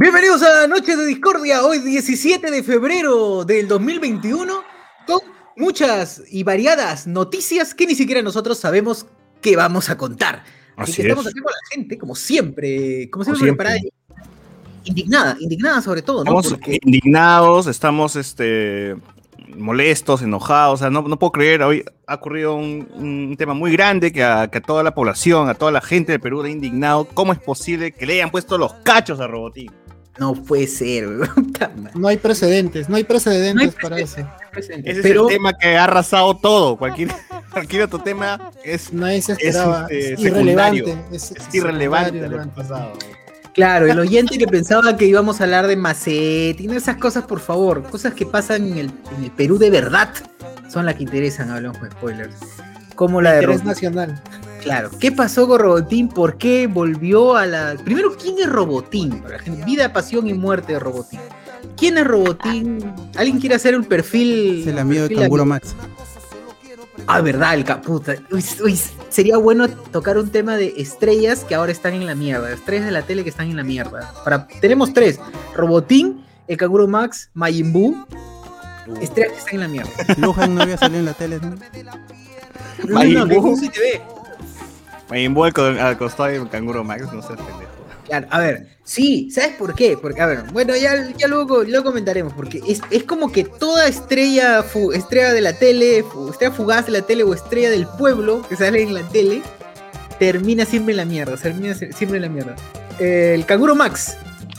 Bienvenidos a Noche de Discordia, hoy 17 de febrero del 2021, con muchas y variadas noticias que ni siquiera nosotros sabemos qué vamos a contar. Así, Así que estamos es. aquí con la gente, como siempre, como siempre, siempre. preparada y indignada, indignada sobre todo, ¿no? Estamos Porque indignados, estamos este, molestos, enojados. O sea, no, no puedo creer, hoy ha ocurrido un, un tema muy grande que a, que a toda la población, a toda la gente del Perú ha indignado. ¿Cómo es posible que le hayan puesto los cachos a Robotín? No puede ser. No hay precedentes, no hay precedentes No hay para precedentes. eso. Ese Pero es el tema que ha arrasado todo. Cualquier, cualquier otro tema es, Nadie se esperaba. este, Es, irrelevante. secundario. Es, es irrelevante irrelevante. pasado. Claro, el oyente que pensaba que íbamos a hablar de Macet y no esas cosas, por favor, cosas que pasan en el, en el Perú de verdad son las que interesan, hablamos con spoilers. Como la de Interés nacional. Claro, ¿qué pasó con Robotín? ¿Por qué volvió a la. Primero, ¿quién es Robotín? Para la gente, vida, pasión y muerte de Robotín. ¿Quién es Robotín? ¿Alguien quiere hacer un perfil? Es el amigo de Canguro? Max. Ah, verdad, el caputa. Uy, uy, sería bueno tocar un tema de estrellas que ahora están en la mierda. Estrellas de la tele que están en la mierda. Para, tenemos tres: Robotín, el Canguro Max, Majin Buu. Estrellas que están en la mierda. Lujan no había salido en la tele. ¿no? Majin No, no se te ve. Me envuelco al costado de Canguro Max, no seas pendejo. Claro, a ver, sí, ¿sabes por qué? Porque, a ver, bueno, ya, ya luego lo comentaremos, porque es, es como que toda estrella, fu- estrella de la tele, estrella fugaz de la tele o estrella del pueblo que sale en la tele, termina siempre en la mierda, termina siempre en la mierda. Eh, el Canguro Max,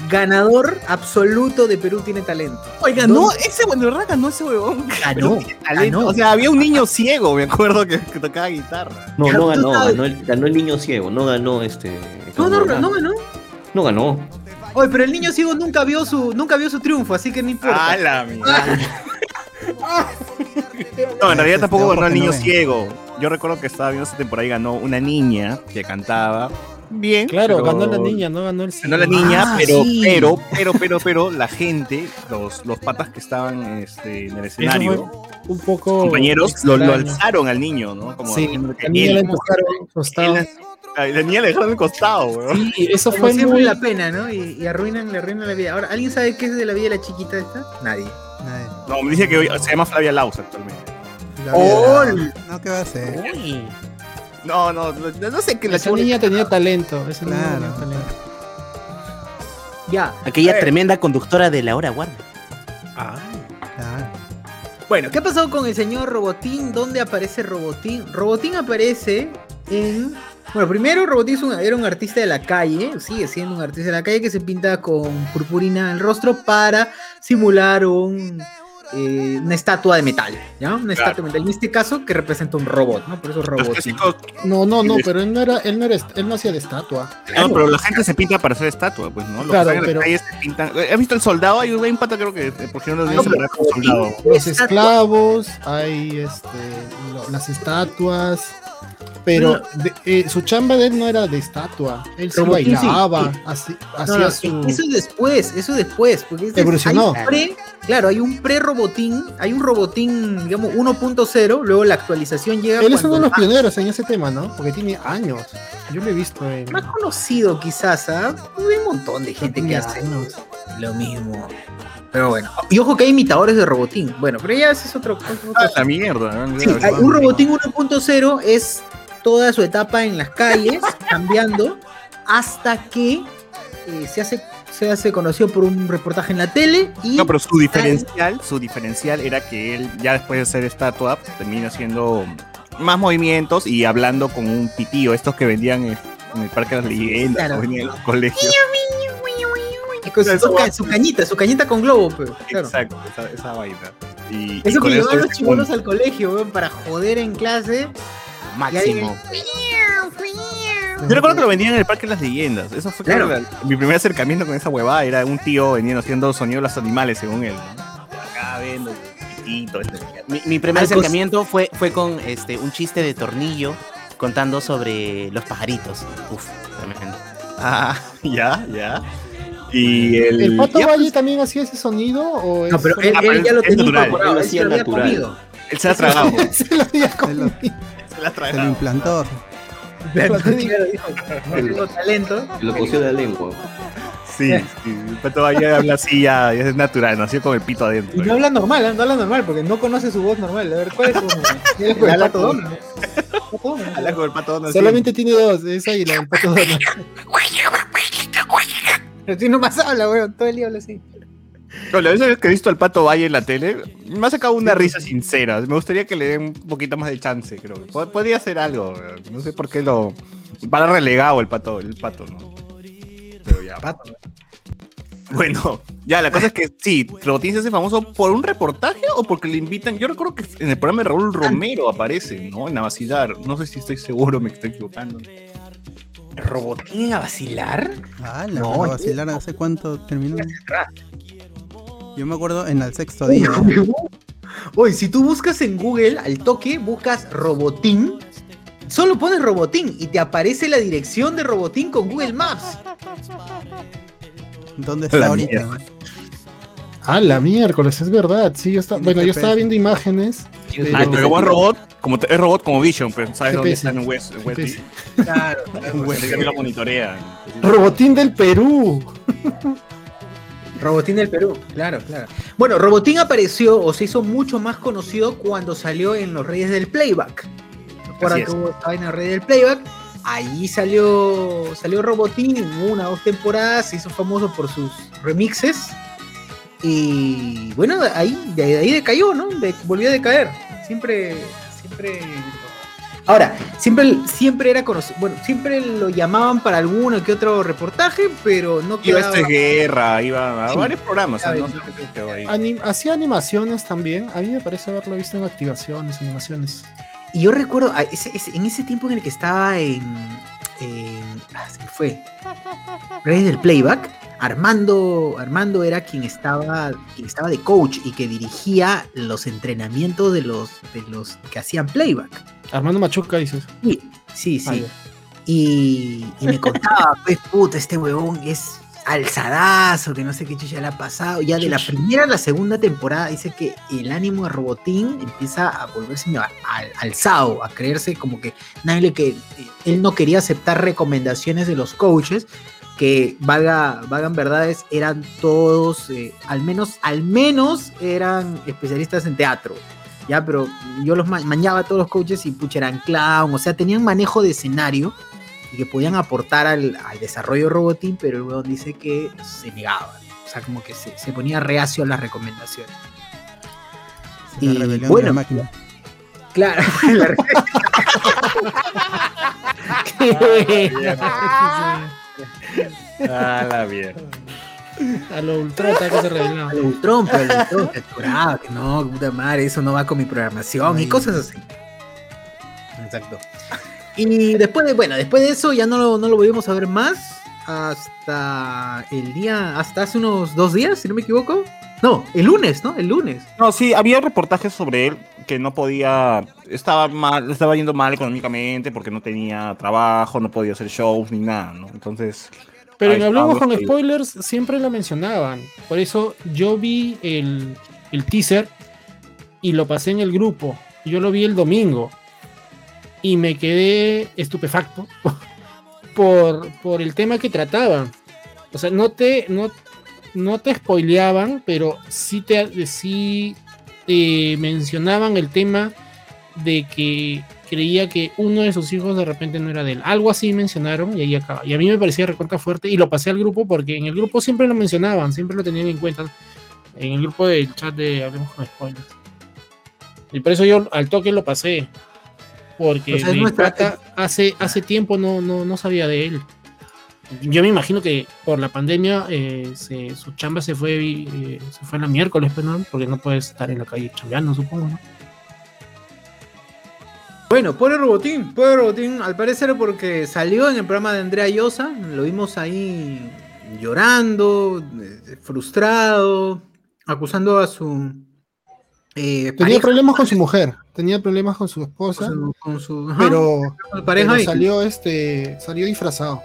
ganador absoluto de Perú tiene talento. Oiga, ¿Dónde? no, ese bueno, de verdad ganó ese huevón. Ganó, ganó. O sea, había un niño ciego, me acuerdo, que, que tocaba guitarra. No, no ganó, ganó el, ganó el niño ciego, no ganó este. No, no, no, Max. no, ganó. Oye, pero el niño ciego nunca vio su, nunca vio su triunfo, así que no importa. Ah, la mierda. No, en realidad tampoco Este, ganó el niño ciego. Yo recuerdo que estaba viendo esa temporada y ganó una niña que cantaba bien. Claro, pero- ganó la niña, no ganó el Ganó la niña, Ah, pero, sí. pero, pero, pero, pero, la gente, los, los patas que estaban este, en el escenario, Un poco. compañeros, lo, lo alzaron al niño, ¿no? Como Sí, la niña la al costado. la niña le dejaron al costado. Sí, eso Como fue siempre muy. la pena, ¿no? Y, y arruinan, le arruinan la vida. Ahora, ¿alguien sabe qué es de la vida de la chiquita esta? Nadie. Nadie. No, me dice que hoy se llama Flavia Laus actualmente. La ¡Oh! vida- No, ¿qué va a hacer? No, no, no, no sé qué la Esa niña tenía talento. Esa niña Claro. tenía talento. Ya. Aquella ver. tremenda conductora de la hora Warner. Claro. Bueno, ¿qué ha pasado con el señor Robotín? ¿Dónde aparece Robotín? Robotín aparece en. Bueno, primero Robotín era un artista de la calle, sigue siendo un artista de la calle que se pinta con purpurina en el rostro para simular un, eh, una estatua de metal, ¿ya? Una estatua de metal. En este caso, que representa un robot, ¿no? Por eso clásicos- No, no, no, pero él no era, él no era, él no hacía de estatua. No, pero la gente se pinta para hacer estatua, pues, ¿no? Los Claro, que en pero- calle se pintan. ¿Has visto el soldado? Hay un pata, creo que, eh, por si no lo No, dice, pero le un soldado. Los esclavos, hay este, lo- las estatuas. Pero de- eh, su chamba de él no era de estatua. Él sí, bailaba, sí. así- No, hacía no, su. Eso después, eso después, porque es- Evolucionó. hay pre- claro, hay un pre-robotín, hay un robotín, digamos, 1.0, luego la actualización llega Él es uno de los pioneros en ese tema, ¿no? Porque tiene años. Yo lo he visto en. más conocido quizás, ¿ah? Hay un montón de gente que hace años. lo mismo. Pero bueno, y ojo que hay imitadores de robotín. Bueno, pero ya ese es otro. otro- Ah, la mierda. ¿no? Sí, hay un robotín 1.0 es toda su etapa en las calles, cambiando, hasta que eh, se hace se hace conocido por un reportaje en la tele y No, pero su diferencial, su diferencial era que él, ya después de ser estatua, termina haciendo más movimientos y hablando con un pitío, estos que vendían en en el Parque de las Leyendas, Claro. o venían en los colegios. con su, su ca- su cañita, su cañita con globo, pues, claro. Exacto, esa, esa vaina. Y, y Eso que llevaban los chibolos al colegio, weón, para joder en clase. Máximo. Yo recuerdo que lo vendían en el Parque de las Leyendas. Eso fue Claro. claro. mi primer acercamiento con esa huevada. Era un tío vendiendo haciendo sonido de los animales, según él. Acá vendo, pitito, este. Mi, mi primer acercamiento fue, fue con este, un chiste de tornillo contando sobre los pajaritos. Uf, tremendo. Ah, ya, ya. Y el. ¿El Pato ya, Valle pues, también hacía ese sonido? ¿o No, es pero él, ya lo tenía incorporado, él se hacía lo había natural. comido. él se ha tragado. se lo había comido. se la ha Se lo tragado. implantó. no tengo talento. Se lo cosió de la lengua. Sí, sí. El pato Valle habla así ya, ya es natural, nació con el pito adentro. Y no habla normal, ¿eh? no habla normal, porque no conoce su voz normal. A ver, ¿cuál es su ¿Cuál es el Habla pato Donald? Habla con el pato Donald. Solamente tiene dos, esa y la del pato Donald. Pero tú nomás habla, weón. Todo el día habla así. No, la vez que he visto al Pato Valle en la tele, me ha sacado una risa sincera. Me gustaría que le den un poquito más de chance, creo. Pod- Podría hacer algo, no sé por qué lo... Va relegado el Pato, el Pato, ¿no? Pero ya. Pato. Bueno, ya, la cosa es que sí, Robotín se hace famoso por un reportaje o porque le invitan. Yo recuerdo que en el programa de Raúl Romero aparece, ¿no? En la vacilar. No sé si estoy seguro, me estoy equivocando. ¿Robotín a vacilar? Ah, la No, yo- vacilar hace cuánto terminó. Yo me acuerdo en el sexto día. Oye, si tú buscas en Google al toque, buscas Robotín, solo pones Robotín y te aparece la dirección de Robotín con Google Maps. ¿Dónde está La ahorita? mierda. Ah, la miércoles, es verdad. Sí, yo estaba, Tiene bueno, yo estaba viendo imágenes. Ah, pero es robot, como es robot como Vision, pues sabes dónde está en West, en West GPS. Claro, que lo monitorean. Robotín del Perú. Robotín del Perú, claro, claro. Bueno, Robotín apareció o se hizo mucho más conocido cuando salió en Los Reyes del Playback. ¿Recuerdan que es. hubo esta vaina de Reyes del Playback? Ahí salió, salió Robotín en una o dos temporadas, se hizo famoso por sus remixes. Y bueno, ahí, de ahí decayó, ¿no? De- volvió a decaer. Siempre, siempre. Ahora, siempre, siempre era conocido. Bueno, siempre lo llamaban para alguno que otro reportaje, pero no Iba a quedaba. este guerra, iba a Sí. varios programas. ¿no? ves. No sé qué quedó ahí. Anim- hacía animaciones también. A mí me parece haberlo visto en activaciones, animaciones. Y yo recuerdo a ese- ese- en ese tiempo en el que estaba en. en ah, se me fue. Reyes del Playback. Armando, Armando era quien estaba, quien estaba de coach y que dirigía los entrenamientos de los, de los que hacían playback. Armando Machuca, dices. Sí, sí, sí. Y, y me contaba, pues, puta, este huevón es alzadazo, que no sé qué chucha le ha pasado. Ya de la primera a la segunda temporada dice que el ánimo de Robotín empieza a volverse medio al- alzado, a creerse como que nadie le que él no quería aceptar recomendaciones de los coaches que valga, valgan verdades, eran todos, eh, al menos, al menos eran especialistas en teatro. Ya, pero yo los ma- mañaba a todos los coaches y pucha eran clown, o sea, tenían manejo de escenario y que podían aportar al, al desarrollo de Robotín, pero el weón dice que se negaba. O sea, como que se, se ponía reacio a las recomendaciones. Es la Y de bueno. la máquina. Claro. la re- Ah, la mierda. A lo ultrata que se revelaba. Al Ultron, pero el Ultron que no, puta madre, eso no va con mi programación y cosas así. Exacto. Y después de, bueno, después de eso ya no lo, no lo volvimos a ver más hasta el día, hasta hace unos dos días, si no me equivoco. No, el lunes, ¿no? El lunes. No, sí, había reportajes sobre él que no podía, estaba mal, le estaba yendo mal económicamente porque no tenía trabajo, no podía hacer shows ni nada, ¿no? Entonces, Pero en Hablamos con. Spoilers siempre lo mencionaban. Por eso yo vi el, el teaser y lo pasé en el grupo. Yo lo vi el domingo y me quedé estupefacto por, por el tema que trataban. O sea, no te, no, no te spoileaban, pero sí te sí, te mencionaban el tema de que creía que uno de sus hijos de repente no era de él. Algo así mencionaron y ahí acaba. Y a mí me parecía recontra fuerte y lo pasé al grupo porque en el grupo siempre lo mencionaban, siempre lo tenían en cuenta. En el grupo del chat de Hablemos con Spoilers. Y por eso yo al toque lo pasé. Porque O sea, es mi nuestra- pata hace, hace tiempo no, no, no sabía de él. Yo me imagino que por la pandemia eh, se- su chamba se fue, eh, se fue la miércoles, pues, ¿no? porque no puedes estar en la calle chambeando, supongo, ¿no? Bueno, pobre Robotín, pobre Robotín, al parecer porque salió en el programa de Andrea Llosa, lo vimos ahí llorando, eh, frustrado, acusando a su eh, Tenía pareja, problemas con su mujer, tenía problemas con su esposa, con su, con su- ajá, pero, pareja pero salió este salió disfrazado.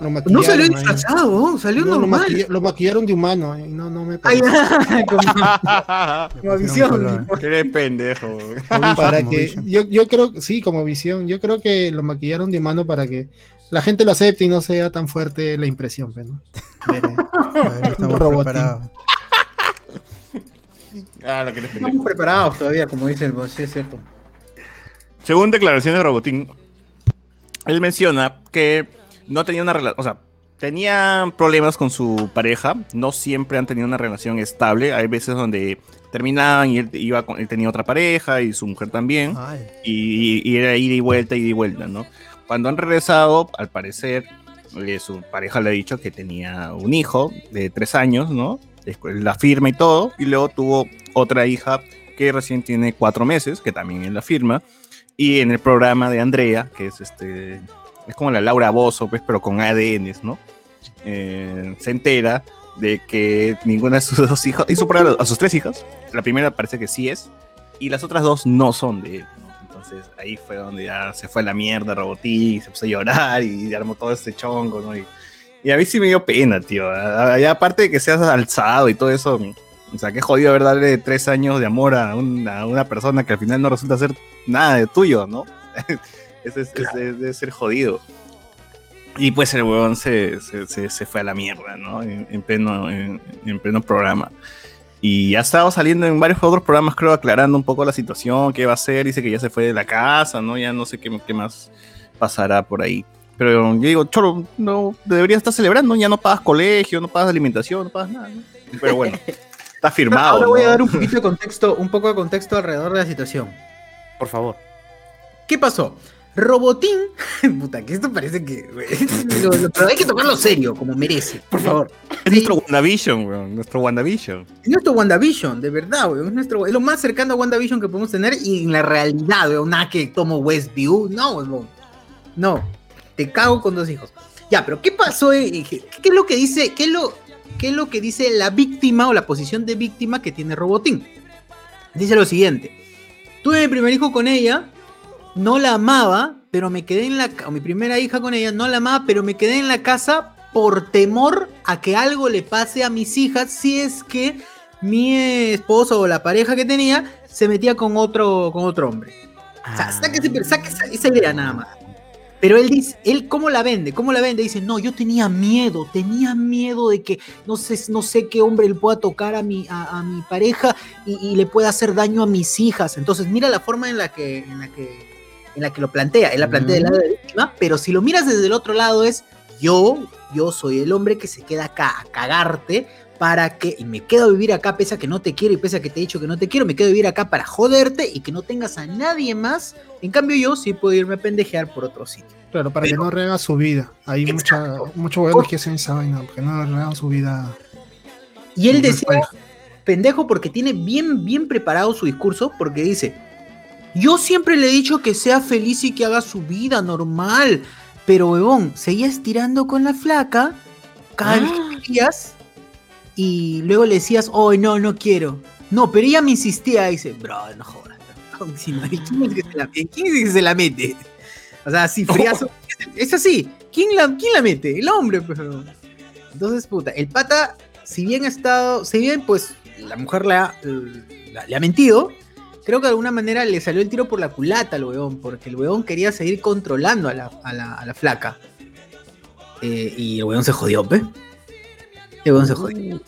Lo no salió disfrazado, salió No, lo, normal. maquilla- lo maquillaron de humano eh, no, no me parece. como, visión. qué de pendejo. para que yo, yo creo sí como visión yo creo que lo maquillaron de humano para que la gente lo acepte y no sea tan fuerte la impresión, pues, ¿no? Eh, estamos preparados. Ah, lo que. Estamos preparados todavía, como dice el boss, sí, es cierto. Según declaraciones de Robotín, él menciona que no tenía una relación, o sea, tenía problemas con su pareja, no siempre han tenido una relación estable, hay veces donde terminaban y él, iba con- él tenía otra pareja y su mujer también, y, y era ida y vuelta, ida y vuelta, ¿no? Cuando han regresado, al parecer, eh, su pareja le ha dicho que tenía un hijo de tres años, ¿no? La firma y todo, y luego tuvo otra hija que recién tiene cuatro meses, que también es la firma, y en el programa de Andrea, que es este, es como la Laura Bozo, pues, pero con ADNs, ¿no? Eh, se entera de que ninguna de sus dos hijas, hizo prueba a sus tres hijas, la primera parece que sí es, y las otras dos no son de él. ¿no? Entonces ahí fue donde ya se fue a la mierda Robotí, se puso a llorar y armó todo este chongo, ¿no? Y, y a mí sí me dio pena, tío. Y aparte de que seas alzado y todo eso, o sea, qué jodido haber darle tres años de amor a una, una persona que al final no resulta ser nada de tuyo, ¿no? Ese es, es- es- debe ser jodido. Y pues el huevón se, se, se- se fue a la mierda, ¿no? En, en pleno, en, en pleno programa. Y ha estado saliendo en varios otros programas, creo, aclarando un poco la situación, qué va a hacer. Dice que ya se fue de la casa, ¿no? Ya no sé qué, qué más pasará por ahí. Pero yo digo, Choro, no, deberías estar celebrando, ya no pagas colegio, no pagas alimentación, no pagas nada. ¿no? Pero bueno, está firmado. Ahora voy a ¿no? dar un poquito de contexto, un poco de contexto alrededor de la situación. Por favor. ¿Qué pasó? Robotín, puta, que esto parece que. lo- lo- pero hay que tomarlo serio, como merece, por favor. Es nuestro WandaVision, weón, nuestro WandaVision. Es nuestro WandaVision, de verdad, weón. Es, nuestro, es lo más cercano a WandaVision que podemos tener y en la realidad, weón. Nada que tomo Westview. No, weón. No. Te cago con dos hijos. Ya, pero ¿qué pasó? eh? ¿Qué, qué es lo que dice? ¿Qué es lo, qué es lo que dice la víctima o la posición de víctima que tiene Robotín? Dice lo siguiente. Tuve mi primer hijo con ella, no la amaba, pero me quedé en la o mi primera hija con ella, no la amaba, pero me quedé en la casa por temor a que algo le pase a mis hijas si es que mi esposo o la pareja que tenía se metía con otro, con otro hombre. O sea, saca, ese- saca esa, esa idea nada más. Pero él dice, él cómo la vende, cómo la vende, dice, no, yo tenía miedo, tenía miedo de que no sé, no sé qué hombre le pueda tocar a mi, a, a mi pareja y, y le pueda hacer daño a mis hijas. Entonces, mira la forma en la que, en la que, en la que lo plantea. Él la plantea del lado de la víctima, pero si lo miras desde el otro lado es, yo, yo soy el hombre que se queda acá a cagarte para que, y me quedo a vivir acá pese a que no te quiero y pese a que te he dicho que no te quiero, me quedo a vivir acá para joderte y que no tengas a nadie más. En cambio yo sí puedo irme a pendejear por otro sitio. Claro, para que no rehaga su vida. Hay mucha, muchos huevos que hacen esa vaina, porque no rehagan su vida. Y él decía, pendejo porque tiene bien, bien preparado su discurso, porque dice, yo siempre le he dicho que sea feliz y que haga su vida normal, pero huevón, seguía estirando con la flaca, cada vez que querías, y luego le decías, oh, no, no quiero. No, pero ella me insistía, y dice, bro, no jodas. bro. Si no, ¿Quién es que se la, quién es que se la mete? O sea, así, friazo. Es así. ¿Quién la, ¿Quién la mete? El hombre, pues. huevón. Entonces, puta, el pata, si bien ha estado, si bien pues la mujer le ha, le ha mentido, creo que de alguna manera le salió el tiro por la culata al weón, porque el weón quería seguir controlando a la, a la, a la flaca. Eh, y el weón se jodió, pe. El weón se jodió.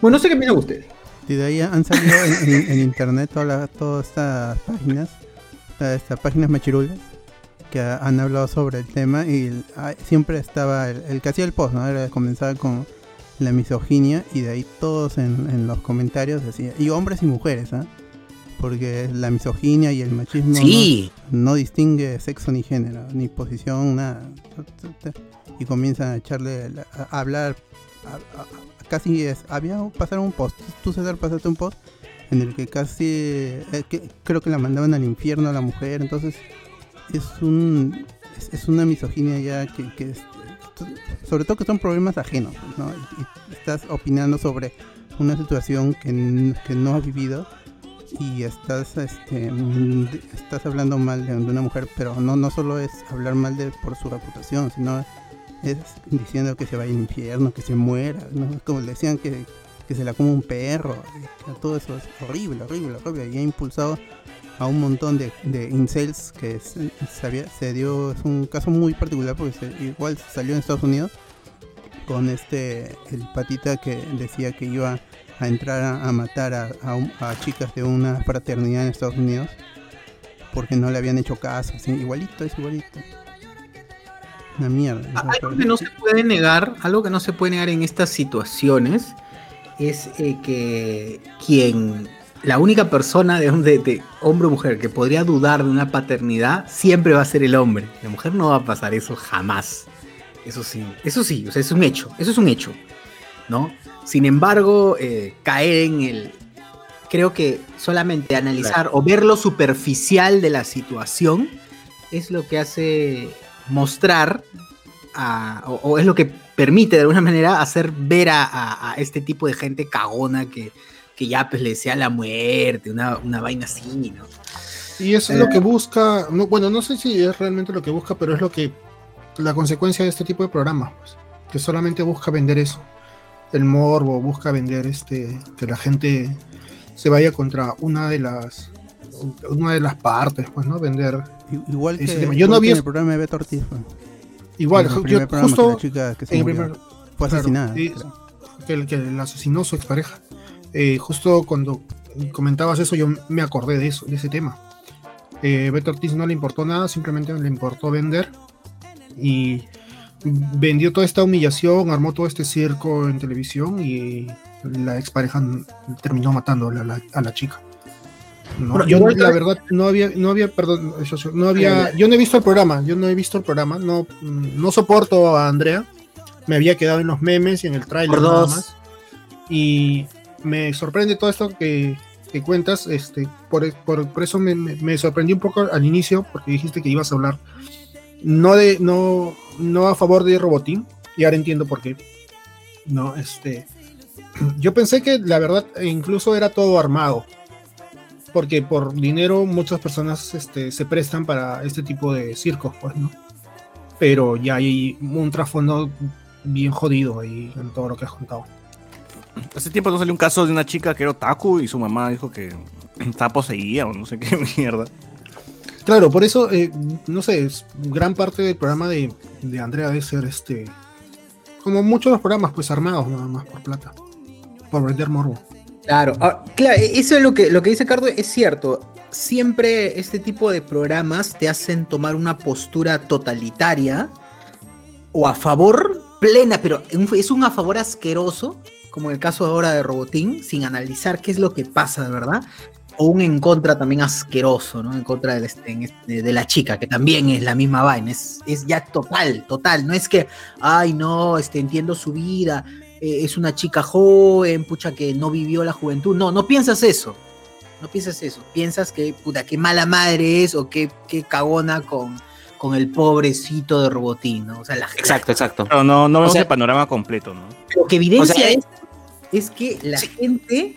Bueno, no sé qué opinan ustedes. Y de ahí han salido en, en- en internet todas, las- todas estas páginas, estas páginas machirulas que ha- han hablado sobre el tema y ah, siempre estaba el, el que hacía el post, ¿no? Era comenzaba con la misoginia y de ahí todos en, en los comentarios decían, y hombres y mujeres, ¿ah? Porque la misoginia y el machismo no- Sí. no distingue sexo ni género, ni posición, nada. Y comienzan a echarle, a hablar, a- a- a- casi es, había, pasaron un post, tú César pasaste un post en el que casi, eh, que- creo que la mandaban al infierno a la mujer, entonces es un, es, es una misoginia ya que, que es- sobre todo que son problemas ajenos, ¿no? Estás opinando sobre una situación que, que no has vivido y estás este estás hablando mal de, una mujer pero no no solo es hablar mal de por su reputación sino es diciendo que se vaya al infierno que se muera ¿no? Como le decían que, que se la come un perro todo eso es horrible horrible horrible y ha impulsado a un montón de, de incels que se, se había- se dio, es un caso muy particular porque se- igual salió en Estados Unidos con este, el patita que decía que iba a entrar a, a matar a, a un- a chicas de una fraternidad en Estados Unidos porque no le habían hecho caso, así, igualito, es igualito. Una mierda. Algo que no se puede negar, algo que no se puede negar en estas situaciones es eh, que quien, la única persona de, de- de hombre o mujer que podría dudar de una paternidad siempre va a ser el hombre. La mujer no va a pasar eso jamás. Eso sí, eso sí, o sea, es un hecho, eso es un hecho, ¿no? Sin embargo, eh, caer en el, creo que solamente analizar o ver lo superficial de la situación es lo que hace mostrar a- o, o es lo que permite de alguna manera hacer ver a, a- a este tipo de gente cagona que, que ya pues le desea la muerte, una, una vaina así, ¿no? Y eso es lo que busca, no, bueno, no sé si es realmente lo que busca, pero es lo que, la consecuencia de este tipo de programas, pues, que solamente busca vender eso, el morbo, busca vender este, que la gente se vaya contra una de las, una de las partes, pues, ¿no? Vender, Igual que, ese tema. igual Yo no que vi en el programa de Beto Ortiz. fue. igual, En el yo que justo la chica que se en el murió primer- fue claro, asesinada. y- que el que le asesinó su expareja. Eh, justo cuando comentabas eso, yo me acordé de eso, de ese tema. Eh, Beto Ortiz no le importó nada, simplemente le importó vender y vendió toda esta humillación, armó todo este circo en televisión y la expareja terminó matando a la, a la chica. No, Bueno, yo igual la verdad no había, no había, perdón, no había, yo no he visto el programa, yo no he visto el programa, no, no soporto a Andrea, me había quedado en los memes y en el tráiler Por nada más. Y me sorprende todo esto que, que cuentas, este, por, por- por eso me, me- sorprendió un poco al inicio, porque dijiste que ibas a hablar no de, no, no a favor de Robotín, y ahora entiendo por qué. No, este. Yo pensé que la verdad incluso era todo armado. Porque por dinero muchas personas este, se prestan para este tipo de circos, pues, ¿no? Pero ya hay un trasfondo bien jodido ahí en todo lo que has contado. Hace tiempo no salió un caso de una chica que era otaku y su mamá dijo que estaba poseída o no sé qué mierda. Claro, por eso, eh, no sé, es gran parte del programa de, de Andrea debe ser este. Como muchos de los programas, pues armados nada más por plata. Por vender morbo. Claro, ah, claro, eso es lo que, lo que dice Cardo, es cierto. Siempre este tipo de programas te hacen tomar una postura totalitaria o a favor plena, pero es un a favor asqueroso, como en el caso ahora de Robotín, sin analizar qué es lo que pasa verdad, o un en contra también asqueroso, ¿no? En contra de, este- este- de la chica, que también es la misma vaina, es, es ya total, total, no es que, ay no, este, entiendo su vida, eh, es una chica joven, pucha, que no vivió la juventud. No, no piensas eso. No piensas eso. Piensas que, puta, qué mala madre es o qué, qué cagona con, con el pobrecito de Robotín, ¿no? O sea, la Exacto, exacto. Pero no, no vemos sea- el panorama completo, ¿no? Lo que evidencia O sea, es, es que la gente,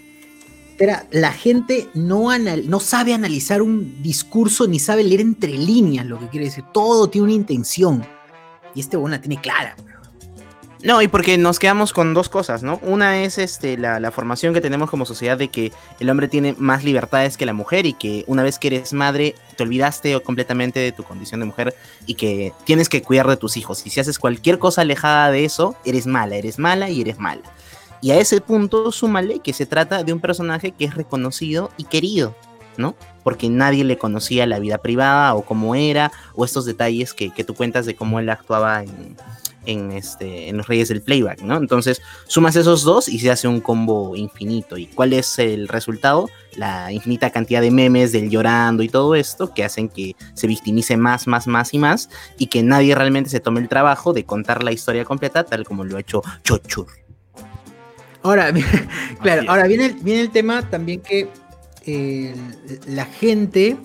espera, la gente no, anal- no sabe analizar un discurso ni sabe leer entre líneas lo que quiere decir. Todo tiene una intención. Y este bueno la tiene clara. No, y porque nos quedamos con dos cosas, ¿no? Una es este, la, formación que tenemos como sociedad de que el hombre tiene más libertades que la mujer y que una vez que eres madre te olvidaste completamente de tu condición de mujer y que tienes que cuidar de tus hijos. Y si haces cualquier cosa alejada de eso, eres mala, eres mala y eres mala. Y a ese punto súmale que se trata de un personaje que es reconocido y querido, ¿no? Porque nadie le conocía la vida privada o cómo era, o estos detalles que, que tú cuentas de cómo él actuaba en, en, este, en los Reyes del Playback, ¿no? Entonces sumas esos dos y se hace un combo infinito. ¿Y cuál es el resultado? La infinita cantidad de memes del llorando y todo esto que hacen que se victimice más, más, más y más y que nadie realmente se tome el trabajo de contar la historia completa tal como lo ha hecho Chochur. Ahora, claro, ahora viene el, viene el tema también que eh, la gente,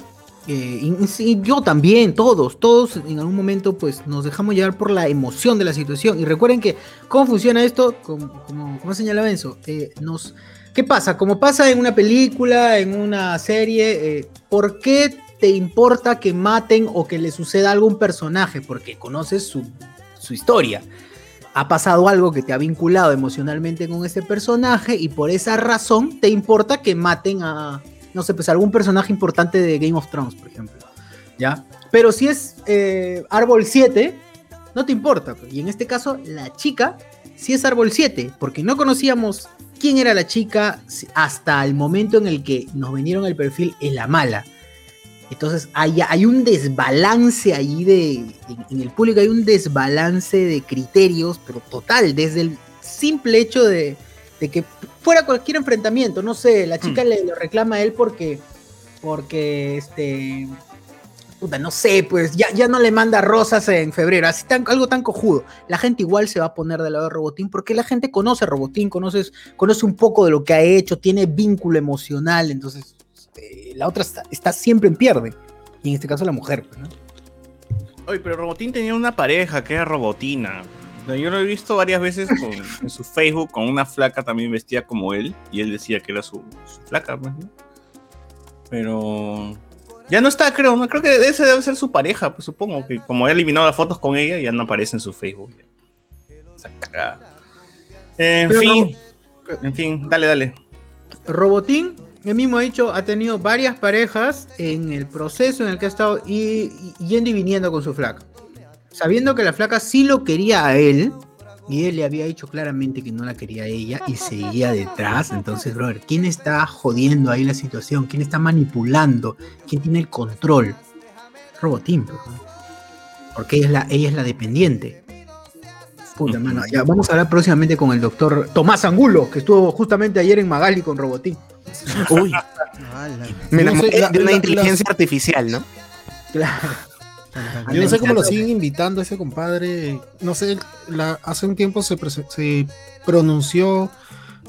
y, yo también, todos, todos en algún momento pues nos dejamos llevar por la emoción de la situación. Y recuerden que, ¿cómo funciona esto? Como, como, como señalaba eh, nos, ¿qué pasa? Como pasa en una película, en una serie, eh, ¿por qué te importa que maten o que le suceda algo a un personaje? Porque conoces su, su historia ha pasado algo que te ha vinculado emocionalmente con ese personaje y por esa razón te importa que maten a, no sé, pues algún personaje importante de Game of Thrones, por ejemplo. ¿Ya? Pero si es eh, árbol 7, no te importa. pues. Y en este caso, la chica sí es árbol 7, porque no conocíamos quién era la chica hasta el momento en el que nos vinieron el perfil en la mala. Entonces hay, hay un desbalance ahí de, en, en el público hay un desbalance de criterios, pero total, desde el simple hecho de, de que fuera cualquier enfrentamiento, no sé, la chica le lo reclama a él porque, porque este, puta, no sé, pues ya, ya no le manda rosas en febrero, así tan, algo tan cojudo. La gente igual se va a poner del lado de Robotín porque la gente conoce a Robotín, conoces, conoce un poco de lo que ha hecho, tiene vínculo emocional, entonces este, la otra está, está siempre en pierde. Y en este caso la mujer, pues, ¿no? Oye, pero Robotín tenía una pareja que era Robotina. Yo lo he visto varias veces con- en su Facebook con una flaca también vestida como él. Y él decía que era su, su flaca, pues, ¿no? Pero. Ya no está, creo, ¿no? Creo que ese debe ser su pareja, pues supongo que como él eliminó las fotos con ella, ya no aparece en su Facebook. Esa cagada. En Pero fin. En fin, dale, dale. Robotín, él mismo ha dicho, ha tenido varias parejas en el proceso en el que ha estado y, y- yendo y viniendo con su flaca. Sabiendo que la flaca sí lo quería a él, y él le había dicho claramente que no la quería a ella y seguía detrás. Entonces, brother, ¿quién está jodiendo ahí la situación? ¿Quién está manipulando? ¿Quién tiene el control? Robotín, pues, ¿no? porque ella es la, ella es la dependiente. Puta, mano, ya vamos a hablar próximamente con el doctor Tomás Angulo, que estuvo justamente ayer en Magali con Robotín. Uy, me enamoré de una inteligencia artificial, ¿no? Claro. Yo no sé cómo lo siguen invitando a ese compadre. No sé, la- hace un tiempo se, se pronunció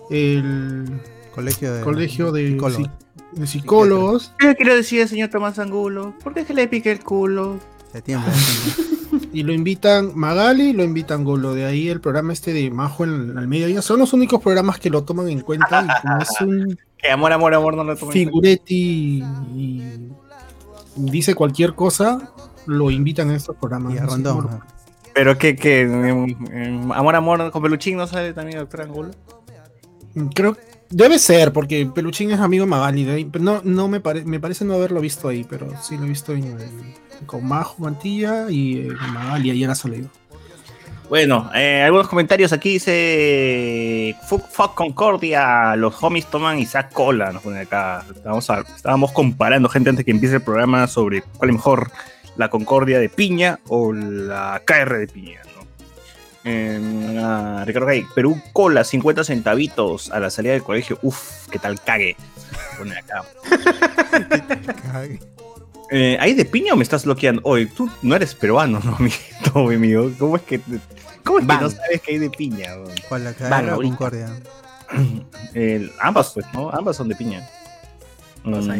el Colegio de, colegio de, psicólogos. psi- de psicólogos ¿Qué quiere decir el señor Tomás Angulo? ¿Por qué es que le pique el culo? Se tiembla, se y lo invitan Magali y lo invitan Golo. De ahí el programa este de Majo en, al mediodía. Son los únicos programas que lo toman en cuenta. Y como es un Que amor, amor, amor, no lo tomen. en cuenta. figuretti y dice cualquier cosa, lo invitan a estos programas. Y a. Pero que, que en- en amor, amor con peluchín no sale también doctor Angulo. Creo debe ser, porque Peluchín es amigo de Magali. de ahí, pero no, no me, pare- me parece no haberlo visto ahí, pero sí lo he visto en, en- con Majo Mantilla y eh, Magali ayer ha salido. Bueno, eh, algunos comentarios aquí dice Fuck, fuck Concordia, los homies toman Isaac Cola, nos pone acá. Estábamos, a- estábamos comparando gente antes que empiece el programa sobre cuál es mejor, la Concordia de piña o la KR de piña, ¿no? Eh, ah, Ricardo Gay, Perú Cola, 50 centavitos a la salida del colegio. Uf, qué tal cague. Pone acá. Cague. Eh, ¿Hay de piña o me estás bloqueando? Oye, tú no eres peruano, ¿no, amiguito, mi amigo? ¿Cómo es que, cómo es que no sabes que hay de piña? ¿Cuál la cara. Concordia? Ambas, pues, ¿no? Ambas son de piña. Mm,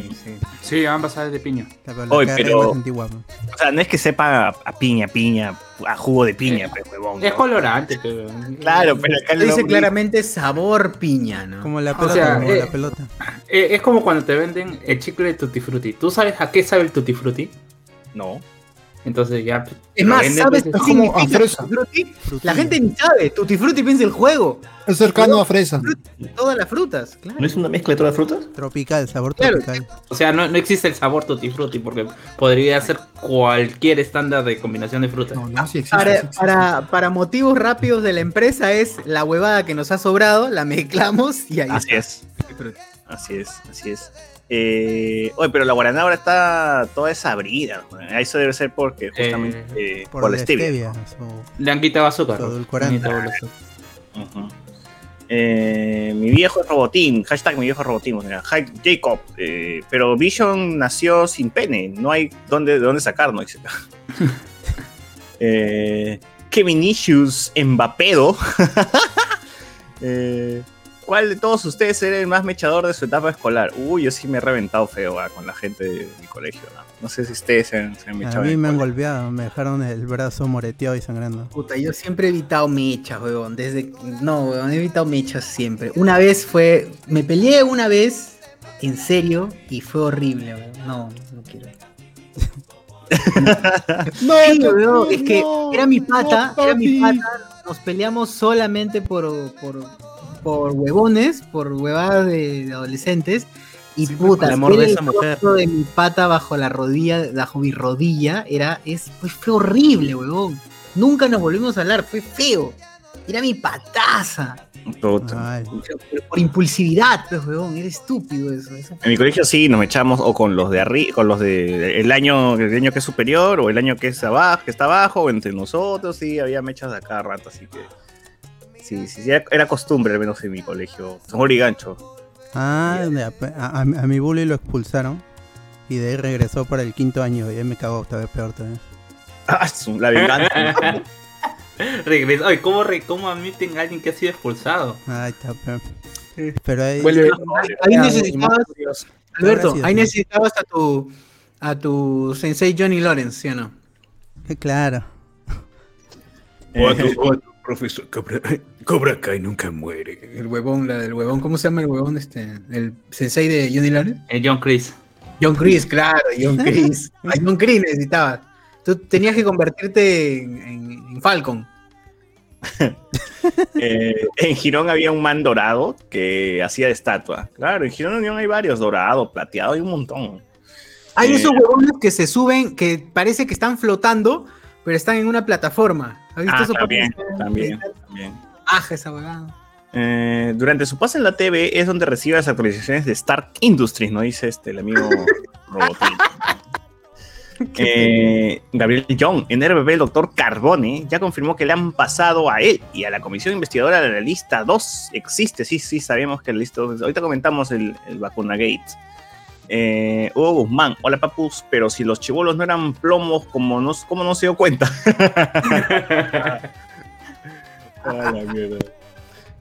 Sí, ambas sales de piña. Cara pero-. O sea, no es que sepa a, a piña, piña, a jugo de piña, Eh, pues, huevón. Es ¿no? colorante, pero. Claro, pero acá Dice nombre- claramente sabor piña, ¿no? Como la O pelota, sea, como eh, la pelota. Eh, es como cuando te venden el chicle de Tutti Frutti. ¿Tú sabes a qué sabe el Tutti Frutti? No. Entonces ya. Es lo más, ¿sabes pues, qué es como a fresa. Tutti Frutti? La gente ni sabe. Tutti Frutti piensa el juego. Es cercano a Fresa. Todas las frutas, claro. ¿No es una mezcla de todas las frutas? Tropical, sabor Claro. tropical. O sea, no, no existe el sabor Tutti Frutti porque podría ser cualquier estándar de combinación de frutas. No, no, sí existe, sí Para, existe. para, para motivos rápidos de la empresa es la huevada que nos ha sobrado, la mezclamos y ahí Así está. es. Así es, así es. Eh, oye, pero la guaraná ahora está toda desabrida. ¿no? Eso debe ser porque justamente eh, Por, por, la stevia. Le han quitado azúcar. Eh, mi viejo es robotín, hashtag mi viejo es robotín, o sea, Jacob, eh, pero Vision nació sin pene, no hay dónde, de dónde sacarlo. eh, Kevin Issues Mbapedo. eh, ¿Cuál de todos ustedes era el más mechador de su etapa escolar? Uy, yo sí me he reventado feo ah, con la gente de mi colegio. ¿no? No sé si ustedes se han, se han A mechado. mí me han golpeado, me dejaron el brazo moreteado y sangrando. Puta, yo siempre he evitado mechas, weón. Desde. No, weón, he evitado mechas siempre. Una vez fue. Me peleé una vez, en serio, y fue horrible, weón. No, no quiero. No, Sí, no, weón, no, es que era mi pata, no, era mi pata. Nos peleamos solamente por, por, por huevones, por huevadas de, de adolescentes. Y Sí, puta, el amor de el esa mujer. de mi pata bajo la rodilla, bajo mi rodilla, era, es, pues, fue horrible, huevón. Nunca nos volvimos a hablar, fue feo. Era mi pataza. Pero por impulsividad, pues, huevón, era estúpido eso. eso. En mi colegio sí, nos echamos o con los de arriba, con los de el año, el año que es superior, o el año que es abajo, que está abajo, o entre nosotros, sí, había mechas a cada rato, así que. Sí, sí, sí, era, era costumbre, al menos en mi colegio. Son gancho. Ah, de- a, a- a mi bully lo expulsaron y de ahí regresó para el quinto año y ahí me cagó esta vez peor todavía. Ah, la venganza. Ay, ¿cómo, re- ¿cómo admiten a alguien que ha sido expulsado? Ahí está peor. Pero ahí, Ah, necesitabas, Alberto, ahí necesitabas a tu, a tu sensei Johnny Lawrence, ¿sí o no? eh, claro. Eh, profesor Cobra, Cobra Kai nunca muere. El huevón, la del huevón, ¿cómo se llama el huevón este? El sensei de Johnny Lawrence. El John Chris. John Chris, claro, John Chris. A John Chris necesitabas. Tú tenías que convertirte en, en- en Falcon. eh, en Girón había un man dorado que hacía de estatua. Claro, en Girón Unión hay varios, dorado, plateado, hay un montón. Hay Eh. esos huevones que se suben, que parece que están flotando, pero están en una plataforma. ¿Has visto Ah, también, también, también. Aja esa huevada. Eh, durante su paso en la TV es donde recibe las actualizaciones de Stark Industries, ¿no? Dice este, el amigo Robotín. Eh, Gabriel Young, en RBB, el doctor Carbone, ya confirmó que le han pasado a él y a la comisión investigadora de la lista 2. Existe, sí, sí, sabemos que la lista 2. Ahorita comentamos el, el vacuna gate. Eh, Hugo Guzmán, hola papus, pero si los chivolos no eran plomos, ¿cómo no, cómo no se dio cuenta? La mierda.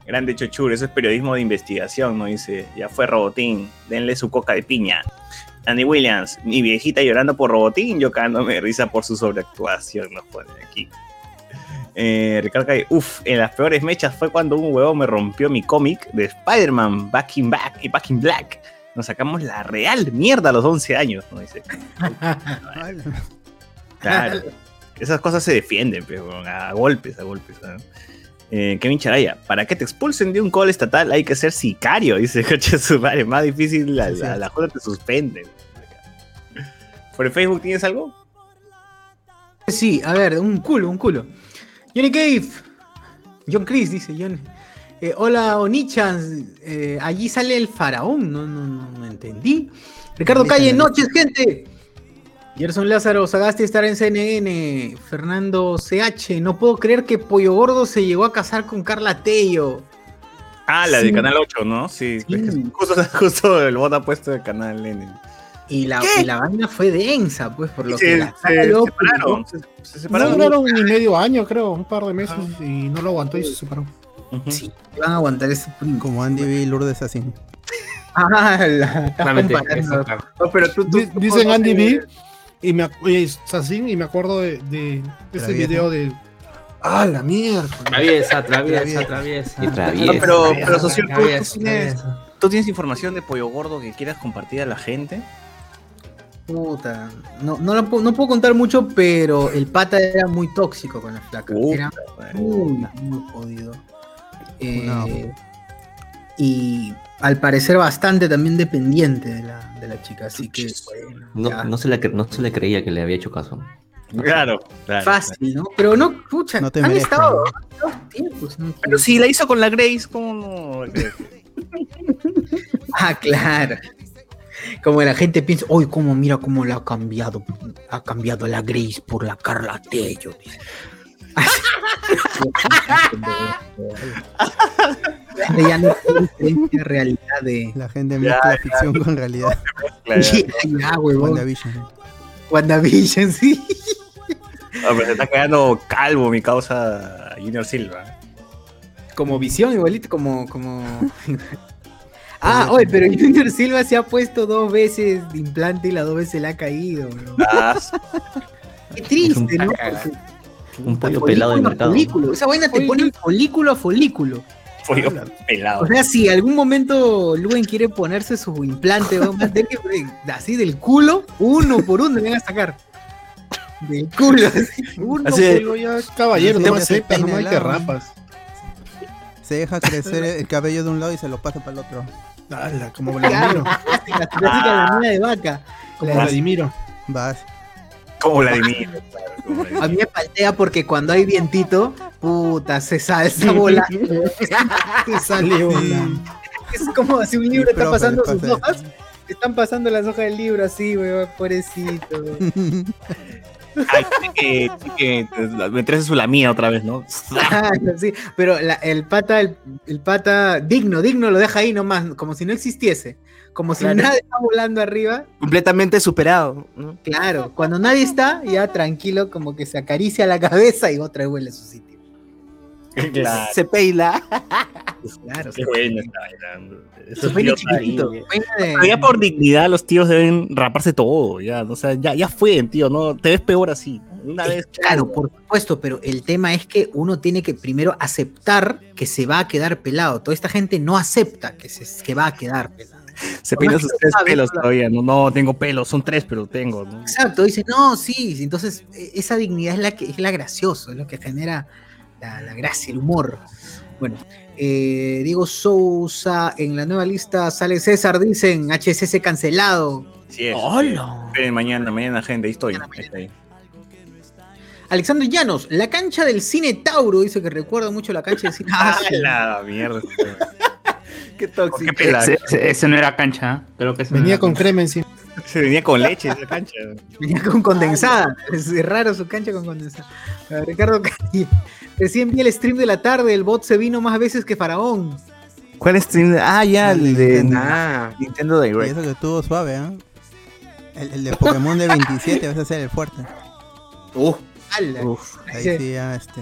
Grande Chochur, eso es periodismo de investigación, ¿no? Dice, ya fue Robotín, denle su coca de piña. Andy Williams, mi viejita llorando por Robotín, yo cagándome de risa por su sobreactuación, nos pone aquí. Eh, Ricardo Calle, uff, en las peores mechas fue cuando un huevo me rompió mi cómic de Spider-Man Back in Back y Back in Black. Nos sacamos la real mierda a los 11 años, ¿no? Dice. Claro. Esas cosas se defienden, pero a golpes, a golpes. ¿no? Eh, Kevin Charaya, para que te expulsen de un call estatal hay que ser sicario, dice coche su madre. Más difícil, la, Sí, la, sí. la joda te suspenden. ¿Por el Facebook tienes algo? Sí, a ver, un culo, un culo. Johnny Cave. John Chris, dice John. Eh, hola, Onichan. Eh, allí sale el faraón. No, no, no, no entendí. Ricardo Calle, noches, gente. Gerson Lázaro, Sagasti estar en CNN. Fernando CH, no puedo creer que Pollo Gordo se llegó a casar con Carla Tello. Ah, la Sí. de Canal 8, ¿no? Sí, Sí. es que justo, justo el bota puesto de Canal N. Y la, y la vaina fue densa, pues, por lo que la se separaron, se, se No separaron. duraron ni medio año, creo, un par de meses y no lo aguantó y se separó. Sí, van a aguantar ese Como Andy B. y Lourdes así. Ah, la, claro. No, pero tú, tú- Di- tú Dicen Andy B y me y Sassin y me acuerdo de, de ese Travieso. video de Ah, la mierda. Traviesa, traviesa, Traviesa. traviesa. Y No, traviesa. pero, pero socio, ¿tú, tú Traviesa, tienes, traviesa. tú tienes información de Pollo Gordo que quieras compartir a la gente? Puta, no, no, lo puedo, no puedo contar mucho, pero el pata era muy tóxico con la flaca. Puta, Era muy, muy jodido. Eh, No. Y al parecer bastante también dependiente de la, de la chica, así que bueno, No, no, se le, cre- no se le creía que le había hecho caso. Claro, claro. fácil, ¿no? Pero no, pucha, No te han merezco, estado ¿no? dos tiempos, ¿no? Pero si la hizo con la Grace, ¿cómo no? Ah, claro. Como la gente piensa, hoy cómo mira cómo la ha cambiado, ha cambiado la Grace por la Carla Tello. Ya no hay diferencia realidad de. La gente mezcla ficción con realidad. Ya, huevón. WandaVision. WandaVision, sí. Ah, pero se está quedando calvo mi causa Junior Silva. Como visión, igualito, como. como... ah, oye, pero Junior Silva se ha puesto dos veces de implante y las dos veces le ha caído, bro. Ah, Qué triste, ¿no? Porque- Un pollo pelado de mercado. folículo. Esa vaina te pone folículo a folículo. fue pelado. O sea, si algún momento Luen quiere ponerse su implante, vamos a tener que así del culo, uno por uno le van a sacar. Del culo, así, uno Así por ya, caballero, no Se me aceptas, no hay que rapas. Se deja crecer el cabello de un lado y se lo pasa para el otro. Ala, como Vladimiro. la clásica de vaca. Como La- Vladimiro. Vas. Como Vladimir. claro, como Vladimir. A mí me paltea porque cuando hay vientito, puta, se salsa bola. Te sale una. Es como si un libro Sí, está profe, pasando sus hojas. Están pasando las hojas del libro así, weón, pobrecito. weón. Ay, que, me traes su la mía otra vez, ¿no? Claro, sí, pero la- el pata, el, el pata digno, digno lo deja ahí nomás, como si no existiese. Como si Claro. nada está volando arriba. Completamente superado. ¿no? Claro, cuando nadie está, ya tranquilo, como que se acaricia la cabeza y otra vez vuelve a su sitio. Claro. Se peila. Claro, Qué bueno está bailando. Eso su es peine idiota. chiquitito. ya por dignidad los tíos deben raparse todo, ya, o sea, ya, ya fue, tío, no, te ves peor así. Una vez. Claro, por supuesto, pero el tema es que uno tiene que primero aceptar que se va a quedar pelado. Toda esta gente no acepta que, se, que va a quedar pelado. Se peina sus tres sabe, pelos todavía, no, no tengo pelos, son tres, pero tengo, ¿no? Exacto, dice, no, sí, entonces e- esa dignidad es la que es la gracioso, es lo que genera la, la gracia, el humor. Bueno, eh, Diego Sousa, en la nueva lista sale César, dicen HCC cancelado. Sí es. Mañana, mañana, gente, ahí estoy. ahí estoy. Alexandro Llanos, la cancha del cine Tauro, dice que recuerda mucho la cancha del cine ¡Ah, Tauro. la mierda! Qué ¿Por tóxico. qué? Ese, ese- ese no era cancha, ¿eh? creo que ese no Venía con cancha. crema encima. Se venía con leche esa cancha. Venía con condensada. Es raro su cancha con condensada. Ricardo Cari, Recién vi el stream de la tarde, el bot se vino más veces que Faraón. ¿Cuál es? Ah, ya, el de Ah, Nintendo Y Direct. eso que estuvo suave, ¿ah? El, el de Pokémon de 27 vas a ser el fuerte. uh, ¡Hala! Uf. Ahí Sí. ya, este.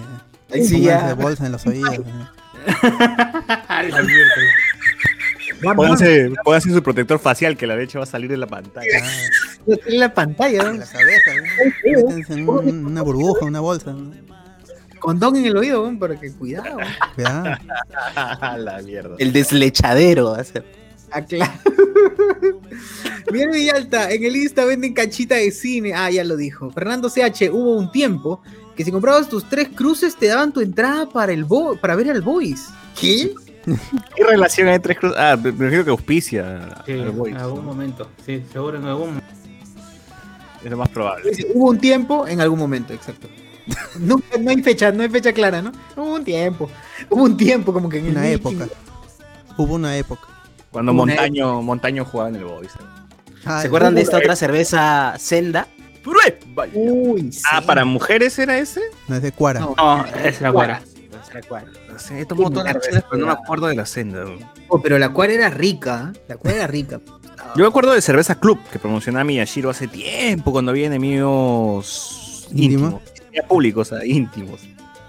Ahí sí ya. bolsa en los oídos. ¿no? Pónganse, pónganse su protector facial que la leche va a salir de la pantalla. Ah, en la pantalla, en ¿no? la cabeza, ¿no? Métanse en un- una burbuja, una bolsa. ¿no? Condón en el oído, ¿no? porque cuidado. Cuidado. la mierda. el deslechadero. va a ser. Ah, claro. Miguel Villalta, en el Insta venden canchita de cine. Ah, ya lo dijo. Fernando CH, hubo un tiempo que si comprabas tus tres cruces te daban tu entrada para el bo- para ver al Boys. ¿Qué? ¿Qué relación hay tres cruces? Ah, me refiero que auspicia Sí, al Boys, en algún ¿no? momento. Sí, seguro en algún momento. Es lo más probable. Hubo un tiempo en algún momento, exacto. No, no hay fecha, no hay fecha clara, ¿no? Hubo un tiempo. Hubo un tiempo como que en Una 1500. época. Hubo una época. Cuando Una Montaño, Montaño jugaba en el Boys. Ah, ¿Se acuerdan de esta otra cerveza Senda? Uy, sí. Ah, ¿para mujeres era ese? No es de Cuara. No. No, es la guara. Sé cuál. No sé, he tomado todas las chelas, pero no me acuerdo de la senda. bro. Oh, pero la cual era rica, ¿eh? La cual era rica. Yo me acuerdo de Cerveza Club, que promocionaba Miyashiro hace tiempo, cuando había enemigos ¿Íntimo? íntimos. Ya públicos, o sea, íntimos.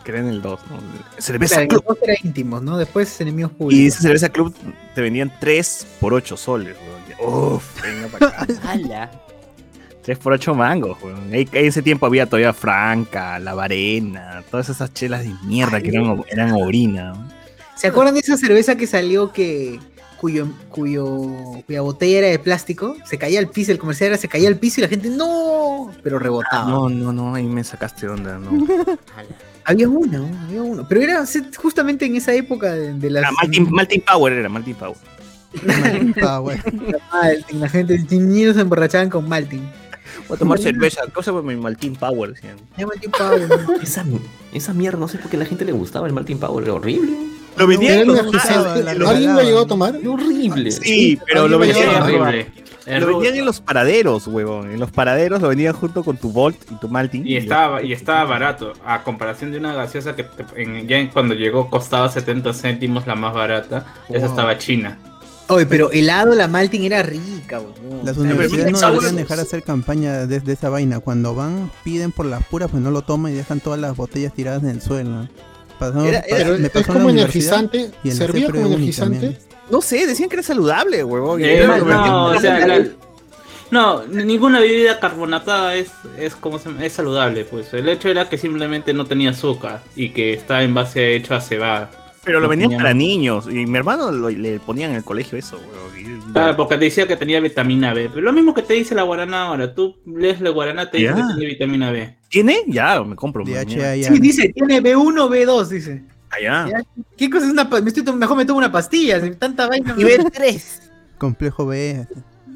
Que era en el 2, ¿no? Cerveza Claro, Club. dos eran íntimos, ¿no? Después enemigos Y públicos. esa cerveza club te vendían 3 por 8 soles, weón. Uf, venga para acá. ¡Hala! 3 por 8 mangos, weón. En ese tiempo había todavía Franca, La Varena, todas esas chelas de mierda que eran, eran orina. ¿no? ¿Se acuerdan de esa cerveza que salió que cuyo, cuyo, cuya botella era de plástico? Se caía al piso, el comercial era se caía al piso y la gente ¡no! Pero rebotaba. No, no, no, ahí me sacaste de onda, no. Había uno, había uno. Pero era justamente en esa época de, de las. Ah, Maltin, Maltin Power era, Maltin Power. Maltin, la gente, los niños se emborrachaban con Maltin. Voy a tomar cerveza, cosa por mi Maltin Power, Maltin Power. Esa, esa mierda, no sé por qué a la gente le gustaba el Martin Power, era horrible. Lo vendían la ¿Alguien lo llegó a tomar? Era horrible. Sí, pero lo vendían, lo horrible. Vendían en los paraderos, huevón. En los paraderos lo vendían junto con tu Volt y tu Maltin. Y estaba, y estaba barato, a comparación de una gaseosa que te- en- ya en- cuando llegó costaba 70 céntimos la más barata, esa estaba china. Oye, pero helado la Maltin era rica, weón. Las universidades no deberían dejar hacer campaña desde esa vaina. Cuando van, piden por las puras, pues no lo toman y dejan todas las botellas tiradas en el suelo. Pasó- Era- me es pasó como energizante. y en la ¿Servía CEPRE como energizante? también. No sé, decían que era saludable, huevón. Eh, no, lo o vendían- sea, la- no, ninguna bebida carbonatada es, es como se- es saludable, pues. El hecho era que simplemente no tenía azúcar y que estaba en base hecho a cebada. Pero lo vendían para niños. Y mi hermano lo- le ponían en el colegio eso, y- Claro, porque te decía que tenía vitamina B. Pero lo mismo que te dice la guaraná ahora. Tú lees la guaraná, te dice que tiene vitamina B. ¿Tiene? Ya, me compro. DHA ya. Sí, dice, tiene B1, B2, dice. Allá. Ya. ¿Qué cosa es una me estoy mejor me tomo una pastilla, tanta vaina. Y B3. Complejo B.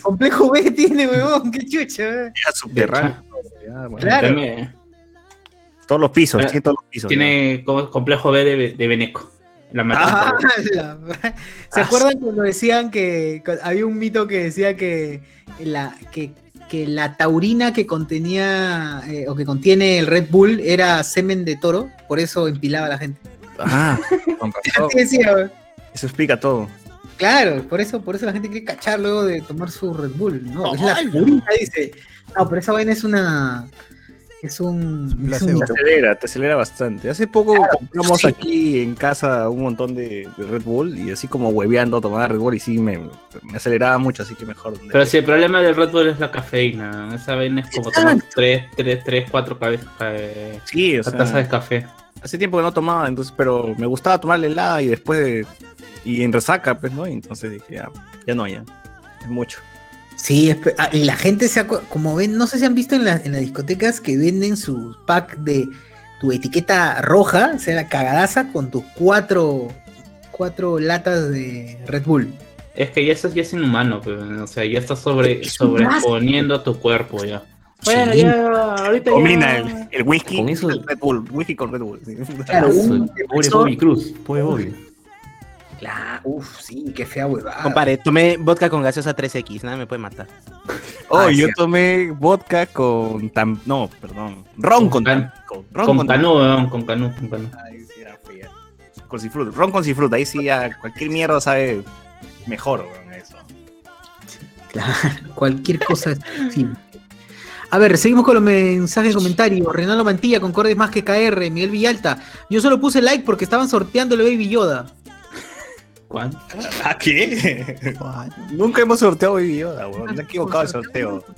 Complejo B tiene, huevón, qué chucha. eh. Ya subterráneo. Bueno. Claro. También Todos los pisos, Eh, tiene todos los pisos. tiene complejo B de, de Beneco. La. Ah, la- ¿Se acuerdan cuando decían que había un mito que decía que la, que, que la taurina que contenía eh, o que contiene el Red Bull era semen de toro? Por eso empilaba a la gente. Ah, decía. Eso explica todo. Claro, por eso, por eso la gente quiere cachar luego de tomar su Red Bull. No, es la taurina, dice. No, pero esa vaina es una. Es un. es un- placebo. Te acelera, te acelera bastante. Hace poco compramos sí. aquí en casa un montón de, de Red Bull y así como hueveando tomar Red Bull y sí me, me aceleraba mucho, así que mejor. Pero si el problema del Red Bull es la cafeína. Esa vaina es como tomar 3, 3, 3, 4 cabezas eh, Sí, o la taza de sea, café. hace tiempo que no tomaba, entonces, pero me gustaba tomarle helada y después de, y en resaca, pues, ¿no? Y entonces dije, ya, ya no, ya. Es mucho. Sí, ah, y la gente se como ven, no sé si han visto en, la- en las discotecas que venden su pack de tu etiqueta roja, o sea, la cagadaza con tus cuatro, cuatro latas de Red Bull. Es que ya eso ya es inhumano, pues, o sea, ya estás sobre, sobreponiendo a tu cuerpo ya. Sí. Bueno, ya, ahorita Combina ya. el, el whisky Con eso- el Red Bull, whisky con Red Bull. sí. Claro, Pobre un depresor- Bobby Cruz, pobre Bobby. Claro, uff, sí, qué fea huevada. Compadre, tomé vodka con gaseosa 3X, nada me puede matar. Oh, Ah, yo sí. tomé vodka con tam, no, perdón, ron con Con can- tampico, ron Con con canú, con canú, con canú. Sí era fea. Con cifruta, ron con cifruta, ahí sí ya cualquier mierda sabe mejor, weón, eso. Claro, cualquier cosa es posible. A ver, seguimos con los mensajes y comentarios. Renalo Mantilla, Concordes más que KR, Miguel Villalta. Yo solo puse like porque estaban sorteando el Baby Yoda. ¿Cuál? ¿A qué? Nunca hemos sorteado Baby Yoda, weón. Me he equivocado el sorteo.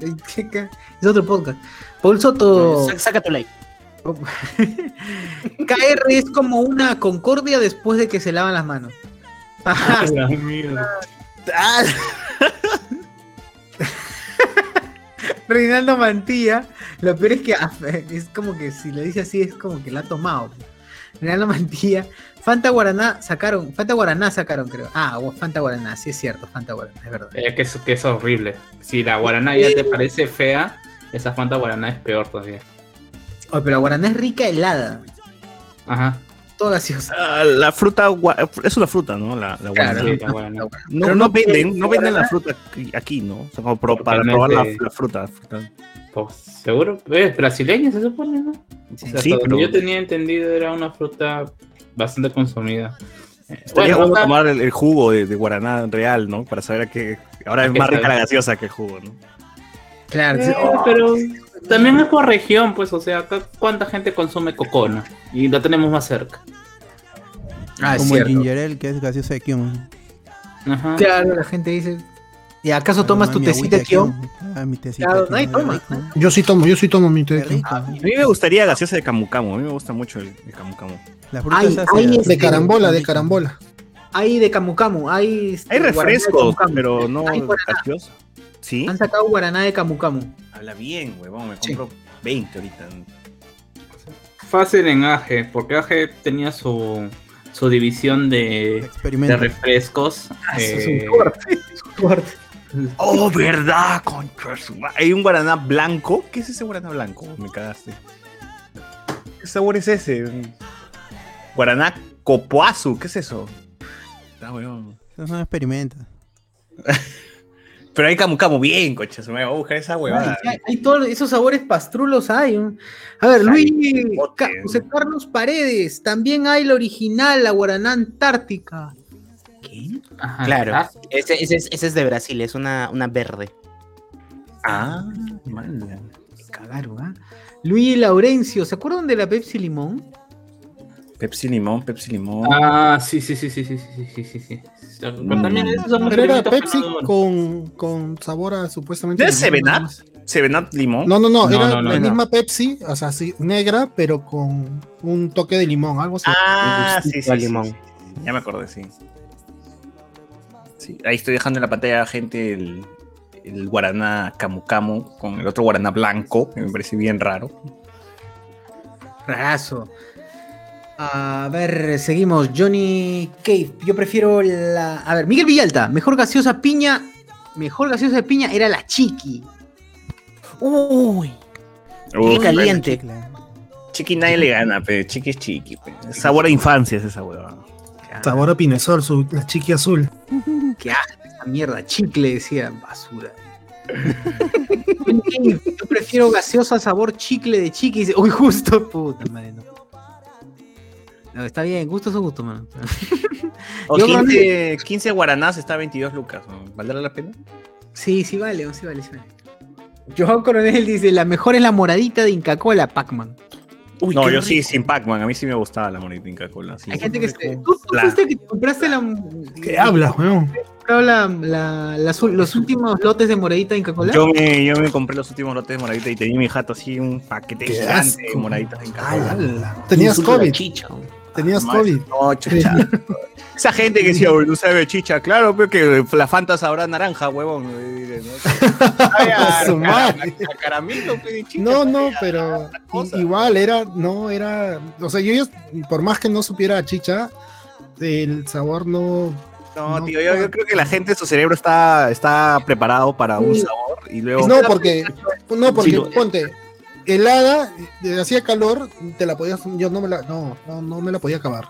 Es otro podcast. Paul Soto. Sa- Saca tu like. KR es como una concordia después de que se lavan las manos. Ajá, Ah, Reinaldo Mantilla. Lo peor es que ah, es como que si lo dice así es como que la ha tomado. Reinaldo Mantilla. Fanta Guaraná sacaron. Fanta Guaraná sacaron, creo. Ah, Fanta Guaraná, sí es cierto, Fanta Guaraná, es verdad. Es que es, que es horrible. Si la guaraná ya te parece fea, esa Fanta guaraná es peor todavía. Oye, pero la Guaraná es rica helada. Ajá. Toda gaseosa. ah, la fruta, es una fruta, ¿no? La, la Claro. guaraná. Sí, la guaraná. No, Pero no no venden, no venden la fruta aquí, ¿no? O sea, como pro- para probar la, fruta. fruta. Pues, seguro, es brasileña se supone, ¿no? O sea, Sí, pero- yo tenía entendido era una fruta bastante consumida. Eh, Estaría bueno, tomar el, el jugo de, de guaraná real, ¿no? Para saber a qué. Ahora ¿A es más rica la gaseosa que el jugo, ¿no? Claro, Eh, sí. Oh, pero también es por región, pues, o sea, acá cuánta gente consume cocona y la tenemos más cerca. Ah, es Como el ginger ale que es gaseosa de Kion. Ajá. Claro, la gente dice. ¿Y acaso tomas tu tecita de Kion? Ah, mi tecita Claro, de nadie Kion, toma. rico. Yo sí tomo, yo sí tomo mi té. A mí me gustaría gaseosa de camu camu. A mí me gusta mucho el, el camu camu. La fruta Ay, es ay, ácida. es- De carambola, de carambola. Hay de Camu Camu, hay. este, Hay refrescos, Camu Camu. pero no Hay gaseosa. ¿Sí? Han sacado Guaraná de Camu Camu. Habla bien, huevón. Me Sí. compro 20 ahorita. Fácil en AGE, porque AGE tenía su, su división de, refrescos. Ah, eso es eh, un corte. es un corte. Oh, verdad, ma- Hay un guaraná blanco. ¿Qué es ese guaraná blanco? Me cagaste. ¿Qué sabor es ese? Guaraná copoazu. ¿Qué es eso? Está weón. Eso son experimentos. Pero hay camu camu bien, coche. Se me va a buscar esa huevada. Hay, hay todos esos sabores pastrulos hay. ¿no? A ver, Luis José Carlos Paredes, también hay la original, la Guaraná Antártica. ¿Qué? ajá, Claro. ah, Ese, ese es, ese es de Brasil, es una, una verde. Ah, man. Cagaron, ¿ah? Luis Laurencio, ¿se acuerdan de la Pepsi Limón? Pepsi limón, Pepsi limón. Ah, sí, sí, sí, sí, sí, sí, sí, sí, sí. Pero también esos son Pero era Pepsi con, con sabor a supuestamente. ¿No es limón, Seven Up? más. Seven Up limón. No, no, no, No, era no, no, la no. misma Pepsi, o sea, sí, negra, pero con un toque de limón, algo así. Ah, sí, limón. sí, sí. Ya me acordé, sí. Sí, ahí estoy dejando en la pantalla, gente, el, el guaraná camu camu con el otro guaraná blanco, que me parece bien raro. Rarazo. A ver, seguimos. Johnny Cave. Yo prefiero la. A ver, Miguel Villalta. Mejor gaseosa piña. Mejor gaseosa de piña era la chiqui. Uy, Uf, qué caliente. Chiqui nadie le gana, pero chiqui es chiqui. pe. Sabor a infancia es esa hueva. Sabor a Pinesol, su, la chiqui azul. Qué asco esta mierda. Chicle, decía. Basura. Yo prefiero gaseosa sabor chicle de chiqui. Dice, Uy, justo. Puta madre, no. No, está bien, gustos o gustos, mano. O Yo 15, 15 guaranás está a 22 lucas. ¿no? ¿Valdrá la pena? Sí, sí vale, sí vale, sí vale. Joao Coronel dice, la mejor es la moradita de Inca Cola, Pac-Man. Uy, no, yo sí, sin Pac-Man. A mí sí me gustaba la monita Inca Cola. sí. Hay gente que se... ¿Tú, tú La- que te compraste la... ¿Qué hablas, weón? la, la- las los últimos lotes de moradita de Inca Cola? Yo me, yo me compré los últimos lotes de moradita y tenía en mi jato así un paquete gigante de moraditas en Cola. Ala. Tenías COVID. chicha. Tenías COVID. No, chucha. Esa gente que decía, "Uy, no sabe chicha, claro, pero que la Fanta sabrá naranja, huevón. Chicha, No, no, pero igual era, no era, o sea, yo, por más que no supiera chicha, el sabor no, No, No, tío, yo, yo creo que la gente, su cerebro está, está preparado para un sabor y luego. no porque, no porque Sí, lo- ponte helada, eh, hacía calor, te la podías, yo no me la, no, no, no me la podía acabar.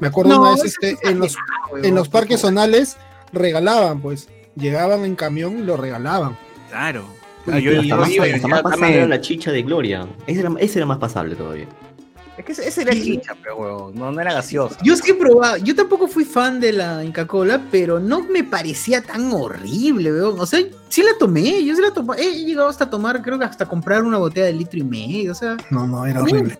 Me acuerdo No, una vez este, es en los, en los parques zonales regalaban, pues, llegaban en camión y lo regalaban. Claro. Ah, yo, iba más- era la chicha de Gloria. Ese era, ese era más pasable todavía. Es que ese ese era chicha, pero huevón, no, no era gaseoso. Yo es que he probado, yo tampoco fui fan de la Inca Cola, pero no me parecía tan horrible, weón. O sea, sí la tomé, yo sí la tomé. He llegado hasta tomar, creo que hasta comprar una botella de litro y medio, o sea. No, no, era horrible.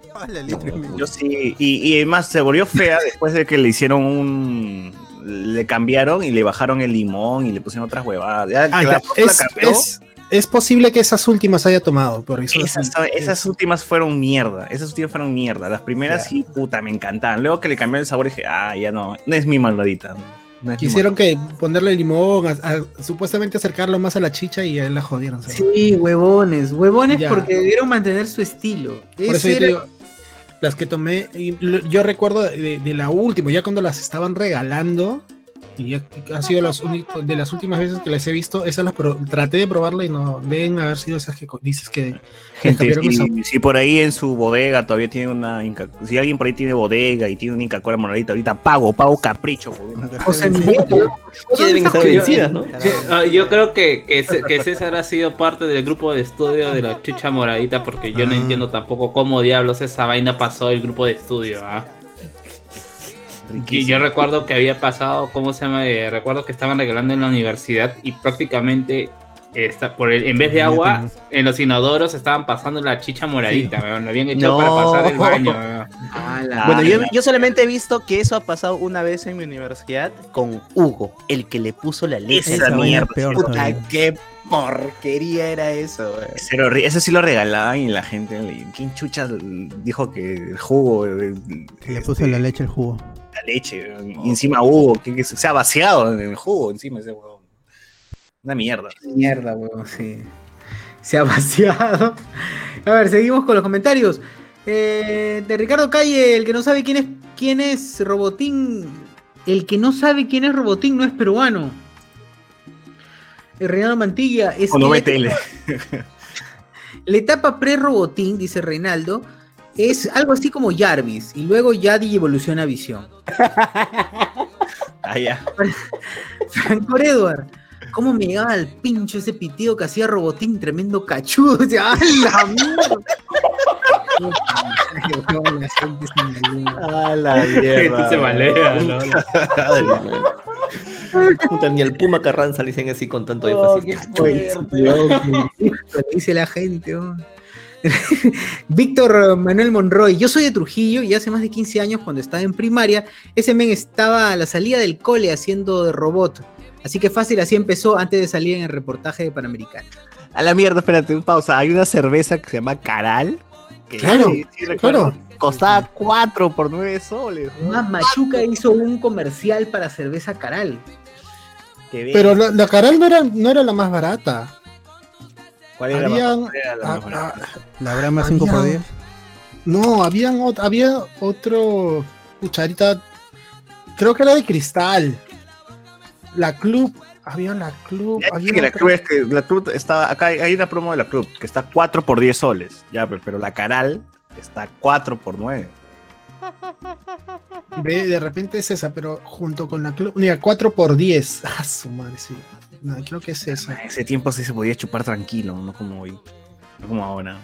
Yo sí, y, y además se volvió fea después de que le hicieron un. Le cambiaron y le bajaron el limón y le pusieron otras huevadas. Ya Ah, la ya, es, cambió, es, es posible que esas últimas haya tomado, por eso. esas, esas es- últimas fueron mierda. Esas últimas fueron mierda. Las primeras sí, puta, me encantaban. Luego que le cambiaron el sabor dije, ah, ya no, no es mi maldadita. No Quisieron que ponerle limón, a- a- supuestamente acercarlo más a la chicha y a él la jodieron. ¿sabes? Sí, huevones, huevones Ya. porque debieron mantener su estilo. Por eso era- digo, las que tomé, y lo- yo recuerdo de, de la última, ya cuando las estaban regalando, y ya ha sido las de las últimas veces que las he visto, esas las pro- traté de probarla y no deben haber sido esas que dices que Gente, si, por ahí en su bodega todavía tiene una Inca, si alguien por ahí tiene bodega y tiene una Inca Cola moradita, ahorita pago, pago capricho. O sea, yo creo que, que, que César ha sido parte del grupo de estudio de la chicha moradita porque yo no Ah. entiendo tampoco cómo diablos esa vaina pasó el grupo de estudio. ¿ah? Y yo recuerdo que había pasado, ¿cómo se llama? Eh, recuerdo que estaban regalando en la universidad y prácticamente está, por el, en vez de agua, en los inodoros estaban pasando la chicha moradita, weón, lo habían echado para pasar el baño. Bueno, yo, yo solamente he visto que eso ha pasado una vez en mi universidad con Hugo, el que le puso la leche. Esa mierda, peor Puta, qué porquería era eso, ese sí lo regalaban y la gente, le- ¿quién chucha dijo que el jugo, el- Que le este, puso la leche al jugo. La leche, y encima hubo, que, que se ha vaciado en el jugo encima ese huevón. Una mierda. Mierda, huevón, sí. Se ha vaciado. A ver, seguimos con los comentarios. Eh, de Ricardo Calle, el que no sabe quién es quién es Robotín. El que no sabe quién es Robotín no es peruano. El Reinaldo Mantilla es O no. La etapa pre-Robotín, dice Reinaldo, es algo así como Jarvis. Y luego ya evoluciona a Visión. Ah, ya. Franco Edward. ¿Cómo me llegaba al pincho ese pitido que hacía Robotín? Tremendo cachudo. O sea, ¡a la mierda! La gente se malea. A la Gente se malea, ¿no? Puta, ni al Puma Carranza le dicen así con tanto Oh, énfasis. qué fuerte, loco. Lo dice la gente. oh. Víctor Manuel Monroy, yo soy de Trujillo y hace más de 15 años cuando estaba en primaria, ese men estaba a la salida del cole haciendo de robot. Así que fácil, así empezó antes de salir en el reportaje de Panamericana. A la mierda, espérate, un pausa. Hay una cerveza que se llama Caral. que Claro, sí, sí recuerdo, claro. Costaba 4 por 9 soles. ¿no? Más Machuca hizo un comercial para cerveza Caral. Pero la, la Caral no era, no era la más barata. ¿Cuál era la Habían- la más barata? ah, La Brahma 5 por Había- 10. No, habían había otro cucharita, creo que era de cristal. La club, había la club, Ya había que la club, es que la club está, acá hay, hay una promo de la club que está 4 por 10 soles, ya, pero, pero la Caral está 4 por 9. Ve, de repente es esa, pero junto con la club, mira, 4 por 10 Ah, su madre, sí. No, creo que es esa. En ese tiempo sí se podía chupar tranquilo, no como hoy, no como ahora.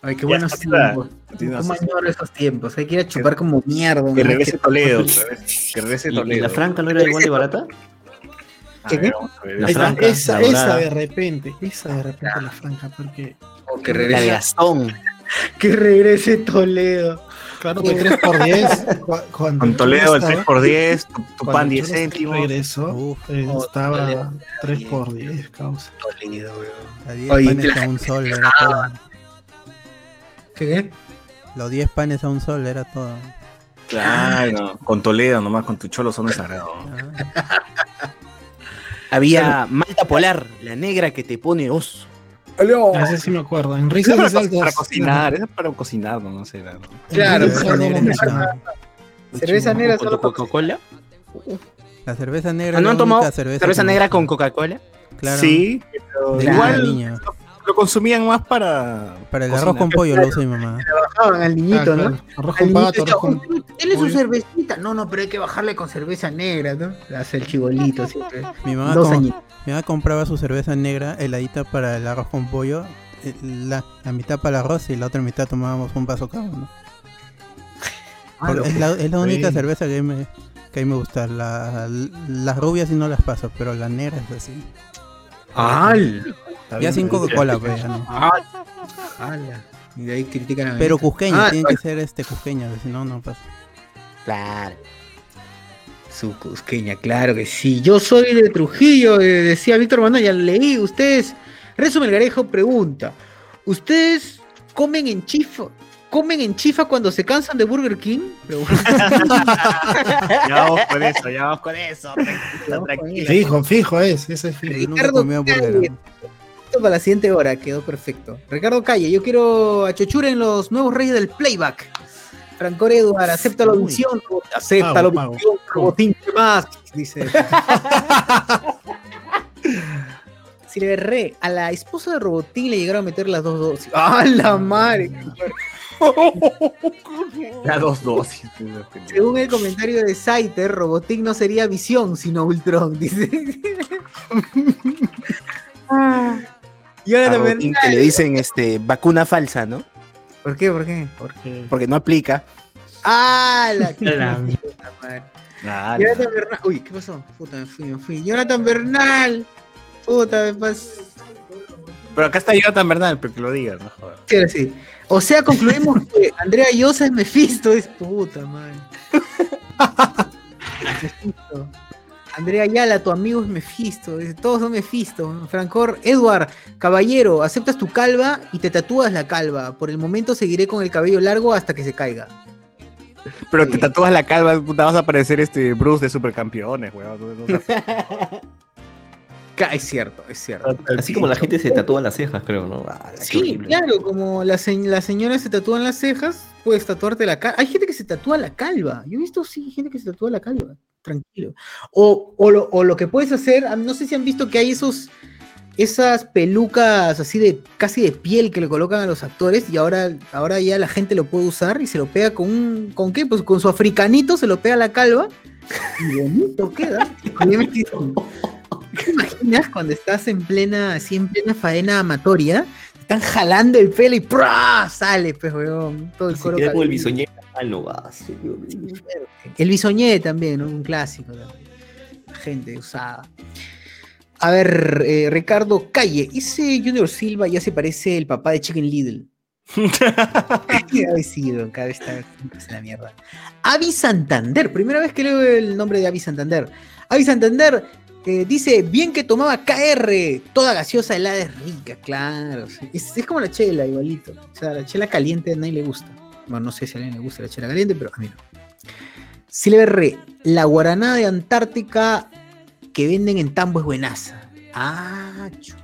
Ay, qué Ya buenos tiempos. ¿Cómo añoro esos tiempos? Hay que ir a chupar como mierda. Que regrese Toledo, que regrese- que regrese ¿Y, y Toledo. la franca no era igual de barata? ¿Qué, ver. La franca, esa, la esa de repente, esa de repente la franca, porque O que La Gastón. que regrese Toledo. Claro que 3 por 10 cu- cuando Con Toledo el estaba- 3x10, tu, tu cuando pan 10 Cholo céntimos. regresó, Uf, eh, Oh, estaba Toledo. 3 por 10 causa. Toledo, weón. a 10 Oye, panes la- a un sol era todo. ¿Qué? Los 10 panes a un sol era todo. Claro, con Toledo nomás, con tu cholo son de sagrado. Ah, Había Malta Polar, la negra que te pone oso. A ese sí me acuerdo. En risas es y para, saltos. para cocinar, eso es para cocinar, no, no sé. la- Claro, cerveza negra no. Cerveza negra ¿Con solo Coca-Cola? La cerveza negra ¿Ah, ¿No han tomado cerveza, negra con Coca-Cola? Claro, Sí, pero igual niño. Lo consumían más para. Para el cocinar. arroz con pollo lo usa mi mamá. bajaban al Ah, niñito, ¿no? Arroz con pato, decía, arroz con... "Oh, Él es su pollo". cervecita. No, no, pero hay que bajarle con cerveza negra, ¿no? Hace el chibolito siempre. Mi mamá, Dos añitos. mi mamá compraba su cerveza negra heladita para el arroz con pollo. eh, La, la mitad para el arroz y la otra mitad tomábamos un vaso cada uno. Porque es la, es la única bueno. cerveza que a mí me, que a mí me gusta. La- las rubias sí no las paso, pero las negras así. ¡Al! Ya sin Coca-Cola, pues ya no. ¡Hala! Y de ahí critican a Pero cusqueña, Ah, tiene que ser este cusqueña, si no, no pasa. Claro. Su cusqueña, claro que sí. Yo soy de Trujillo, eh, decía Víctor Manuel, ya leí. Ustedes, Rezo Melgarejo pregunta: ¿Ustedes comen en chifa? ¿Comen en chifa cuando se cansan de Burger King? Ya vamos con eso, ya vamos con eso. Tranquila, tranquila. Fijo, fijo es, ese es fijo. Yo nunca Para la siguiente hora, quedó perfecto. Ricardo Calle, yo quiero a Chochura en los nuevos reyes del playback. Francor Eduard, acepta la audición, acepta Pago, la audición, Robotín, ¿qué más? Dice. Si le erré, a la esposa de Robotín le llegaron a meter las dos dosis. ¡Ah, la madre! Ya dos dosis. Según el comentario de Saiter, Robotín no sería Visión, sino Ultron, dice. Y ahora A también. Que le dicen este, vacuna falsa, ¿no? ¿Por qué? ¿Por qué? Porque. Porque no aplica. ¡Ah! La, La madre. Jonathan Bernal. Uy, ¿qué pasó? Puta, me fui, me fui. Jonathan Bernal. Puta, me pasó. Pero acá está Jonathan Bernal, pero que lo digas, no jodas. Sí, sí. O sea, concluimos que Andrea Llosa es Mephisto. Es puta madre. Mephisto. Andrea Ayala, tu amigo es Mephisto. Dice, Todos son Mephisto. Francor, Edward, caballero, aceptas tu calva y te tatúas la calva. Por el momento seguiré con el cabello largo hasta que se caiga. Pero te tatúas la calva, puta, vas a parecer este Bruce de Supercampeones, weón. No, no, no. Ca- Es cierto, es cierto. Así como la gente se tatúa las cejas, creo, ¿no? Ah, Sí, claro, como la, se- la señora se tatúan las cejas, puedes tatuarte la calva. Hay gente que se tatúa la calva. Yo he visto, sí, gente que se tatúa la calva. Tranquilo. O, o, lo, o lo que puedes hacer, ah, no sé si han visto que hay esos, esas pelucas así de casi de piel que le colocan a los actores y ahora, ahora ya la gente lo puede usar y se lo pega con un, ¿con qué? Pues con su africanito se lo pega a la calva y bonito queda. ¿Te imaginas cuando estás en plena, así en plena faena amatoria? te Están jalando el pelo y ¡prá! sale, pues, weón. Todo el Se coro. queda con el bisoñero. No, sí, qué horrible. El bisoñé también, ¿no? Un clásico. La gente usada. A ver, eh, Ricardo Calle, ese Junior Silva ya se parece el papá de Chicken Little. Sí, weón, cada vez está en la mierda. Avi Santander, primera vez que leo el nombre de Avi Santander. Avi Santander eh, dice, bien que tomaba KR, toda gaseosa helada es rica, claro. Es, es como la chela, igualito. O sea, la chela caliente a nadie le gusta. Bueno, no sé si a alguien le gusta la chela caliente, pero a mí no. Silver la guaraná de Antártica que venden en Tambo es buenaza. Ah, chu-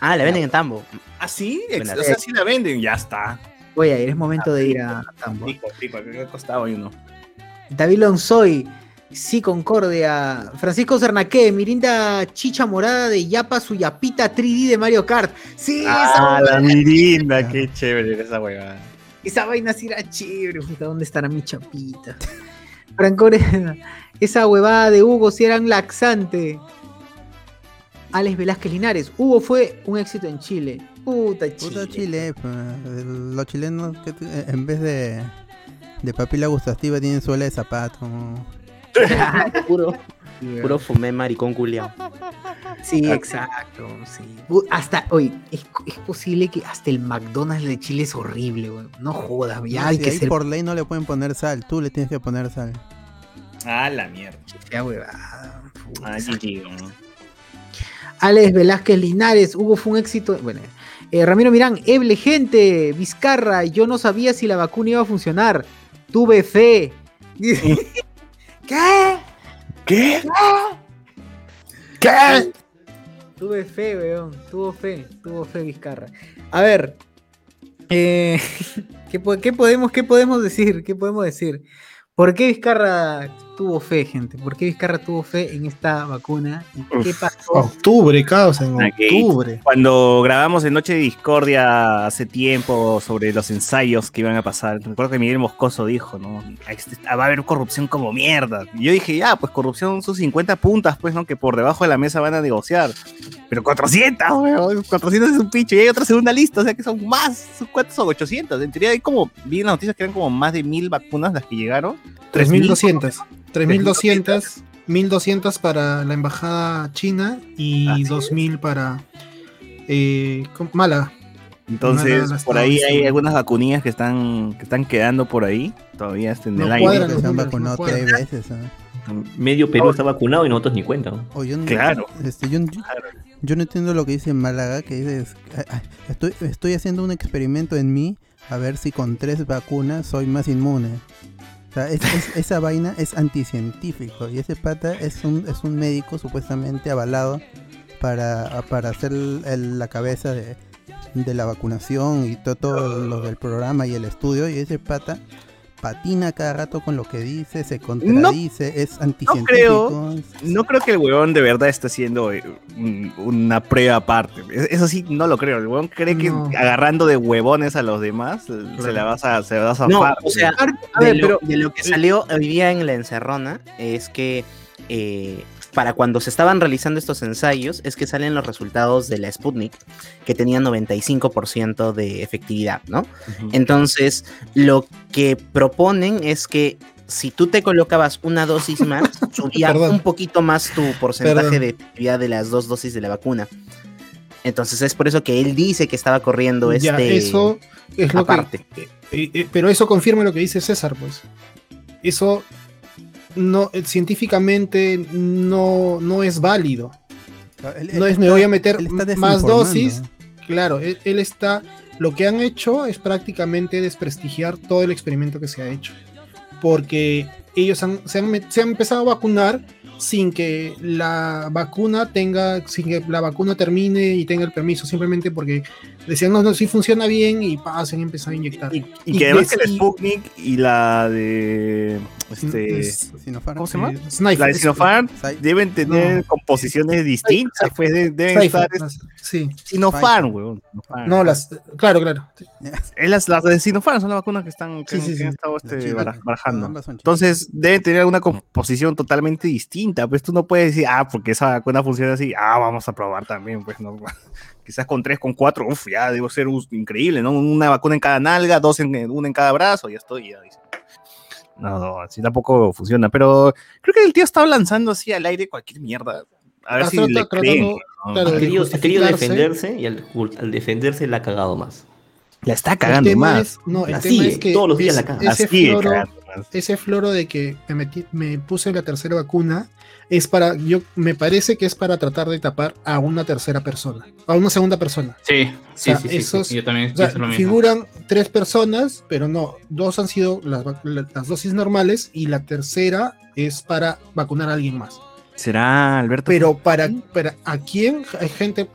Ah, la venden en Tambo. ¿Ah, sí? O sea, sí la venden, ya está. Voy a ir, es momento de ir a Tambo. Pico, pico, costado hay uno. David Lonzoy, sí, Concordia. Francisco Cernaque, Mirinda Chicha Morada de Yapa, su Yapita 3D de Mario Kart. Sí, esa, Ah, la mirinda, qué chévere esa huevada. Esa vaina sí era chévere. puta, ¿Dónde estará mi chapita? Franco esa huevada de Hugo si era un laxante. Alex Velázquez Linares, Hugo fue un éxito en Chile. Puta Chile. Puta Chile, pues, los chilenos que en vez de, de papila gustativa tienen suela de zapato. Puro, puro fumé maricón culiao. Sí, exacto. Sí. Hasta hoy, es, es posible que hasta el McDonald's de Chile es horrible, güey. No jodas, ya No, hay si que ahí ser por ley no le pueden poner sal, tú le tienes que poner sal. Ah, la mierda. fea huevada. Ah, ¿no? Alex Velázquez Linares, Hugo fue un éxito. Bueno, eh, Ramiro Mirán, Eble, gente, Vizcarra, yo no sabía si la vacuna iba a funcionar. Tuve fe. ¿Qué? ¿Qué? ¿Qué? Tuve fe, weón. Tuvo fe, tuvo fe Vizcarra. A ver. eh, ¿qué, qué podemos, ¿Qué podemos decir? ¿Qué podemos decir? ¿Por qué Vizcarra tuvo fe, gente? ¿Por qué Vizcarra tuvo fe en esta vacuna? ¿Y qué Uf, pasó? Octubre, causa, en Ok. octubre. Cuando grabamos en Noche de Discordia hace tiempo sobre los ensayos que iban a pasar, recuerdo que Miguel Moscoso dijo, ¿no? Este- Va a haber corrupción como mierda. Y yo dije, ya, pues corrupción sus 50 puntas, pues, ¿no? Que por debajo de la mesa van a negociar. Pero 400, weón, 400 es un pinche. Y hay otra segunda lista, o sea que son más. ¿Cuántos son? 800. En teoría hay como, vi en las noticias que eran como más de mil vacunas las que llegaron. 3200. 3200. 1200 para la embajada china y Así 2000 para eh. Málaga. Entonces, por ahí hay algunas vacunillas que están, que están quedando por ahí. Todavía está en No el aire. se han no vacunado tres veces. ¿ah? Medio Perú está vacunado y nosotros ni cuenta. ¿no? O yo no- Claro. este, yo, yo- yo no entiendo lo que dice Málaga, que dice, es- estoy, estoy haciendo un experimento en mí a ver si con tres vacunas soy más inmune. Sea, es- es- esa vaina es anticientífico y ese pata es un, es un médico supuestamente avalado para, para hacer el- la cabeza de, de la vacunación y to- todo lo del programa y el estudio y ese pata patina cada rato con lo que dice, se contradice, es anticientífico. es- No creo que el huevón de verdad esté haciendo eh, un- una prueba aparte. Es- Eso sí, no lo creo. El huevón cree que No. agarrando de huevones a los demás se la vas a, se la vas a No, zafar. o sea, A de, ver, lo, pero de lo que salió hoy día en la encerrona es que eh, para cuando se estaban realizando estos ensayos es que salen los resultados de la Sputnik que tenía 95% de efectividad, ¿no? Entonces, lo que proponen es que si tú te colocabas una dosis más, subía Perdón. un poquito más tu porcentaje Perdón. de efectividad de las dos dosis de la vacuna. Entonces es por eso que él dice que estaba corriendo Ya, este eso es lo aparte. que. eh, eh, pero eso confirma lo que dice César, pues. Eso no eh, científicamente no, no es válido. Él- No es me voy a meter más dosis. Claro, él, él está. Lo que han hecho es prácticamente desprestigiar todo el experimento que se ha hecho. Porque ellos han- se, han, se han empezado a vacunar sin que la vacuna tenga, sin que la vacuna termine y tenga el permiso, simplemente porque decían, no, no, sí funciona bien y pa, se han empezado a inyectar. Y, y y que además que el Sputnik y la de. Este, Es- Sinopharm. ¿Cómo se llama? Sniper, la de Sinopharm deben tener No. composiciones distintas. Pues de- deben Sniper, estar. sí. Sinopharm. Sinopharm. No, las. Claro, claro. Es las, las de Sinopharm son las vacunas que están que, Sí, sí, que sí. han estado este, barajando. Entonces deben tener una composición totalmente distinta. Pues tú no puedes decir, ah, porque esa vacuna funciona así, ah, vamos a probar también. Pues no, quizás con tres, con cuatro, uff, ya debo ser increíble, ¿no? Una vacuna en cada nalga, dos en una en cada brazo, ya estoy, ya dice. No, no, así tampoco funciona. Pero creo que el tío estaba lanzando así al aire cualquier mierda. A ver Ah, si le tratando- creen. ¿no? claro, Ha querido, ha querido justificarse. defenderse y al, al defenderse la ha cagado más. La está cagando más. es, no, el La tema sigue, es que todos los días es- la caga. ese Así, floro. Ese floro de que me metí, me puse la tercera vacuna es para, yo me parece que es para tratar de tapar a una tercera persona, a una segunda persona. Sí, sí, sea, sí, sí, esos- sí, Yo también O sea, lo mismo. figuran tres personas, pero no, dos han sido las, dosis normales y la tercera es para vacunar a alguien más. ¿Será Alberto? Pero para, para a quién hay gente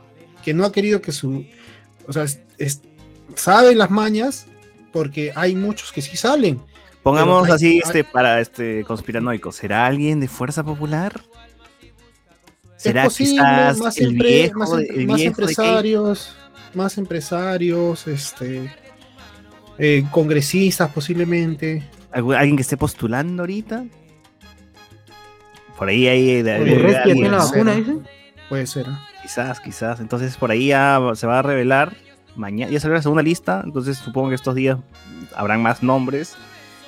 que no ha querido que su, o sea, es- es- sabe las mañas porque hay muchos que sí salen. Pongamos Pero así este para este conspiranoico. ¿Será alguien de Fuerza Popular? ¿Será posible, quizás más, el empre- viejo, más, de- em- el viejo de empresarios, más empresarios, este, eh, congresistas posiblemente. ¿Algu- ¿Alguien que esté postulando ahorita? Por ahí hay de- Oye, de- ¿El Red ya alguien, tiene la vacuna? Puede ser. ¿ah? Quizás, quizás. Entonces por ahí ya se va a revelar. Mañana ya salió la segunda lista. Entonces supongo que estos días habrán más nombres.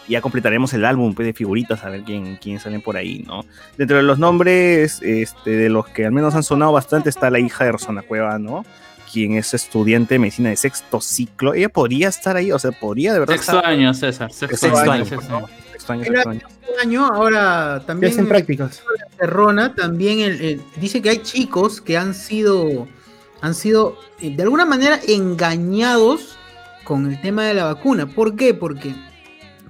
Y ya completaremos el álbum pues, de figuritas a ver quién, quién salen por ahí, ¿no? Dentro de los nombres, este, de los que al menos han sonado bastante, está la hija de Rosana Cueva, ¿no? Quien es estudiante de medicina de sexto ciclo. Ella podría estar ahí, o sea, podría de verdad Sexto estar. año, César. Sexto, Sexto año. año, sexto año. Sexto año, Era- sexto año. Año, ahora Ya también hacen prácticas. También el- el- dice que hay chicos que han sido han sido eh, de alguna manera engañados con el tema de la vacuna. ¿Por qué? Porque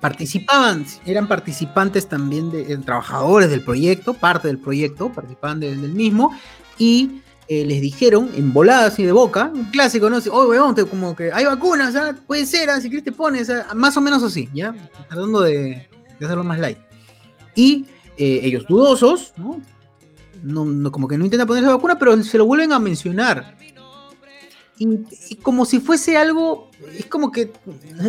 participaban, eran participantes también de trabajadores del proyecto, parte del proyecto, participaban de- del mismo y eh, les dijeron en voladas y de boca, un clásico, ¿no? Oh, weón, te- como que hay vacunas, ¿ah? puede ser, ¿ah? si quieres te pones, ¿ah? más o menos así, ¿ya? Tratando de, hacerlo más light. Y eh, ellos dudosos, ¿no? No, como que no intentan ponerse vacuna, pero se lo vuelven a mencionar. Como si fuese algo, es como que,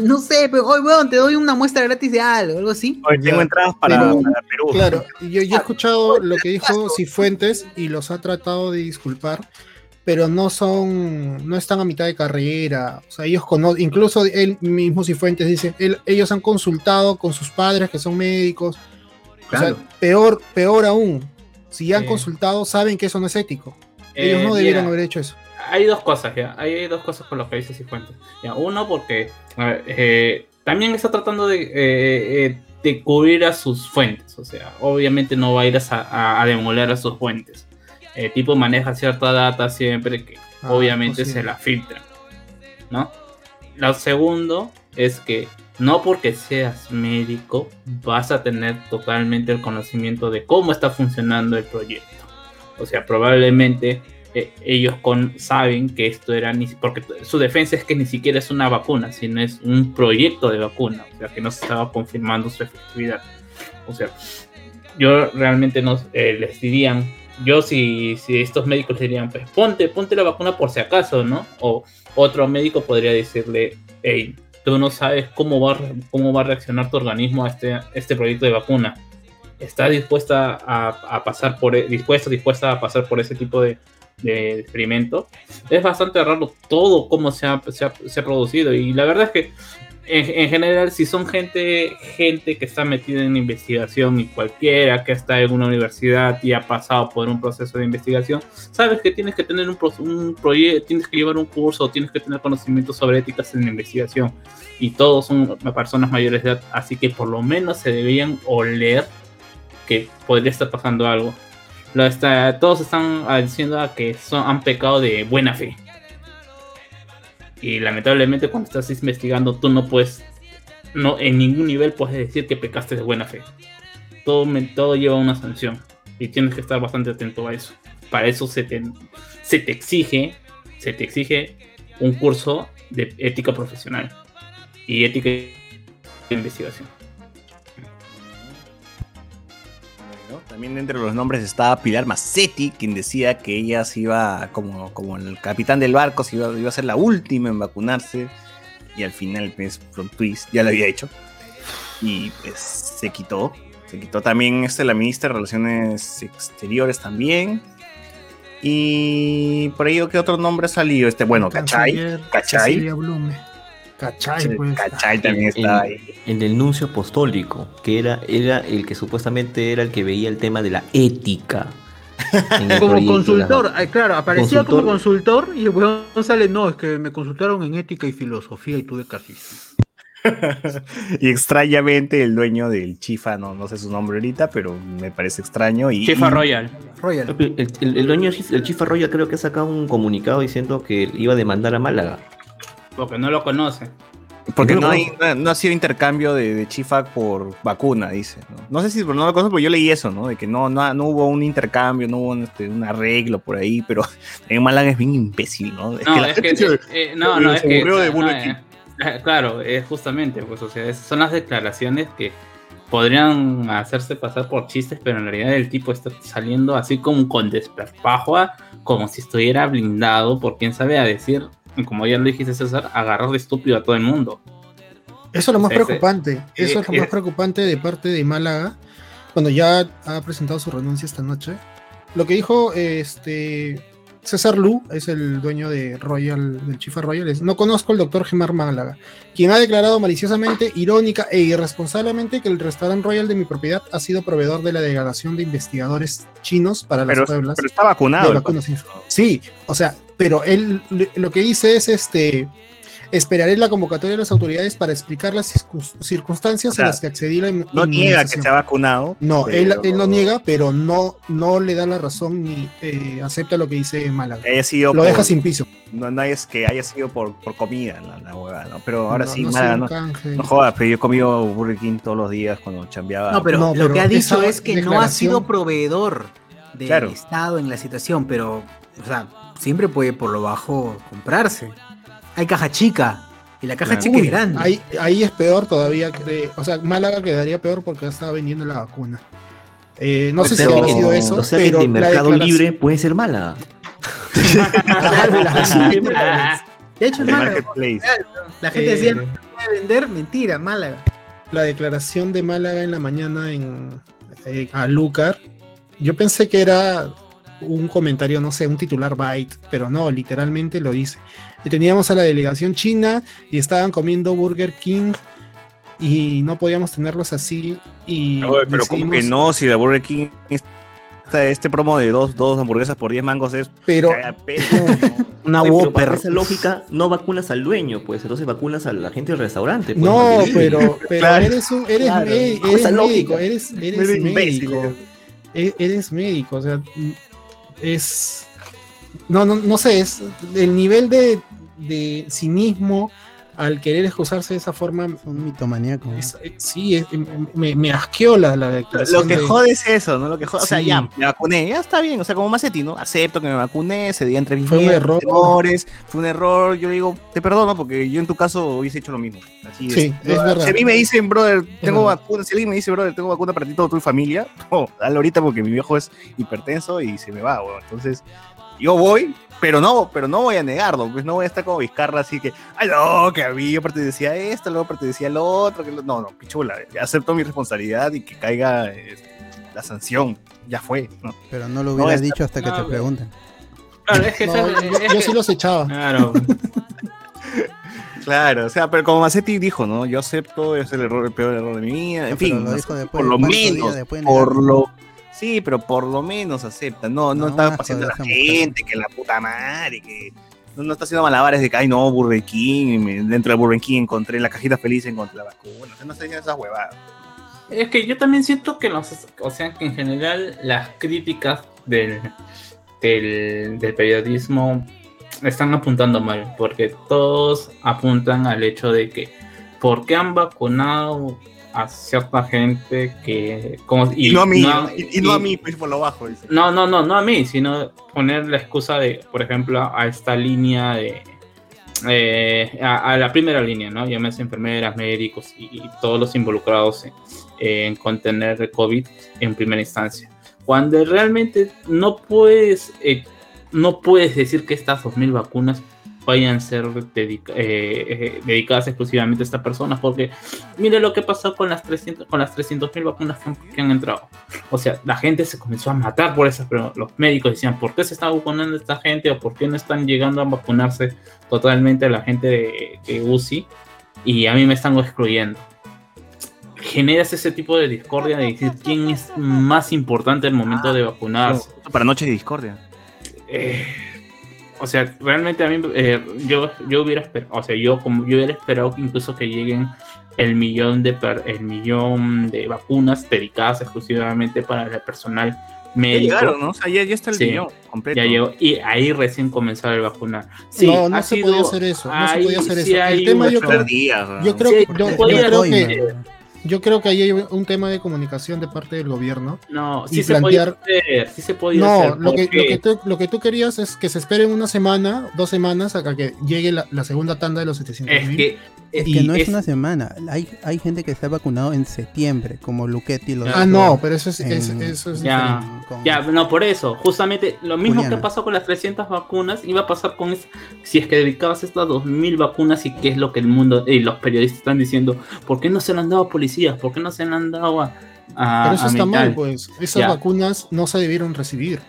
no sé, pero hoy, weón, te doy una muestra gratis de algo, algo así. Tengo entradas para, Pero- para Perú. Claro, y yo, yo he escuchado lo que dijo Cifuentes y los ha tratado de disculpar, pero no son, no están a mitad de carrera. O sea, ellos conocen, incluso él mismo Cifuentes dice, él- ellos han consultado con sus padres que son médicos. Claro. O sea, peor, peor aún, si ya han consultado, saben que eso no es ético. Ellos Eh, no debieron mira, haber hecho eso. Hay dos cosas ya. Hay dos cosas con lo que dice Cifuentes. Ya, uno, porque a ver, eh, también está tratando de, eh, eh, de cubrir a sus fuentes. O sea, obviamente no va a ir a, sa- a, a demoler a sus fuentes. El tipo maneja cierta data siempre que Ah, obviamente se la filtra. ¿No? Lo segundo es que no porque seas médico vas a tener totalmente el conocimiento de cómo está funcionando el proyecto. O sea, probablemente eh, ellos con, saben que esto era ni porque su defensa es que ni siquiera es una vacuna, sino es un proyecto de vacuna, o sea, que no se estaba confirmando su efectividad. O sea, yo realmente no eh, les dirían, yo si, si estos médicos dirían, pues ponte, ponte la vacuna por si acaso, ¿no? O otro médico podría decirle, hey, tú no sabes cómo va, cómo va a reaccionar tu organismo a este, este proyecto de vacuna. ¿Estás dispuesta a, pasar por, e- dispuesta, dispuesta a pasar por ese tipo de, de experimento? Es bastante raro todo cómo se ha, se ha- se ha producido y la verdad es que en, en general, si son gente, gente que está metida en investigación y cualquiera que está en una universidad y ha pasado por un proceso de investigación, sabes que tienes que tener un, un proyecto, tienes que llevar un curso, tienes que tener conocimientos sobre éticas en investigación. Y todos son personas mayores de edad, así que por lo menos se deberían oler que podría estar pasando algo. Lo está, todos están diciendo a que son, han pecado de buena fe. Y lamentablemente cuando estás investigando tú no puedes, no en ningún nivel puedes decir que pecaste de buena fe. Todo, todo lleva una sanción y tienes que estar bastante atento a eso. Para eso se te, se te exige, se te exige un curso de ética profesional y ética de investigación. ¿No? También entre los nombres estaba Pilar Massetti, quien decía que ella se iba, como, como el capitán del barco, se iba, iba a ser la última en vacunarse. Y al final, pues, twist, ya lo había hecho. Y pues se quitó. Se quitó también este, la ministra de Relaciones Exteriores también. Y por ello, ¿qué otro nombre ha salido? Este, bueno, Cachay. Cachay. Cachay, pues. Cachay también El- estaba ahí. El del nuncio apostólico, que era, era el que supuestamente era el que veía el tema de la ética. en el Como proyecto, consultor, la- ay, claro, aparecía como Consultor. y el weón sale, no, es que me consultaron en ética y filosofía y tuve casi. y extrañamente el dueño del Chifa, no, no sé su nombre ahorita, pero me parece extraño. Y, Chifa y- Royal. Royal. El, el- el dueño, el Chifa Roya creo que ha sacado un comunicado diciendo que iba a demandar a Málaga. Porque no lo conoce. Porque No, hay, no, no ha sido intercambio de, de Chifa por vacuna, dice. ¿no? No sé si no lo conozco, pero yo leí eso, ¿no? De que no, no, no hubo un intercambio, no hubo un, este, un arreglo por ahí, pero en Málaga es bien imbécil, ¿no? No, la es que, se- eh, eh, no, no, es que aburrió de no, Bulo eh, Claro, es justamente, pues, o sea, esas son las declaraciones que podrían hacerse pasar por chistes, pero en realidad el tipo está saliendo así como con desperpajo, a- como si estuviera blindado, por quién sabe, a decir, como ya lo dijiste César, agarrar de estúpido a todo el mundo. Eso es lo más Ese- preocupante. Eso es lo eh, más preocupante de parte de Málaga, cuando ya ha presentado su renuncia esta noche. Lo que dijo este César Lu, es el dueño de Royal, del Chifa Royal, es, no conozco al doctor Gemar Málaga, quien ha declarado maliciosamente, irónica e irresponsablemente que el restaurante Royal de mi propiedad ha sido proveedor de la delegación de investigadores chinos para las Pero, pueblas. pero está vacunado. Sí, o sea, pero él lo que dice es este esperaré la convocatoria de las autoridades para explicar las circun- circunstancias O sea, en las que accedí a la No niega que se ha vacunado. No, pero él, él lo niega, pero no, no le da la razón ni eh, acepta lo que dice Málaga. que haya sido Lo por- deja sin piso. No, no es que haya sido por, por comida la, la huevada, ¿no? Pero ahora No, sí, no un no, no jodas, pero yo he comido Burger King todos los días cuando chambeaba. No, pero No, lo pero que ha dicho es que no ha sido proveedor del Claro. Estado en la situación, pero, o sea, siempre puede por lo bajo comprarse. Hay caja chica, y la caja Claro. chica Uy, es grande. ahí, ahí es peor todavía. que- o sea, Málaga quedaría peor porque estaba vendiendo la vacuna. Eh, no sé si habrá sido eso, o sea que pero de la Mercado declaración- Libre puede ser mala. Claro, la, gente, de hecho, es El Málaga. La gente Eh, decía, no puede vender, mentira, Málaga. la declaración de Málaga en la mañana en, eh, a Lucar, yo pensé que era un comentario, no sé, un titular byte, pero no, literalmente lo dice. Y teníamos a la delegación china y estaban comiendo Burger King y no podíamos tenerlos así. Y Oye, pero como que no, si la Burger King, esta- este promo de dos, dos hamburguesas por 10 mangos es Pero ¿no? Una Oye, Whopper. esa lógica, no vacunas al dueño, pues entonces vacunas a la gente del restaurante. pues, no, pero, pero Claro. eres un, eres, Claro, me- eres médico, eres, eres médico, e- eres médico, o sea, es, no, no, no sé, es el nivel de, de cinismo al querer excusarse de esa forma, Es un mitomaníaco. es- eh, sí, es- me, me asqueó la, la declaración Lo que de- jode es eso, ¿no? Lo que jode, o sea, Sí. ya, me vacuné, ya está bien, o sea, como Macetti, ¿no? Acepto que me vacuné, se di entre mis Fue un error. temores, fue un error, yo digo, te perdono porque yo en tu caso hubiese hecho lo mismo. Así Sí, es. es verdad. Si a mí me dicen, brother, tengo vacuna, si alguien me dice, brother, tengo vacuna para ti, toda tu familia, no, dale ahorita porque mi viejo es hipertenso y se me va, weón. Entonces, yo voy, pero no, pero no voy a negarlo, pues no voy a estar como Vizcarra así que, ay no, que a mí yo pertenecía a esto, luego pertenecía al otro, que lo- no, no, pichula, acepto mi responsabilidad y que caiga eh, la sanción, ya fue, ¿no? Pero no lo hubieras dicho hasta que no, te pregunten. Claro, es que, yo, es yo que- sí los echaba. Claro, Claro, o sea, pero como Macetti dijo, ¿no? Yo acepto, es el error, el peor error de mi vida, en Pero fin, lo no dijo sé, después, por lo ¿cuántos días menos, por lo... Sí, pero por lo menos acepta, no, no, No, está pasando a la mujer. gente, que la puta madre, que no, no está haciendo malabares de que, ay no, Burger King, me- dentro de Burger King encontré la cajita feliz, encontré la vacuna, o sea, no está haciendo esas huevadas. Es que yo también siento que los, o sea, que en general las críticas del, del, del periodismo están apuntando mal, porque todos apuntan al hecho de que ¿por qué han vacunado a cierta gente que como Y, no a mí, no- y, y no a mí, pues por lo bajo, dice. no, no, no, no a mí, sino poner la excusa de, por ejemplo, a esta línea de. eh, a, a la primera línea, ¿no? Llámese enfermeras, médicos y, y todos los involucrados en, en contener el COVID en primera instancia. Cuando realmente no puedes, eh, no puedes decir que estas 2.000 vacunas vayan a ser dedica- eh, eh, dedicadas exclusivamente a estas personas, porque mire lo que pasó con las 300 con las 300.000 vacunas que han- entrado. O sea, la gente se comenzó a matar por esas, pero los médicos decían, ¿por qué se está vacunando esta gente? ¿O por qué no están llegando a vacunarse totalmente la gente de, de UCI? Y a mí me están excluyendo. Generas ese tipo de discordia de decir quién es más importante al momento de vacunarse. Para noche de discordia. Eh, o sea, realmente a mí eh, yo, yo hubiera esperado, o sea, yo como yo hubiera esperado que incluso que lleguen el millón de per- el millón de vacunas dedicadas exclusivamente para el personal Ya médico. llegaron, ¿no? O sea, ya, ya está el Sí. millón completo. Ya llegó y ahí recién comenzar el vacunar. Sí, no, no ha se sido- podía hacer eso. No se podía hacer sí eso. El tema yo creo, yo creo Sí, que yo, yo podía- creo Coima. que yo creo que ahí hay un tema de comunicación de parte del gobierno. No, y sí se plantear- podía hacer, sí se podía No, hacer. lo que, lo, que tú, lo que tú querías es que se esperen una semana, dos semanas, a que llegue la, la segunda tanda de los 700 Es que Es que no es, una semana. Hay, hay gente que se ha vacunado en septiembre, como Luquetti. Lo ah, no, pero eso es, eso es ya, ya, no, por eso. Justamente lo mismo que pasó con las 300 vacunas, iba a pasar con si es que dedicabas estas 2000 vacunas y qué es lo que el mundo y los periodistas están diciendo. ¿Por qué no se lo han dado a policías? ¿Por qué no se lo han dado a... a pero eso está mal, pues. Esas vacunas no se debieron recibir.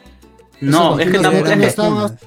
No, es que tampoco no, estaban,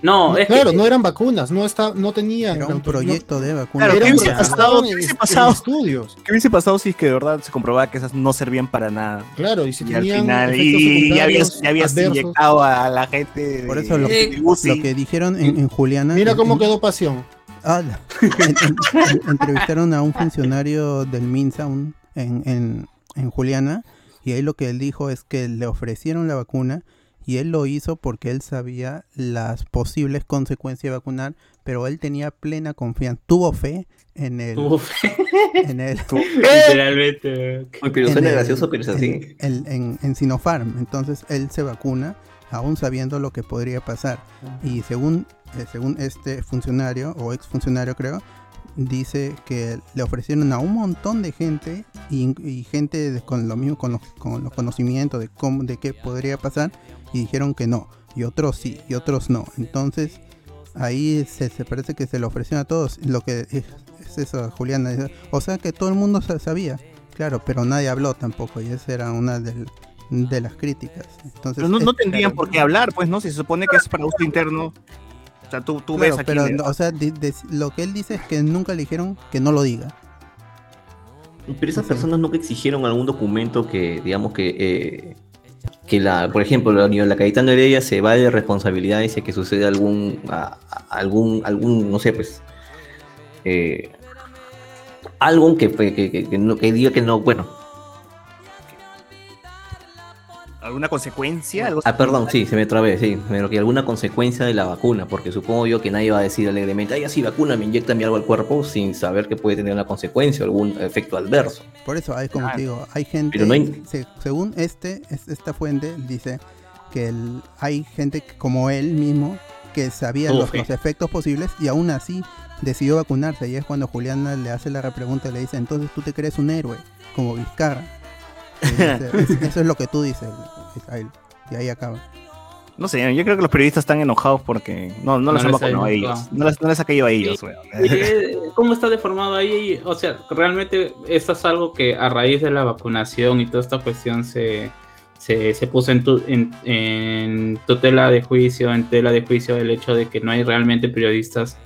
no, es claro, no eran vacunas, no está, no tenían era un proyecto de vacunas. Claro, ¿qué hubiese pasado, ¿qué hubiese pasado, estudios? ¿Qué hubiese pasado si es que de verdad se comprobaba que esas no servían para nada? Claro, y si y al final y ya habías, ya habías inyectado a la gente. Por eso lo, que, lo que dijeron en, en Juliana. Mira cómo quedó pasión. Ah, entrevistaron a un funcionario del MINSA un, en, en, en Juliana y ahí lo que él dijo es que le ofrecieron la vacuna y él lo hizo porque él sabía las posibles consecuencias de vacunar, pero él tenía plena confianza, tuvo fe en el... Tuvo fe. En el... Literalmente. pero suena gracioso, pero es así. En, en, en, Sinopharm, entonces él se vacuna aún sabiendo lo que podría pasar. Y según, eh, según este funcionario, o ex funcionario creo, dice que le ofrecieron a un montón de gente y, gente con lo mismo con los, con los conocimientos de cómo de qué podría pasar y dijeron que no, y otros sí, y otros no. Entonces, ahí se, parece que se lo ofrecieron a todos. Lo que es, eso, Juliana. O sea que todo el mundo sabía, claro, pero nadie habló tampoco, y esa era una de las críticas. Entonces, pero no, tendrían por qué hablar, pues, ¿no? Si se supone que es para uso interno. O sea, tú, tú ves aquí. Pero, o sea, lo que él dice es que nunca le dijeron que no lo diga. Pero esas personas nunca exigieron algún documento que, digamos, que eh, que la, por ejemplo, la, la Cayetano Heredia se va de responsabilidad y si que sucede algún, algún, algún, no sé, pues, eh, algo que, que, que, que, no, que diga que no, bueno, ¿Alguna consecuencia? ¿Algo ah, perdón, sí, se me trabé, sí. Pero que alguna consecuencia de la vacuna, porque supongo yo que nadie va a decir alegremente, ay, así vacuna, me inyecta algo al cuerpo sin saber que puede tener una consecuencia o algún efecto adverso. Por eso, hay, como te digo, hay gente, según este, esta fuente, dice que hay gente como él mismo que sabía los, los, efectos posibles y aún así decidió vacunarse. Y es cuando Juliana le hace la repregunta y le dice, entonces tú te crees un héroe, como Vizcarra. Eso es lo que tú dices, y ahí acaba. No sé, yo creo que los periodistas están enojados porque no, no, les han vacunado a ellos. No les, no les ha caído a ellos. Eh, ¿Cómo está deformado ahí? O sea, realmente esto es algo que a raíz de la vacunación y toda esta cuestión se, se, se puso en, en, en, tutela de juicio, en tela de juicio el hecho de que no hay realmente periodistas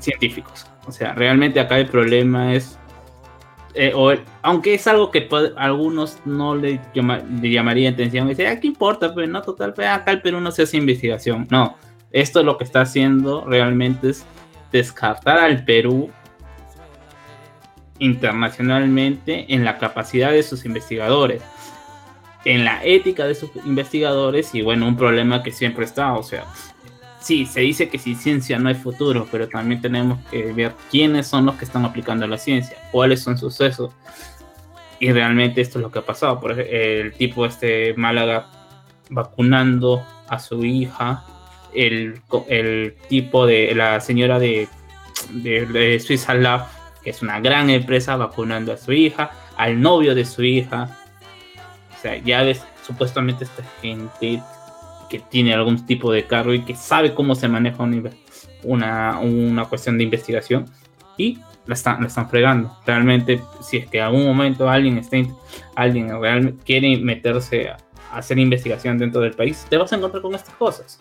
científicos. O sea, realmente acá el problema es eh, aunque es algo que algunos no le, llamaría atención, dice, ah, ¿qué importa? Pero no, total, acá el Perú no se hace investigación. No, esto lo que está haciendo realmente es descartar al Perú internacionalmente en la capacidad de sus investigadores, en la ética de sus investigadores y bueno, un problema que siempre está, o sea, sí, se dice que sin ciencia no hay futuro, pero también tenemos que ver quiénes son los que están aplicando la ciencia, cuáles son sucesos. Y realmente esto es lo que ha pasado. Por el tipo este Málaga vacunando a su hija, el, el tipo de la señora de, de, de Swiss Lab, que es una gran empresa, vacunando a su hija, al novio de su hija. O sea, ya supuestamente esta gente que tiene algún tipo de cargo y que sabe cómo se maneja una, una, cuestión de investigación y la están, la están fregando. Realmente, si es que en algún momento alguien, está, alguien realmente quiere meterse a, hacer investigación dentro del país, te vas a encontrar con estas cosas.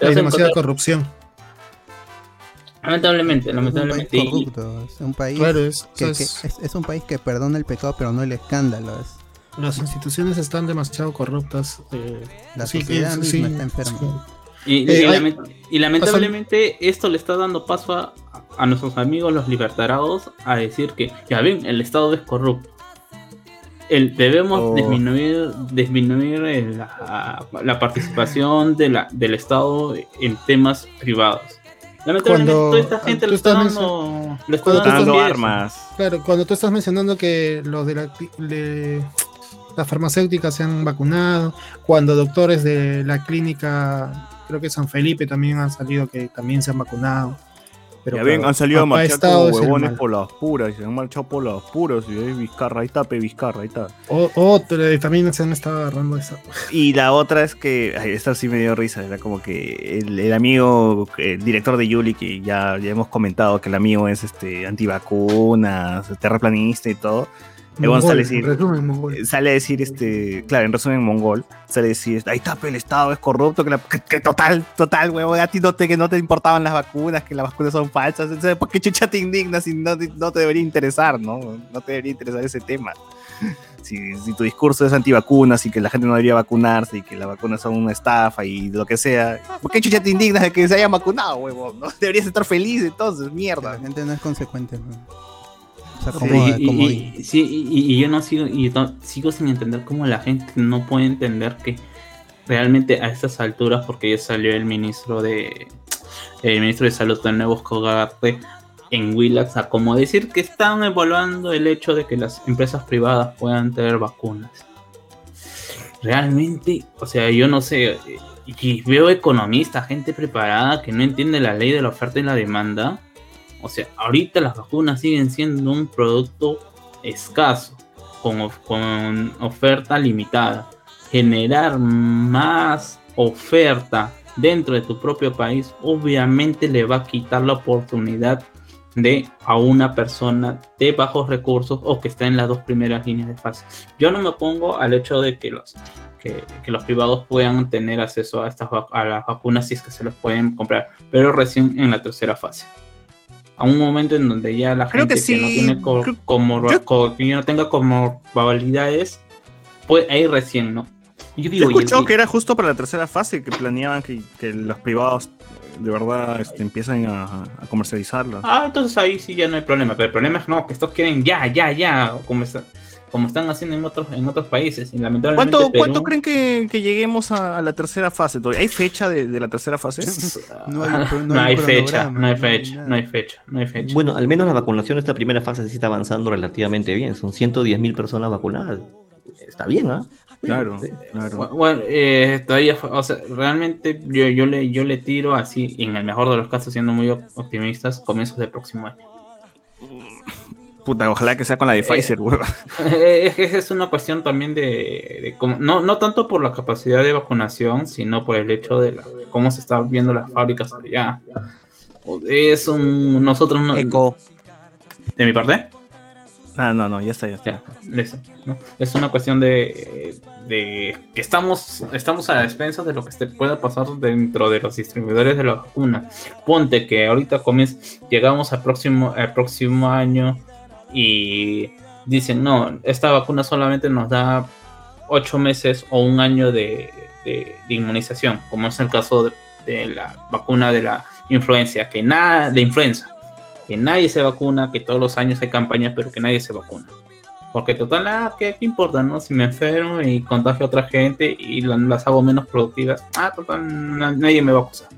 Hay demasiada corrupción. Lamentablemente, lamentablemente. Es un país corrupto, es un país, que, es, un país que perdona el pecado, pero no el escándalo. Es, las instituciones están demasiado corruptas. Eh, la sociedad misma está enferma. Y, eh, lamentablemente esto le está dando paso a, nuestros amigos los libertarados a decir que, ya ven, el Estado es corrupto. El, debemos oh. disminuir, disminuir la, participación de la, del Estado en temas privados. Lamentablemente toda esta gente le está dando, le está dando armas. Claro, cuando tú estás mencionando que los de la las farmacéuticas se han vacunado, cuando doctores de la clínica, creo que San Felipe también han salido que también se han vacunado. Pero ya ven, claro, han salido a marchar como es huevones por las puras, y se han marchado por las puras, y ahí Vizcarra, ahí está, pe Vizcarra, ahí está. O- otro, eh, también se han estado agarrando esa. Y la otra es que, ay, esta sí me dio risa, era como que el, el amigo, el director de Yuli, que ya, ya hemos comentado que el amigo es este antivacunas, terraplanista y todo, Mongol, sale a en decir, resumen, mongol. sale a decir, este, claro, en resumen mongol, sale a decir, ahí está, pe, el Estado es corrupto, que, la- que- que total, total, huevón, a ti no te, que no te importaban las vacunas, que las vacunas son falsas, entonces, ¿por qué chucha te indignas si no, te- no te debería interesar, no? No te debería interesar ese tema. Si, si tu discurso es antivacunas y que la gente no debería vacunarse y que las vacunas son una estafa y lo que sea, ¿por qué chucha te indignas de que se hayan vacunado, huevón? ¿no? Deberías estar feliz entonces, mierda. La gente no es consecuente. ¿no? Sí, como, y, como y- sí, y- y yo no sigo, y sigo sin entender cómo la gente no puede entender que realmente a estas alturas, porque ya salió el ministro de el ministro de salud de nuevo Cogarte en Willax a como decir que están evaluando el hecho de que las empresas privadas puedan tener vacunas. Realmente, o sea, yo no sé, y veo economistas, gente preparada que no entiende la ley de la oferta y la demanda. O sea, ahorita las vacunas siguen siendo un producto escaso, con, of- con oferta limitada. Generar más oferta dentro de tu propio país, obviamente le va a quitar la oportunidad de a una persona de bajos recursos o que está en las dos primeras líneas de fase. Yo no me opongo al hecho de que los, que, los privados puedan tener acceso a, estas, a las vacunas si es que se los pueden comprar, pero recién en la tercera fase. A un momento en donde ya la Creo gente que que, sí, no tiene co- creo- como, yo- co- que no tenga comorbilidades, pues ahí recién, ¿no? Yo he digo, el- escuchado que era justo para la tercera fase que planeaban que, que los privados de verdad este, empiezan a, a comercializarla. Ah, entonces ahí sí ya no hay problema. Pero el problema es no, que estos quieren ya, ya, ya, como, está- como están haciendo en otros, en otros países. Y lamentablemente ¿Cuánto, Perú- ¿Cuánto creen que, que lleguemos a, a la tercera fase? todavía? ¿Hay fecha de, de la tercera fase? No hay, Ah, no no hay fecha, no hay fecha, no hay fecha, no hay fecha. Bueno, al menos la vacunación, esta primera fase sí está avanzando relativamente bien. Son 110 mil personas vacunadas. Está bien, ¿ah? Claro, Sí. claro. Bu- Bueno, eh, todavía, fue- o sea, realmente yo, yo, le, yo le tiro así, en el mejor de los casos, siendo muy op- optimistas, comienzos del próximo año. Puta, ojalá que sea con la de Pfizer, hueva. Eh, Es que es una cuestión también de, de cómo- no, no tanto por la capacidad de vacunación, sino por el hecho de, la- de cómo se están viendo las fábricas allá. Es un, nosotros no, Eco. de mi parte, Ah, no, no, ya está, ya está. ya, listo, ¿no? es una cuestión de, de que estamos, estamos a la despensa de lo que se pueda pasar dentro de los distribuidores de la vacuna. Ponte que ahorita comienza, llegamos al próximo, al próximo año y dicen, no, esta vacuna solamente nos da ocho meses o un año de, inmunización, como es el caso de, la vacuna de la influencia, que nada, de influenza, que nadie se vacuna, que todos los años hay campañas, pero que nadie se vacuna. Porque total, ah, ¿qué, qué importa, no? Si me enfermo y contagio a otra gente y la- las hago menos productivas, ah, total, na- nadie me va a acusar.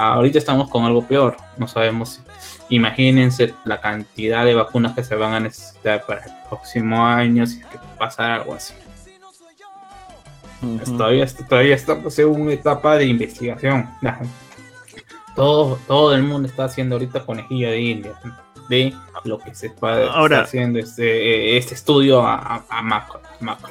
Ahorita estamos con algo peor, no sabemos imagínense la cantidad de vacunas que se van a necesitar para el próximo año, si es que pasa algo así. Todavía, todavía estamos en una etapa de investigación. Todo, todo el mundo está haciendo ahorita conejillo de India de lo que se está, está Ahora- haciendo este, este estudio a, a- a macro, macro.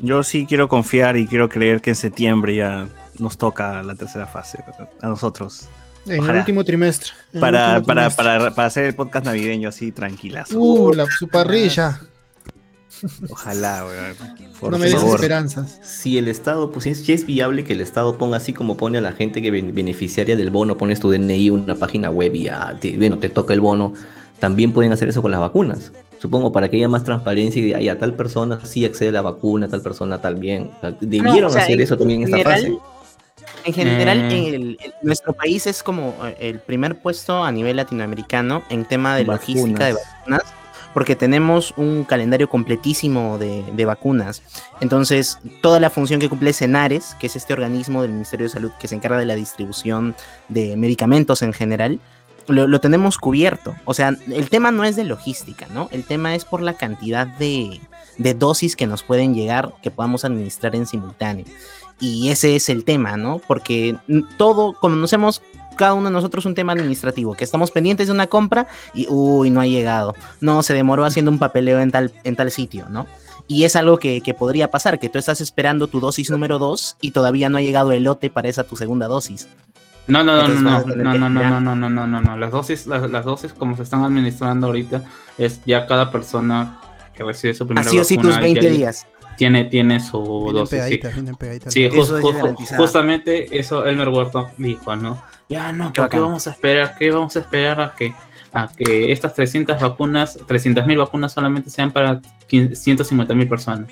Yo sí quiero confiar y quiero creer que en septiembre ya nos toca la tercera fase a nosotros. En el último trimestre. el Para, último para, trimestre. para, para hacer el podcast navideño así tranquilas. Uh, la, su parrilla. Ojalá, weón. Por no me des favor. esperanzas. Si el Estado, pues si es, si es viable que el Estado ponga así como pone a la gente que ben- beneficiaria del bono, pones tu DNI una página web y ya, te- bueno, te toca el bono, también pueden hacer eso con las vacunas. Supongo para que haya más transparencia y de ahí a tal persona sí accede a la vacuna, tal persona tal bien. O sea, Debieron o sea, hacer eso también en esta general- fase. En general, Mm. en el- el- nuestro país es como eh, el primer puesto a nivel latinoamericano en tema de Vacunas. logística de vacunas, porque tenemos un calendario completísimo de, de vacunas. Entonces, toda la función que cumple Cenares, que es este organismo del Ministerio de Salud que se encarga de la distribución de medicamentos en general, lo, lo tenemos cubierto. O sea, el tema no es de logística, ¿no? El tema es por la cantidad de, de dosis que nos pueden llegar que podamos administrar en simultáneo. Y ese es el tema, ¿no? Porque todo, hemos cada uno de nosotros un tema administrativo, que estamos pendientes de una compra y, uy, no ha llegado. No, se demoró haciendo un papeleo en tal, en tal sitio, ¿no? Y es algo que, que podría pasar, que tú estás esperando tu dosis número 2 y todavía no ha llegado el lote para esa tu segunda dosis. No, no, no, Entonces no, no, no, no, no, no, no, no, no, no. Las dosis, las, las dosis como se están administrando ahorita, es ya cada persona que recibe su primera Así o sí tus vacuna 20 ya días. Tiene, tiene su Vienen dosis. Sí, pegaditas. Sí, Eso jus- es jus- garantizado. justamente eso Elmer Huerta dijo, ¿no? Ya no, Qué ¿por qué vamos a esperar? ¿Qué vamos a esperar a que a que estas 300 vacunas, 300 mil vacunas solamente sean para 150 mil personas?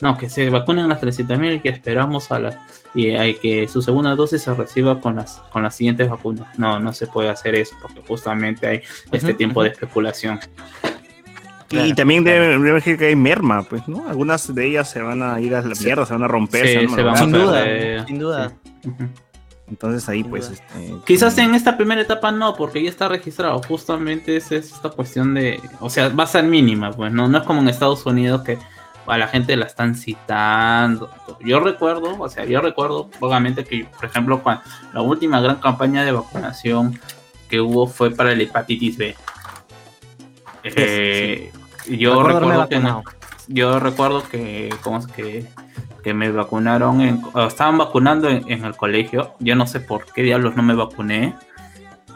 No, que se vacunen las 300 mil y que esperamos a las y hay que su segunda dosis se reciba con las con las siguientes vacunas. No, no se puede hacer eso porque justamente hay este Ujú, tiempo ujú. de especulación. Y también claro. debe, decir que hay merma, pues, ¿no? Algunas de ellas se van a ir a la Sí. mierda, se van a romper, Sí, se van a se van a Sin duda, perder. sin duda. Entonces ahí, Sin pues, este, Quizás en esta primera etapa no, porque ya está registrado. Justamente es esta cuestión de. O sea, va a ser mínima, pues, ¿no? No es como en Estados Unidos que a la gente la están citando. Yo recuerdo, o sea, yo recuerdo vagamente que, por ejemplo, cuando la última gran campaña de vacunación que hubo fue para la hepatitis B. Eh, Yo Recuerdo que no- yo recuerdo que, ¿cómo es que, que me vacunaron, en, o estaban vacunando en, en el colegio. Yo no sé por qué diablos no me vacuné.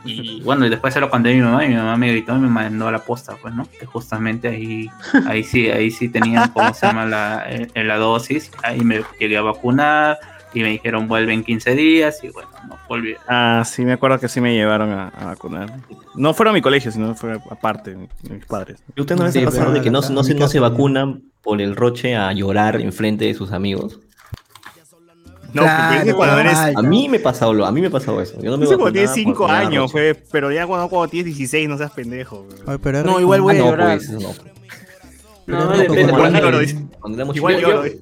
Y bueno, y después se lo conté a mi mamá y mi mamá me gritó y me mandó a la posta, pues, ¿no? Que justamente ahí, ahí sí, ahí sí tenían, ¿cómo se llama? La, eh, la dosis. Ahí me llegué a vacunar y me dijeron vuelve en 15 días y bueno, no volví. Ah, sí, me acuerdo que sí me llevaron a, a vacunar. No fueron a mi colegio, sino fue aparte, mi- mis padres. ¿Y usted no les Sí, ha pasado de que no, no, se, no se vacunan por el roche a llorar enfrente de sus amigos? No, Claro, porque es que cuando eres... A mí me ha pasado, lo- a mí me ha pasado eso. Yo no me No sé, cuando tienes por 5 me daba años, fue, pero ya cuando, cuando tienes 16 no seas pendejo. güey. Oye, pero No, igual voy Ah, a no, llorar. pues, no. No, depende. dice. Cuando éramos Igual lloro. Yo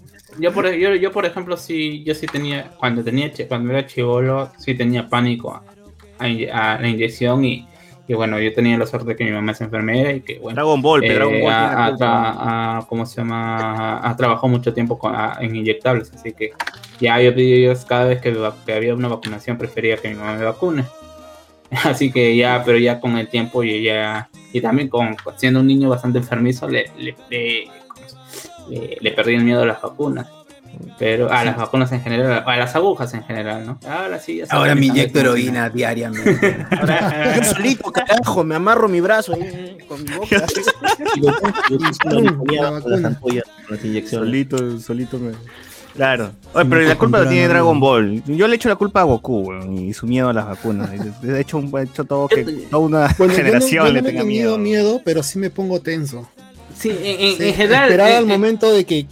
por, yo, yo, por ejemplo, sí, yo sí tenía, cuando tenía cuando era chivolo, sí tenía pánico a, a a la inyección y, y bueno, yo tenía la suerte de que mi mamá es enfermera y que bueno, Dragon Ball, pero eh, Dragon Ball. tra- ha- ¿cómo se llama? Ha trabajado mucho tiempo con, a- en inyectables, así que ya yo, yo cada vez que, que había una vacunación prefería que mi mamá me vacune. Así que ya, pero ya con el tiempo y ya, y también con siendo un niño bastante enfermizo, le, le, le- ¿cómo se- le- le perdí el miedo a las vacunas. Pero a las vacunas en general, a las agujas en general, ¿no? Ahora sí, ya Ahora me inyecto heroína diariamente. Yo solito, carajo, me amarro mi brazo ahí, con mi boca. Solito, solito me. Claro. Oye, pero la culpa la tiene Dragon Ball. Yo le echo la culpa a Goku, y su miedo a las vacunas. De hecho, hecho todo que toda una Bueno, yo no, generación yo le tenga tenido miedo. miedo, pero sí me pongo tenso. Sí, en, en- Sí, en general. Esperaba eh, el eh, momento de que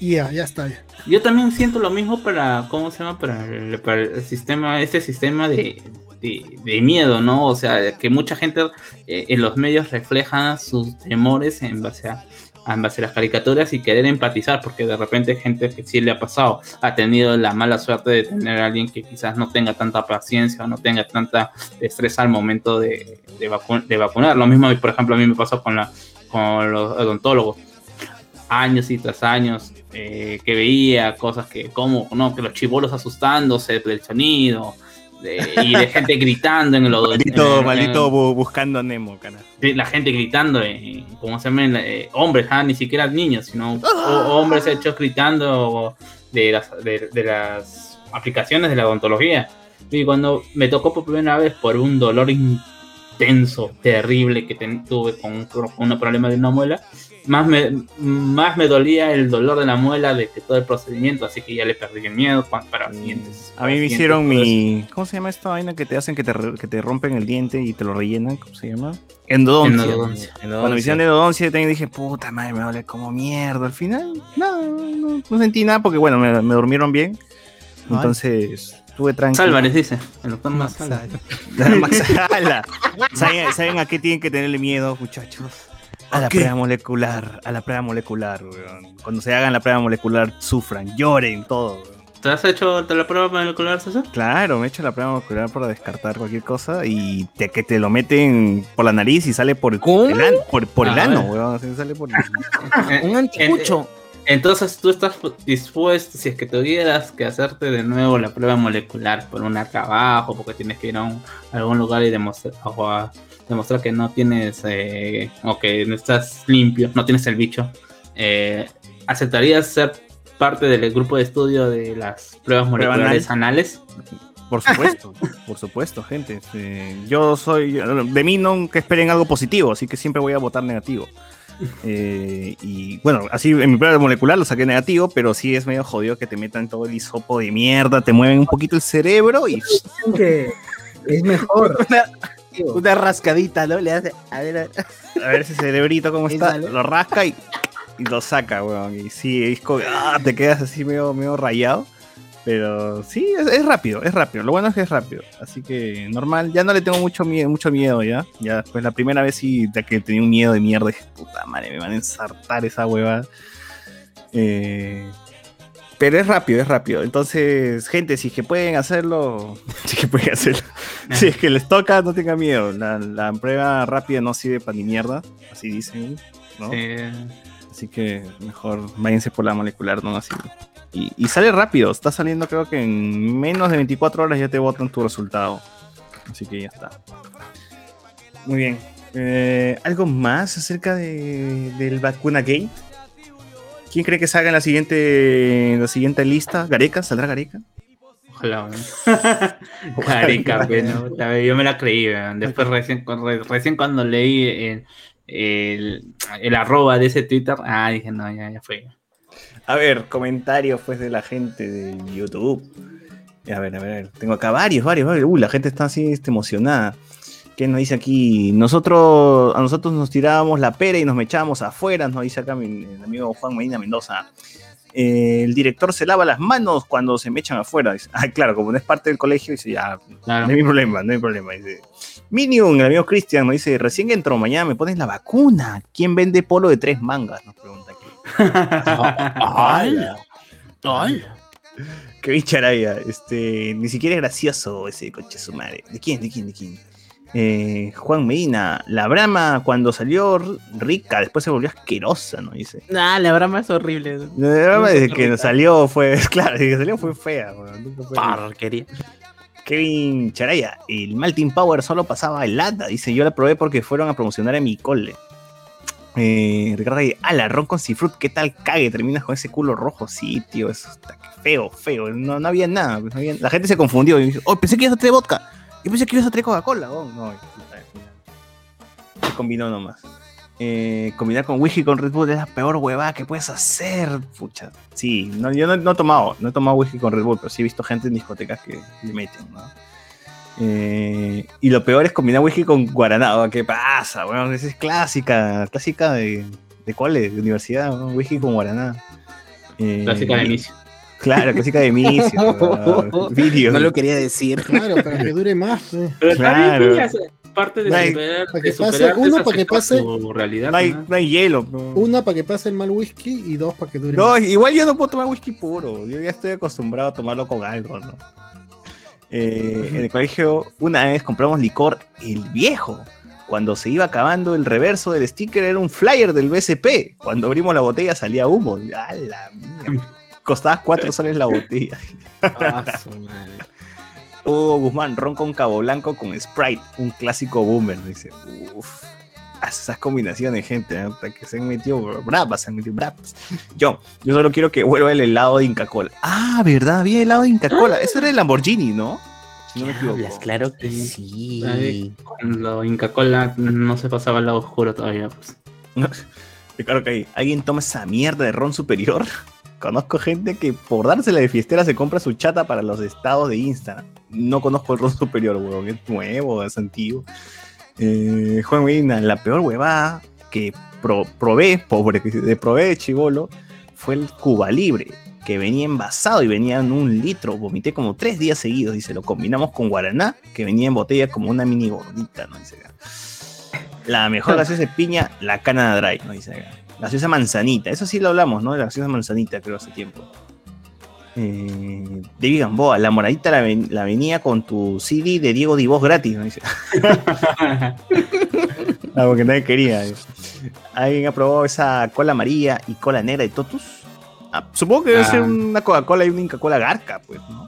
ya, ya está. ya. Yo también siento lo mismo para, ¿cómo se llama? Para el, para el sistema, este sistema de, de, de miedo, ¿no? O sea, que mucha gente eh, en los medios refleja sus temores en base a, en base a las caricaturas y querer empatizar, porque de repente hay gente que sí le ha pasado, ha tenido la mala suerte de tener a alguien que quizás no tenga tanta paciencia o no tenga tanta destreza al momento de, de, vacu- de vacunar. Lo mismo, por ejemplo, a mí me pasó con, la, con los odontólogos. Años y tras años eh, que veía cosas que como no que los chibolos asustándose del sonido de- y de gente gritando en el Maldito, en- maldito en- bu- buscando a Nemo, cara. la gente gritando eh, como se llaman eh, hombres ah, ni siquiera niños sino hombres hechos gritando de las de, de las aplicaciones de la odontología. Y cuando me tocó por primera vez por un dolor intenso terrible que ten- tuve con un, con un problema de una muela más me, más me dolía el dolor de la muela de que todo el procedimiento, así que ya le perdí el miedo pa- para los siguientes. Mm, A mí me hicieron mi. ¿Cómo se llama esta vaina que te hacen que te, que te rompen el diente y te lo rellenan? ¿Cómo se llama? Endodoncia. Endodoncia. Cuando me hicieron endodoncia, también dije, puta madre, me duele como mierda. Al final, no, no, no sentí nada porque, bueno, me, me durmieron bien. Ay. Entonces, estuve tranquilo. Álvarez dice, el doctor Max Álvarez. Max Ala. ¿Saben, saben a qué tienen que tenerle miedo, muchachos? A la prueba molecular, a la prueba molecular, weón. Cuando se hagan la prueba molecular, sufran, lloren, todo, weón. ¿Te has hecho la prueba molecular, César? Claro, me he hecho la prueba molecular para descartar cualquier cosa y te, que te lo meten por la nariz y sale por, ¿Cómo? el, an- por, por el Ah, ano, weón. así sale por el- Un anticucho. Entonces tú estás dispuesto, si es que tuvieras que hacerte de nuevo la prueba molecular por un trabajo, porque tienes que ir a, un- a algún lugar y demostrar, o a demostrar que no tienes, eh, o que no estás limpio, no tienes el bicho, eh, ¿aceptarías ser parte del grupo de estudio de las pruebas Prueba moleculares anales? Por supuesto, por supuesto, gente. Este, yo soy. De mí nunca esperen algo positivo, así que siempre voy a votar negativo. Eh, y bueno, así en mi prueba molecular lo saqué negativo, pero sí es medio jodido que te metan todo el hisopo de mierda, te mueven un poquito el cerebro y. Que es mejor. Una, una rascadita, ¿no? Le hace. A ver, a ver. A ver ese cerebrito cómo está, lo rasca y, y lo saca, weón. Y sí, es como, ah, te quedas así medio, medio rayado. Pero sí, es, es rápido, es rápido. Lo bueno es que es rápido. Así que normal, ya no le tengo mucho miedo, mucho miedo ya. Ya pues la primera vez sí de que tenía un miedo de mierda, dije, puta madre, me van a ensartar esa huevada. Eh, pero es rápido, es rápido. Entonces, gente, si es que pueden hacerlo, si es que pueden hacerlo. Si es que les toca, no tengan miedo. La, la prueba rápida no sirve para ni mierda, así dicen, ¿no? Eh, Así que mejor váyanse por la molecular, no así. Y, y sale rápido, está saliendo creo que en menos de 24 horas ya te botan tu resultado. Así que ya está. Muy bien. Eh, ¿Algo más acerca de, del vacuna gate? ¿Quién cree que salga en la siguiente, en la siguiente lista? ¿Gareca? ¿Saldrá Gareca? Ojalá, no, la verdad, yo me la creí, weón. Después recién cuando leí el, el, el arroba de ese Twitter, ah, dije, no, ya, ya fue. A ver, comentarios pues de la gente de YouTube. A ver, a ver, a ver. Tengo acá varios, varios, varios. Uh, la gente está así este, emocionada. ¿Qué nos dice aquí? Nosotros, a nosotros nos tirábamos la pera y nos mechábamos afuera, nos dice acá mi, el amigo Juan Medina Mendoza. Eh, el director se lava las manos cuando se me echan afuera. Dice, ah, claro, como no es parte del colegio, dice, ya, Claro. no hay problema, no hay problema. Dice, Minion, el amigo Cristian, nos dice, recién entró, mañana me pones la vacuna. ¿Quién vende polo de tres mangas? Nos pregunta aquí. ¡Hala! ¡Hala! Qué bicharaya. Este, ni siquiera es gracioso ese coche su madre. ¿De quién? ¿De quién? ¿De quién? Eh, Juan Medina, la Brahma cuando salió rica, después se volvió asquerosa, ¿no? Dice. Nah, la brama es horrible. La Brahma desde que rica. salió fue, claro, desde que salió fue fea, fue. Porquería. Kevin Charaya, el Maltin Power solo pasaba helada. Dice, yo la probé porque fueron a promocionar en mi cole. Eh, Ricardo Reyes, ala, ron con cifrut, ¿qué tal cague? Terminas con ese culo rojo. Sí, tío, eso está feo, feo. No, no había nada. La gente se confundió y dice, oh, pensé que ibas a traer vodka. Yo pensé que ibas a traer Coca-Cola. Oh, no, se combinó nomás. Eh, combinar con whisky con Red Bull es la peor huevada que puedes hacer. Pucha. Sí, no, yo no, no he tomado, no he tomado whisky con Red Bull, pero sí he visto gente en discotecas que le meten, ¿no? Eh, y lo peor es combinar whisky con guaraná. ¿Qué pasa? Bueno, esa es clásica, clásica de, de cole, de universidad, ¿no? whisky con guaraná. Eh, Clásica de inicio. Claro, clásica de inicio. ¿no? Video. No lo quería decir. Claro, para que dure más. pues. Pero está bien, Claro. parte de, No hay- superar, para de que pase- superarte uno, para que pase- realidad. No hay, ¿no? no hay hielo. no. Una para que pase el mal whisky y dos para que dure No, más. igual yo no puedo tomar whisky puro. Yo ya estoy acostumbrado a tomarlo con algo, ¿no? Eh, en el colegio, una vez compramos licor, el viejo. Cuando se iba acabando el reverso del sticker era un flyer del BSP. Cuando abrimos la botella salía humo. ¡A la mierda! Costaba 4 soles la botella. Ah. Hugo Guzmán, ron con cabo blanco con Sprite, un clásico boomer. Dice, esas combinaciones, gente, ¿eh? Hasta que se han metido bravas, se han metido bravas. Yo, yo solo quiero que vuelva el helado de Inca Cola. Ah, ¿verdad? Había helado de Inca Cola. Eso era el Lamborghini, ¿no? Si no me equivoco. Hablas, claro que Sí. Cuando Inca Cola no se pasaba al lado oscuro todavía. Pues. Claro que hay. ¿Alguien toma esa mierda de ron superior? Conozco gente que por dársela de fiestera se compra su chata para los estados de Instagram. No conozco el ron superior, huevón. Es nuevo, es antiguo. Eh, Juan Medina, la peor huevada que pro- probé, pobre, de probé de chivolo, fue el Cuba Libre, que venía envasado y venía en un litro. Vomité como tres días seguidos. Dice, lo combinamos con Guaraná, que venía en botella como una mini gordita, ¿no? Dice, la mejor gaseosa de piña, la Canada Dry, ¿no? Dice acá. Gaseosa manzanita, eso sí lo hablamos, ¿no? De la gaseosa manzanita, creo, hace tiempo. Eh, David Gamboa, la moradita la, ven- la venía con tu CD de Diego Divos gratis, ¿no? Dice. Algo que nadie quería. ¿Alguien ha probado esa cola amarilla y cola negra de Totus? Ah, supongo que debe Ah. ser una Coca-Cola y una Coca-Cola Garca, pues, ¿no?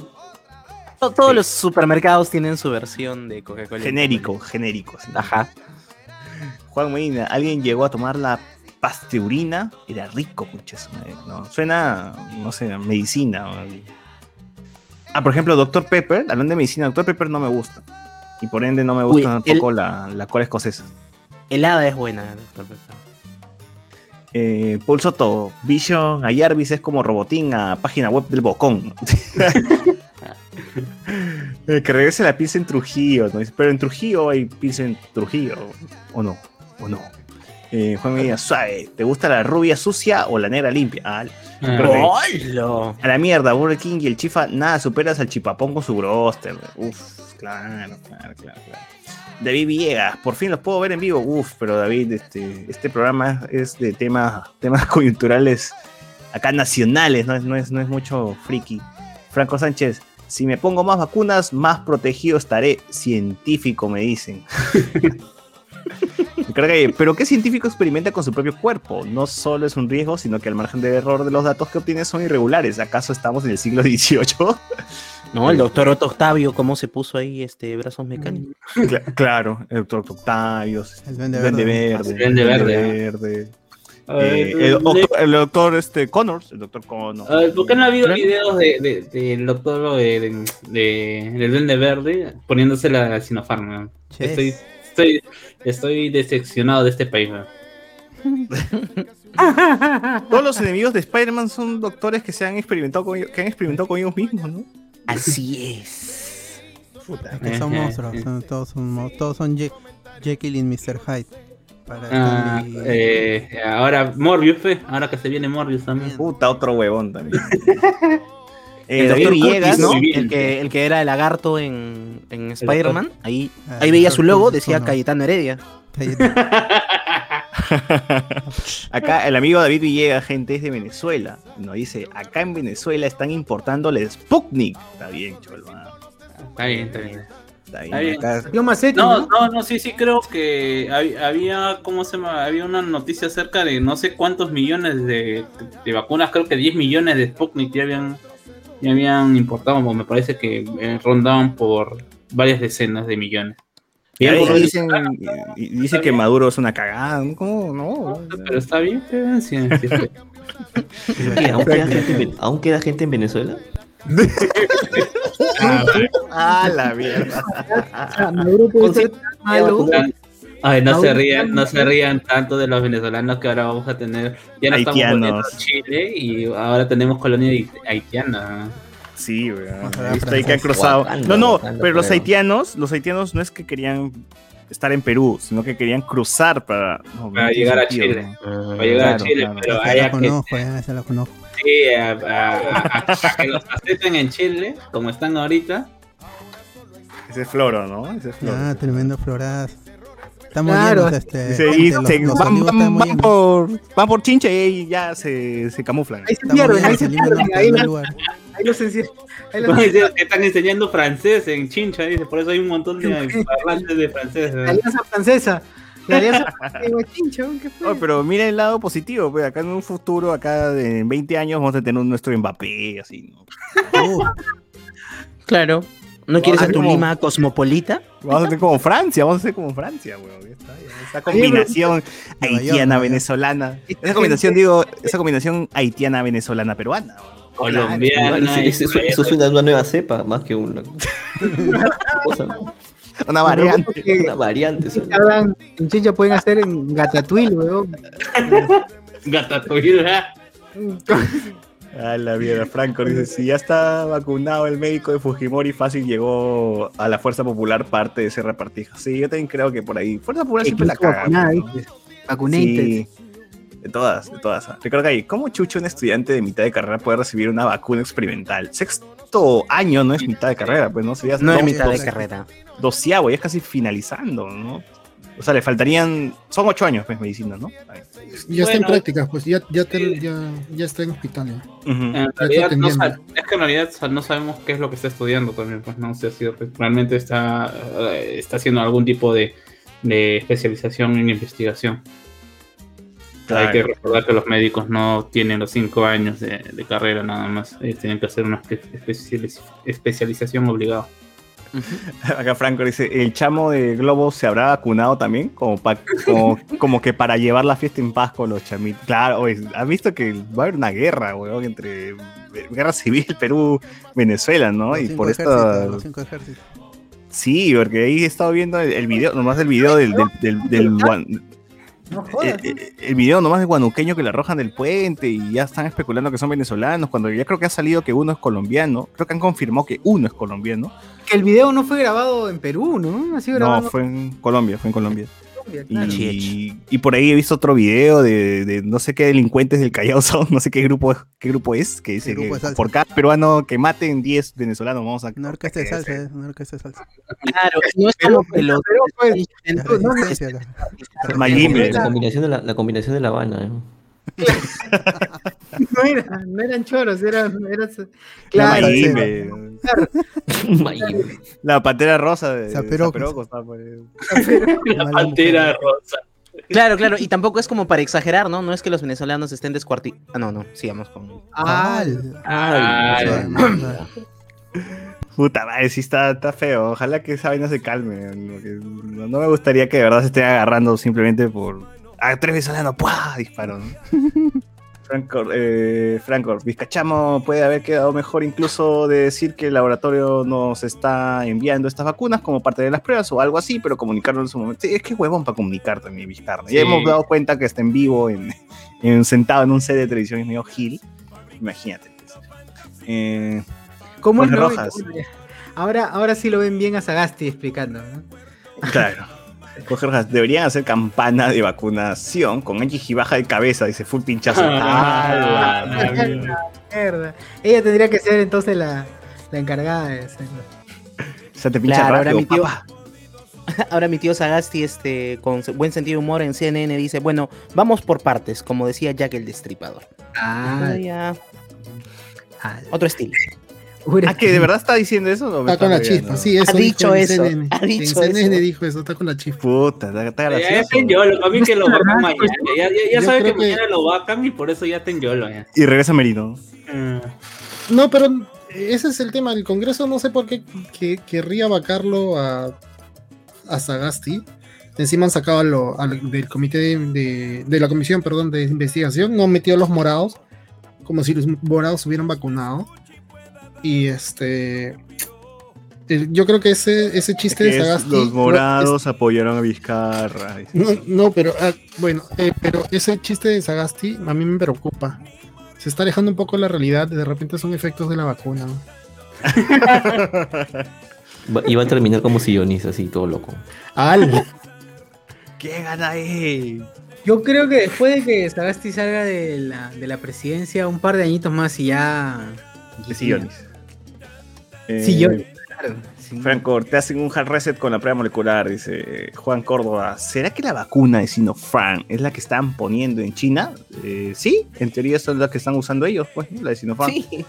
To- Todos los supermercados tienen su versión de Coca-Cola. Genérico, genérico. sí. Ajá. Juan Medina, alguien llegó a tomar la pasteurina, era rico, madre, ¿no? Suena, no sé, medicina. Ah, por ejemplo, Dr. Pepper, hablando de medicina, Dr. Pepper no me gusta. Y por ende no me Uy, gusta el- tampoco la, la cola escocesa. Helada es buena. doctor Pepper. Eh, Paul Soto, Vision a Jarvis es como Robotín a página web del Bocón. Eh, que regrese la pizza en Trujillo, ¿no? Pero en Trujillo hay pizza en Trujillo, ¿o no? ¿O no? Eh, Juan Medina, suave, ¿te gusta la rubia sucia o la negra limpia? Ah, Ah, ¡Hola! a la mierda, Burger King y el Chifa, nada superas al chipapón con su broster. Uf, claro, claro, claro, claro. David Villegas, por fin los puedo ver en vivo. Uf, pero David, este, este programa es de temas, temas coyunturales acá nacionales, no es, no es, no es mucho friki. Franco Sánchez, si me pongo más vacunas, más protegido estaré. Científico, me dicen. Creo que- pero ¿qué científico experimenta con su propio cuerpo? No solo es un riesgo, sino que al margen de error de los datos que obtiene son irregulares. ¿Acaso estamos en el siglo XVIII? No, el doctor Otto Octavio, ¿cómo se puso ahí este brazos mecánicos? Cla- claro, el doctor Octavios, El Duende Verde. Verde, El Duende Verde, Verde. a Eh, el, doctor, el doctor, este, Connors, el doctor Connors. ¿Por qué no ha habido videos de- de- del doctor de, de, de- del Duende Verde poniéndose la Sinopharm? Estoy, estoy, estoy decepcionado de este país. Todos los enemigos de Spider-Man son doctores que se han experimentado con, ellos- que han experimentado con ellos mismos, ¿no? Así es. Es que son monstruos, son- todos son, todos son Je- Jekyll y Mr. Hyde. Para Ah, eh, ahora Morbius, fe, ahora que se viene Morbius también. Puta, otro huevón también. Eh, el doctor Villegas, Curtis, ¿no? El que, el que era el lagarto en, en Spider-Man. Ahí, Ah, ahí veía su logo, decía ¿cómo no? Cayetano Heredia. Acá el amigo David Villegas, gente, es de Venezuela. Nos dice, acá en Venezuela están importando el Sputnik. Está bien, cholo. Está bien, está bien. Está bien. Está bien. acá- Yo Macetti, No, ¿no? no, no, sí, sí, creo que hab- había, ¿cómo se llama? Había una noticia acerca de no sé cuántos millones de, de vacunas, creo que 10 millones de Sputnik ya habían, ya habían importado, me parece que eh, rondaban por varias decenas de millones. Y dicen, y- y dice que Maduro es una cagada. ¿Cómo? No. Pero está bien, pero sí, sí, sí. ¿Qué? ¿Aún, queda gente aún queda gente en Venezuela? Ah, la mierda. Maduro puede ser malo. Ay, no se rían, no se rían tanto de los venezolanos que ahora vamos a tener. Ya no estamos a Chile y ahora tenemos colonia hait- haitiana. Sí, a ahí que han cruzado. No, no, pero los haitianos, los haitianos no es que querían estar en Perú, sino que querían cruzar para, no, Para llegar a sentido, Chile. ¿no? Para llegar Claro, a Chile, claro. pero la haya que, conozco, ya, esa la conozco. sí, a, a- a- a que los acepten en Chile, como están ahorita. Ese es Floro, ¿no? Ese es Floro. Ah, tremendo florazo. Están Claro. este. Dice, gente, y los- se- los van, por, van por chinche y ahí ya se, se camuflan. Ahí se Están pierden, ahí los se pierden. Ahí ahí los están enseñando francés en Chincha, dice, por eso hay un montón de parlantes de francés. Alianza francesa. La alianza de Guachincha, ¿qué fue? Oh, pero mira el lado positivo, pues acá en un futuro, acá de 20 años, vamos a tener nuestro Mbappé, así, ¿no? Uh, Claro. ¿No quieres Ah, a tu como- Lima cosmopolita? Vamos a ser como Francia, vamos a ser como Francia, weón. Esa combinación Nueva York, Nueva haitiana, York. venezolana. Esa combinación, digo, esa combinación haitiana, venezolana, peruana. weón. Colombiana. Eso, eso- eso- eso suena a una nueva cepa, más que una, cosa, Una variante. Que una variante. en Chincha pueden hacer en Gatatuil, weón. Gatatuil, ¿verdad? A la mierda, Franco dice, si ya está vacunado el médico de Fujimori, fácil llegó a la Fuerza Popular parte de ese repartija. Sí, yo también creo que por ahí. Fuerza Popular siempre la caga. ¿no? Sí, de todas, de todas. Que ahí, ¿cómo chucho un estudiante de mitad de carrera puede recibir una vacuna experimental? Sexto año no es mitad de carrera, pues no sería No es dos- mitad de carrera. doceavo, ya es casi finalizando, ¿no? O sea, le faltarían, son ocho años, pues, medicina, ¿no? Ahí. Ya está en Bueno, prácticas, pues ya, ya, te- ya, ya está en hospital. En realidad, no es que en realidad no sabemos qué es lo que está estudiando también, pues no sé si realmente está, eh, está haciendo algún tipo de, de especialización en investigación. Hay que recordar que los médicos no tienen los cinco años de, de carrera nada más. Ellos tienen que hacer una espe- especializ- especialización obligada. Acá Franco dice, ¿el chamo de Globo se habrá vacunado también? Como, pa- como, como que para llevar la fiesta en paz con los chamitos. Claro, oye, ¿has visto que va a haber una guerra, weón, entre guerra civil Perú-Venezuela, ¿no? Los y cinco por ejércitos. Sí, porque ahí he estado viendo el, el video, nomás el video del, del, del, del guan- No el, jodas. el- el video nomás del guanuqueño que le arrojan del puente y ya están especulando que son venezolanos, cuando ya creo que ha salido que uno es colombiano, creo que han confirmado que uno es colombiano. Que el video no fue grabado en Perú, ¿no? Ha sido grabado No, fue en Colombia, fue en Colombia. claro. Y, y por ahí he visto otro video de, de no sé qué delincuentes del Callao son, no sé qué grupo, qué grupo es, que dice que por cada peruano que maten 10 venezolanos vamos a... Una orquesta de salsa, eh, una orquesta de salsa. Claro, no es como que los. La combinación de La Habana. ¿eh? no, era- no eran choros, eran. eran La claro, la pantera rosa de Zaperoco. La pantera rosa. Claro, claro, y tampoco es como para exagerar, ¿no? No es que los venezolanos estén descuartizados. Ah, no, no, sigamos con. Ah, Ah, Puta madre, sí está, está feo. Ojalá que esa vaina se calme. No, no me gustaría que de verdad se estén agarrando simplemente por. Ah, tres venezolanos, ¡puah! Disparo. ¿no? Franco, eh, Franco, Vizcachamo puede haber quedado mejor incluso de decir que el laboratorio nos está enviando estas vacunas como parte de las pruebas o algo así, pero comunicarlo en su momento. Sí, es que huevón para comunicar también, Vizcarra. Sí. Ya hemos dado cuenta que está en vivo, en, en- sentado en un set de televisión, es medio gil. Imagínate. pues. Eh. Rojas. Ahora, ahora sí lo ven bien a Sagasti explicando, ¿no? Claro. Jorge Rojas, deberían hacer campana de vacunación con Angie Gibaja de cabeza, dice full pinchazo. Ah, Ah, la mierda. Mierda. Ella tendría que ser entonces la, la encargada de hacerlo. O sea, te pincha Claro, ahora mi tío- papá. Ahora mi tío Sagasti, este, con buen sentido de humor en CNN, dice, bueno, vamos por partes, como decía Jack el Destripador. Ah, ya, ah, otro estilo. Ure- Ah, que de verdad está diciendo eso. o me Está con la chispa, sí, eso. Ha dicho eso, CNN. ha dicho en CNN eso. dijo eso, está con la chispa. Puta, está, está Ya, ya gracioso. está en YOLO, para mí que lo vacan mañana. Ya, ya, ya sabe que, que- mañana lo vacan y por eso ya está en YOLO. Ya. Y regresa Merino. No, pero ese es el tema. El Congreso no sé por qué que, querría vacarlo a, a Sagasti. Encima han sacado a lo- del comité de, de- de la comisión, perdón, de investigación. No metió a los morados, como si los morados hubieran vacunado. Y este. eh, Yo creo que ese, ese chiste de Sagasti. los no, morados apoyaron a Vizcarra. no, no, pero ah, bueno, eh, pero ese chiste de Sagasti a mí me preocupa. Se está alejando un poco la realidad, de repente son efectos de la vacuna. ¿no? Va- Y va a terminar como sillonis, así, todo loco. ¡Al! ¿Quién gana ahí? Yo creo que después de que Sagasti salga de la, de la presidencia, un par de añitos más y ya. De sillones. Eh, Sillones, claro. sí. Franco, te hacen un hard reset con la prueba molecular, dice Juan Córdoba. ¿Será que la vacuna de Sinopharm es la que están poniendo en China? Eh, sí, en teoría son las que están usando ellos, pues, ¿no? la de Sinopharm. Sí.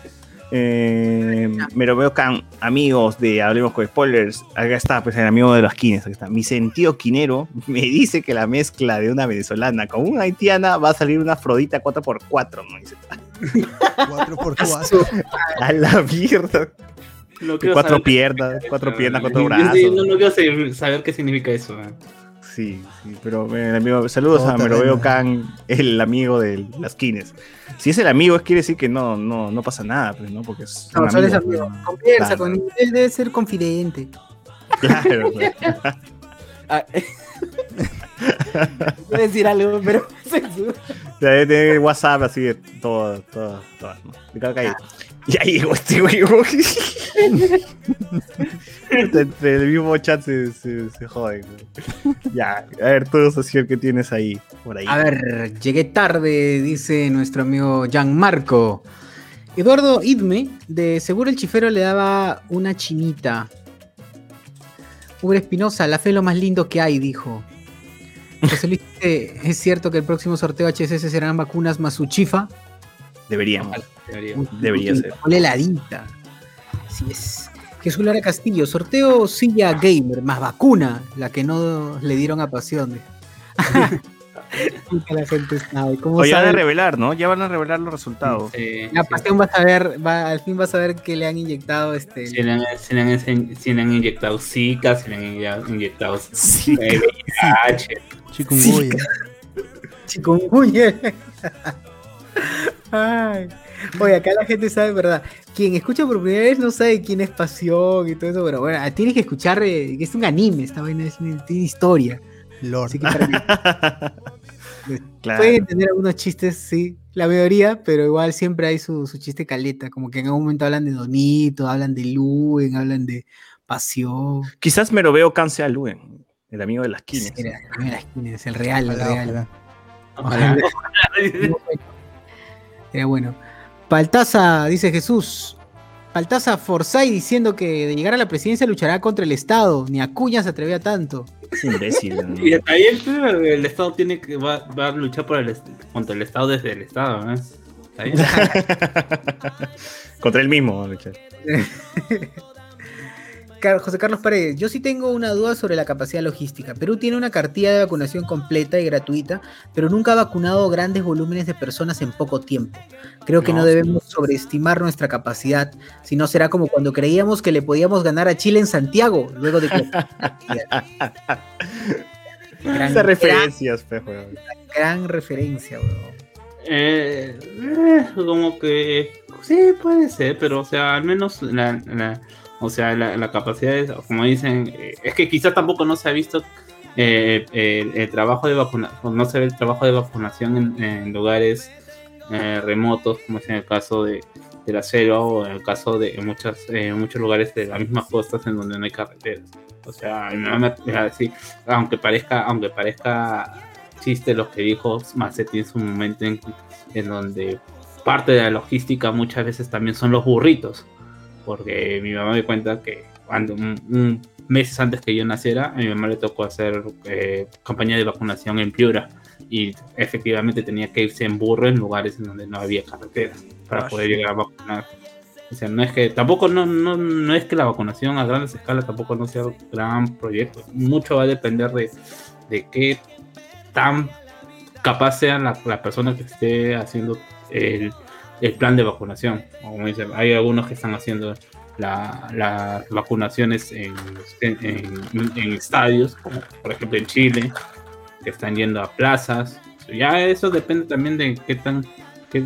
Eh, me lo veo can, amigos de Hablemos con Spoilers. Acá está, pues el amigo de los quines. Aquí está. Mi sentido quinero me dice que la mezcla de una venezolana con una haitiana va a salir una Afrodita 4x4. ¿no? Dice, 4x4. a la mierda. No Cuatro piernas, cuatro piernas, cuatro Yo brazos. sí, no, no quiero saber, saber qué significa eso. man. Sí, sí, pero eh, amigo, saludos Todo a Me lo terreno. veo Can, el amigo de las quines. Si es el amigo, es quiere decir que no, no, no pasa nada, pues, ¿no? Porque es No, un solo es amigo, pues, Conversa Claro. con él, debe ser confidente. Claro, pues. Voy a decir algo, pero tener WhatsApp así de todo, todo, todo, cada calle. Y ahí llegó este güey. Entre el mismo chat se, se, se joden. güey. Ya, a ver, tú, socio, ¿qué tienes ahí? Por ahí. A ver, llegué tarde, dice nuestro amigo Gianmarco. Eduardo Idme, de seguro el chifero le daba una chinita. Uber Espinosa, la fe es lo más lindo que hay, dijo. José Luis dice, ¿es cierto que el próximo sorteo HSS serán vacunas más su chifa? Deberíamos. Debería. Debería ser. Una heladita. Así es. Jesús Lara Castillo, sorteo silla gamer más vacuna, la que no le dieron a pasión. Puta, la gente sabe. ¿Cómo O ya van a revelar, ¿no? Ya van a revelar los resultados. Sí, La sí. pasión vas a ver, va, al fin vas a ver que le han inyectado este. Si le, han, si le han ense- si le han inyectado Zika, si le han inyectado Sí. eh, VIH. Chikungunya. Chikungunya. Ay. Oye, acá la gente sabe, ¿verdad? Quien escucha por primera vez no sabe quién es Pasión y todo eso, pero bueno, tienes que escuchar eh, es un anime, esta vaina es una- tiene historia. Lord. Así que para que Claro. pueden entender algunos chistes, sí, la mayoría, pero igual siempre hay su, su chiste caleta, como que en algún momento hablan de Donito, hablan de Luen, hablan de Pasión. Quizás me lo veo Can a Luen, el amigo de las quines. Era, era la esquina, es el real, el real. ojalá. Ojalá. Era bueno. Paltaza, dice Jesús. Paltaza Forsyth diciendo que de llegar a la presidencia luchará contra el Estado. Ni Acuña se atrevía tanto. Es imbécil. ¿no? Y ahí el, el Estado tiene que va, va a luchar por el, contra el Estado desde el Estado, bien. Contra él mismo, va a luchar. Car- José Carlos Paredes, yo sí tengo una duda sobre la capacidad logística. Perú tiene una cartilla de vacunación completa y gratuita, pero nunca ha vacunado grandes volúmenes de personas en poco tiempo. Creo que no, No, debemos sobreestimar nuestra capacidad, si no será como cuando creíamos que le podíamos ganar a Chile en Santiago, luego de que... gran, Esas gran, referencias, referencia, weón. Eh, eh, como que sí puede ser, pero o sea, al menos la, la- o sea, la, capacidad es, como dicen, eh, es que quizás tampoco no se ha visto eh, el, trabajo de vacunación, no se ve el trabajo de vacunación en, lugares eh, remotos, como es en el caso de, de la selva o en el caso de muchas, muchos lugares de las mismas costas en donde no hay carreteras. O sea, mi mamá me va a decir, aunque parezca, aunque parezca chiste lo que dijo Macetti en su momento en, en donde parte de la logística muchas veces también son los burritos. Porque mi mamá me cuenta que cuando un, un meses antes que yo naciera, a mi mamá le tocó hacer eh, campaña de vacunación en Piura. Y efectivamente tenía que irse en burro en lugares en donde no había carreteras para Ah, poder llegar a vacunar. O sea, no es que tampoco no, no, no es que la vacunación a grandes escalas tampoco no sea un gran proyecto. Mucho va a depender de, de qué tan capaz sea la, la persona que esté haciendo el, el plan de vacunación. Como dicen, hay algunos que están haciendo la- las vacunaciones en, estadios, como por ejemplo en Chile, que están yendo a plazas. Ya eso depende también de qué tan, qué,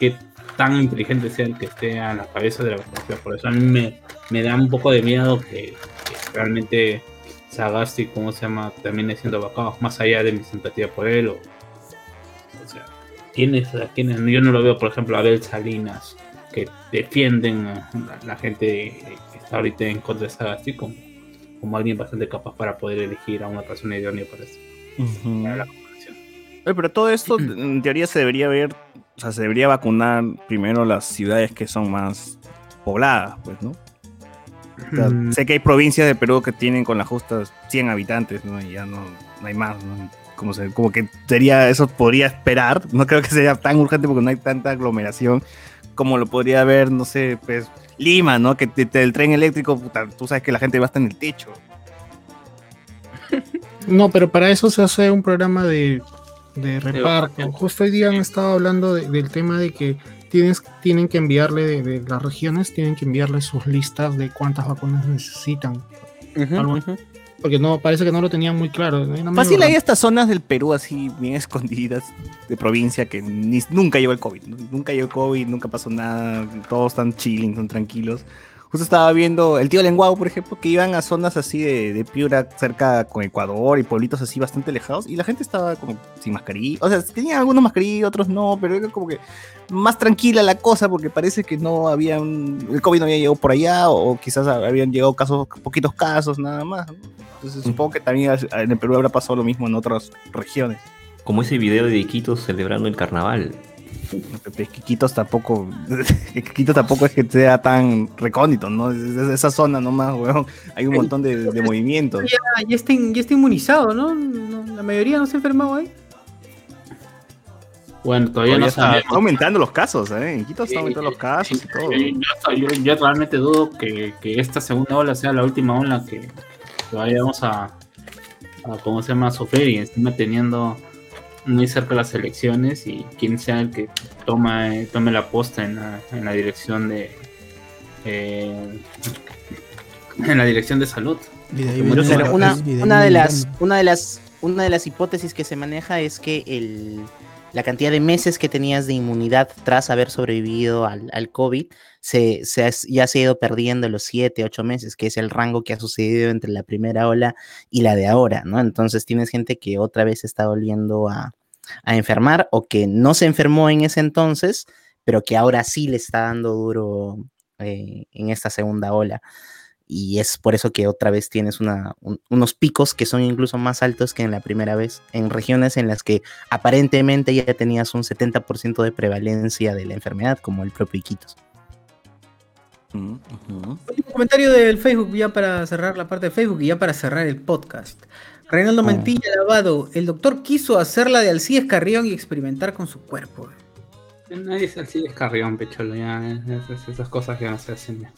qué tan inteligente sea el que esté a la cabeza de la vacunación. Por eso a mí me, me da un poco de miedo que, que realmente Sagasti, ¿cómo se llama? Termine siendo vacado, más allá de mi simpatía por él. O, sea, ¿quiénes, a quiénes? Yo no lo veo, por ejemplo, a Abel Salinas, que defienden a la, la gente que está ahorita en contra de Sagasti como, como alguien bastante capaz para poder elegir a una persona idónea para, eso, para la vacunación. Oye, pero todo esto, en teoría, se debería ver, o sea, se debería vacunar primero las ciudades que son más pobladas, pues, ¿no? O sea, Mm. Sé que hay provincias de Perú que tienen con las justas 100 habitantes, ¿no? Y ya no, no hay más, ¿no? Como, se- como que sería, eso podría esperar, no creo que sea tan urgente porque no hay tanta aglomeración como lo podría haber, no sé, pues, Lima, ¿no? Que te- te- el tren eléctrico, puta, tú sabes que la gente va hasta en el techo. No, pero para eso se hace un programa de, de reparto. Justo hoy día han estado hablando de- del tema de que tienes, tienen que enviarle de, de las regiones, tienen que enviarle sus listas de cuántas vacunas necesitan. Algo- Porque no, parece que no lo tenían muy claro. Fácil hay estas zonas del Perú así bien escondidas de provincia que ni- nunca llegó el COVID. Nunca llegó el COVID, nunca pasó nada, todos están chilling, están tranquilos. Justo estaba viendo el tío Lenguado, por ejemplo, que iban a zonas así de, de Piura cerca con Ecuador y pueblitos así bastante alejados y la gente estaba como sin mascarilla. O sea, tenían algunos mascarilla, otros no, pero era como que más tranquila la cosa porque parece que no había un- el COVID no había llegado por allá o, o quizás habían llegado casos, poquitos casos nada más. ¿no? Entonces supongo que también en el Perú habrá pasado lo mismo en otras regiones. Como ese video de Iquitos celebrando el carnaval. Quiquitos tampoco, Quiquitos tampoco es que sea tan recóndito, ¿no? Es, es- esa zona nomás, weón. Hay un montón de, de movimientos. Ya, ya, está, ya está inmunizado, ¿no? La mayoría no se ha enfermado ahí. Bueno, todavía Todavía no está, sabemos. está aumentando los casos, ¿eh? En Quito Sí, está aumentando los casos y todo. Yo, yo- yo- yo realmente dudo que, que esta segunda ola sea la última ola que, que vayamos a, a, ¿cómo se llama? sufrir y encima teniendo muy cerca de las elecciones y quien sea el que toma, eh, tome la posta en la, en la dirección de eh, en la dirección de salud. Pero una, una de las, una de las, una de las hipótesis que se maneja es que el, la cantidad de meses que tenías de inmunidad tras haber sobrevivido al, al COVID se, has- ya se ha ido perdiendo los 7, 8 meses, que es el rango que ha sucedido entre la primera ola y la de ahora, ¿no? Entonces tienes gente que otra vez está volviendo a, enfermar o que no se enfermó en ese entonces, pero que ahora sí le está dando duro eh, en esta segunda ola y es por eso que otra vez tienes una, un- unos picos que son incluso más altos que en la primera vez, en regiones en las que aparentemente ya tenías un 70% de prevalencia de la enfermedad, como el propio Iquitos. Ujú. Último comentario del Facebook, ya para cerrar la parte de Facebook y ya para cerrar el podcast. Reinaldo Ah. Mantilla Lavado, el doctor quiso hacerla de Alcides Carrión y experimentar con su cuerpo. Nadie se así Carrión, pecholo, ya. Esas, esas cosas que no se hacen ya.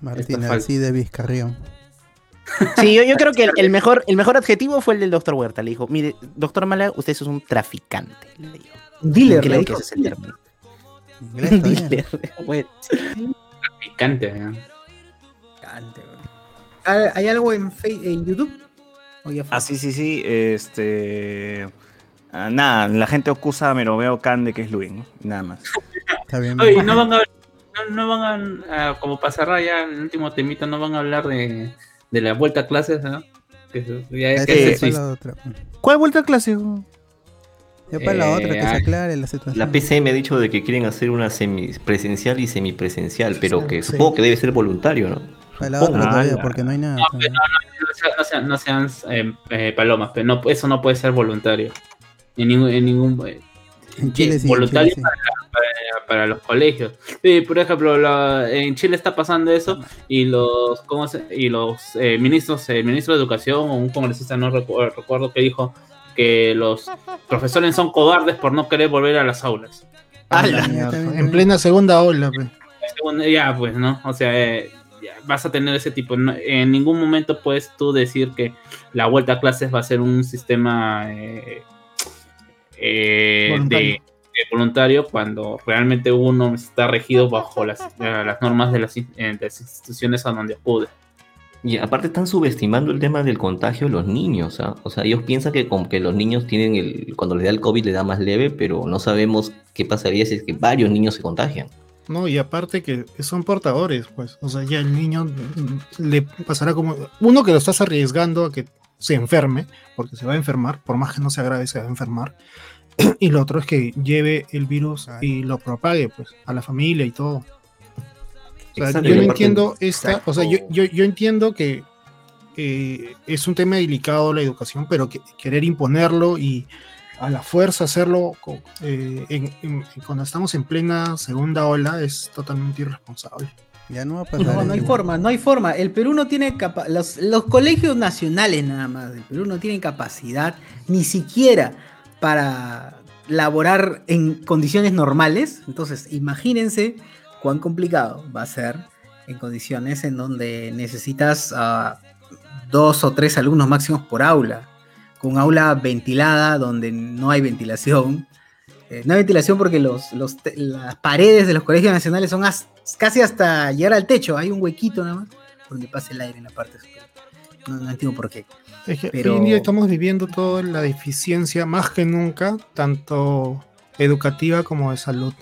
Martín de Vizcarrión. Sí, yo, yo creo que el, el mejor, el mejor adjetivo fue el del doctor Huerta. Le dijo, mire, doctor Mala, usted es un traficante. Le dijo. Dealer, le que dijo. ese es el término. Dealer, bueno, Picante, ya. Picante, bro. ¿Hay algo en, YouTube? Ah, sí, sí, sí. Este. ah, nada, la gente acusa a Meroveo Khan de que es Luis, ¿no? Nada más. Está bien. Oye, no van a no, no van a, a- como cerrar ya el último temita, no van a hablar de, de la vuelta a clases, ¿no? Que ya, es. ¿Cuál vuelta a clase? Ya para la Eh, otra, que se ay. aclare la situación. La PCM ha dicho de que quieren hacer una semipresencial y semipresencial, pero que sí. supongo que debe ser voluntario, ¿no? Para la Supongo. otra todavía, Ala. porque no hay nada. No, no sean, no sean- no sean, eh, eh, palomas, pero no, eso no puede ser voluntario. En ningún, en ningún eh, En Chile sí. en voluntario Chile sí. para los colegios. Sí, por ejemplo, la- en Chile está pasando eso y los ¿cómo se- y los eh, ministros, el ministro de Educación o un congresista no recu- recuerdo que dijo que los profesores son cobardes por no querer volver a las aulas. Está En plena segunda ola, pe. Ya, pues, ¿no? O sea, eh, ya vas a tener ese tipo. no- en ningún momento puedes tú decir que la vuelta a clases va a ser un sistema eh, eh, Voluntario. de, de voluntario cuando realmente uno está regido bajo las, eh, las normas de las, de las instituciones a donde acude. Y aparte están subestimando el tema del contagio de los niños, ¿ah? O sea, ellos piensan que como que los niños tienen el, cuando les da el COVID le da más leve, pero no sabemos qué pasaría si es que varios niños se contagian. No, y aparte que son portadores, pues. O sea, ya el niño mm, le pasará como. Uno que lo estás arriesgando a que se enferme, porque se va a enfermar, por más que no se agrave, se va a enfermar. Y lo otro es que lleve el virus y lo propague, pues, a la familia y todo. O sea, Exacto, yo no entiendo esta, o sea, yo, yo, yo entiendo que eh, es un tema delicado la educación, pero que querer imponerlo y a la fuerza hacerlo eh, en- en- cuando estamos en plena segunda ola es totalmente irresponsable. Ya no va a pasar. No, no hay eso. forma, no hay forma. El Perú no tiene capa los, los colegios nacionales nada más del Perú no tienen capacidad ni siquiera para laborar en condiciones normales. Entonces, imagínense cuán complicado va a ser en condiciones en donde necesitas dos o tres alumnos máximos por aula, con aula ventilada donde no hay ventilación. Eh, no hay ventilación porque los, los te- las paredes de los colegios nacionales son as- casi hasta llegar al techo. Hay un huequito nada más donde pasa el aire en la parte superior. No, no entiendo por qué. Es que Pero- hoy en día estamos viviendo toda la deficiencia más que nunca, tanto educativa como de salud.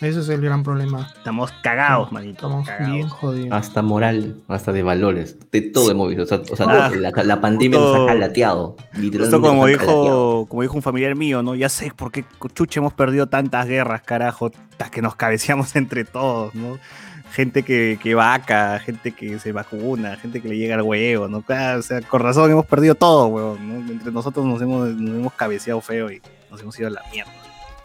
Ese es el gran problema. Estamos cagados, manito. Estamos cagados. bien jodidos. Hasta moral, hasta de valores, de todo hemos visto. O sea, o sea, Ah, la, la pandemia nos ha calateado. literalmente Justo como calateado. dijo, como dijo un familiar mío, ¿no? Ya sé por qué chucha hemos perdido tantas guerras, carajo, hasta que nos cabeceamos entre todos, ¿no? Gente que, que vaca, gente que se vacuna, gente que le llega al huevo, ¿no? Claro, o sea, con razón hemos perdido todo, weón, ¿no? Entre nosotros nos hemos, nos hemos cabeceado feo y nos hemos ido a la mierda.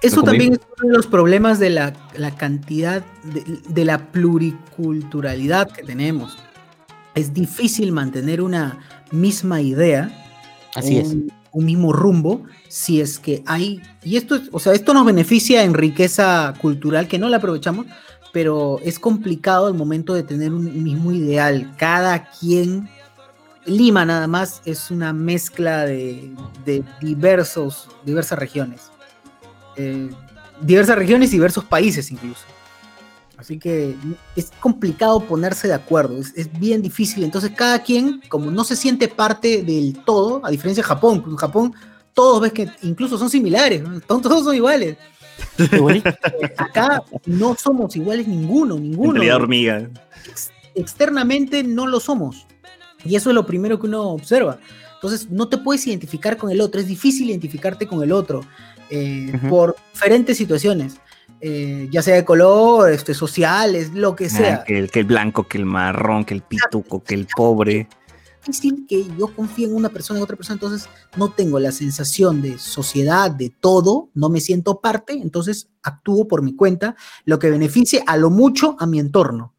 Eso también es uno de los problemas de la, la cantidad de, de la pluriculturalidad que tenemos. Es difícil mantener una misma idea, Así es. un, mismo rumbo, si es que hay, y esto, es- o sea, esto nos beneficia en riqueza cultural que no la aprovechamos, pero es complicado al momento de tener un mismo ideal. Cada quien, Lima nada más es una mezcla de, de diversos, diversas regiones. Eh, diversas regiones y diversos países incluso. Así que es complicado ponerse de acuerdo, es, es bien difícil. Entonces cada quien, como no se siente parte del todo, a diferencia de Japón, en Japón todos ves que incluso son similares, ¿no? todos, son iguales. Acá no somos iguales ninguno, ninguno. Mentalidad hormiga. Ex- externamente no lo somos. Y eso es lo primero que uno observa. Entonces, no te puedes identificar con el otro. Es difícil identificarte con el otro eh, por diferentes situaciones. eh, ya sea de color, este, sociales, lo que sea. Ah, que, el, que el blanco, que el marrón, que el pituco, que el pobre. difícil que yo confíe en una persona, en otra persona, entonces no tengo la sensación de sociedad, de todo, no me siento parte, entonces actúo por mi cuenta, lo que beneficie a lo mucho a mi entorno.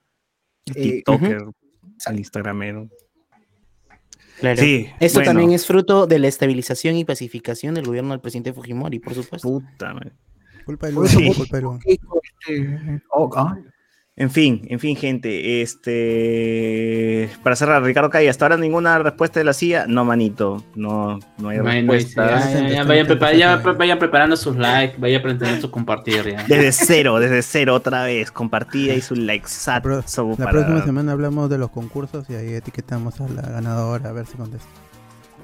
El Eh, TikToker, el Instagramero. Claro. Sí, Esto bueno. también es fruto de la estabilización y pacificación del gobierno del presidente Fujimori, por supuesto. Puta. Culpa del Lugo, eso- culpa del. Oh, ah. En fin, en fin, gente. Este. Para cerrar, Ricardo Calle, hasta ahora ninguna respuesta de la CIA. No, manito. No, no hay respuesta. ya, ya, ya, Está vayan, preparando sus likes, vayan preparando su compartir. Ya. Desde cero, desde cero otra vez. Compartida y su like sato la para- próxima semana hablamos de los concursos y ahí etiquetamos a la ganadora a ver si contesta.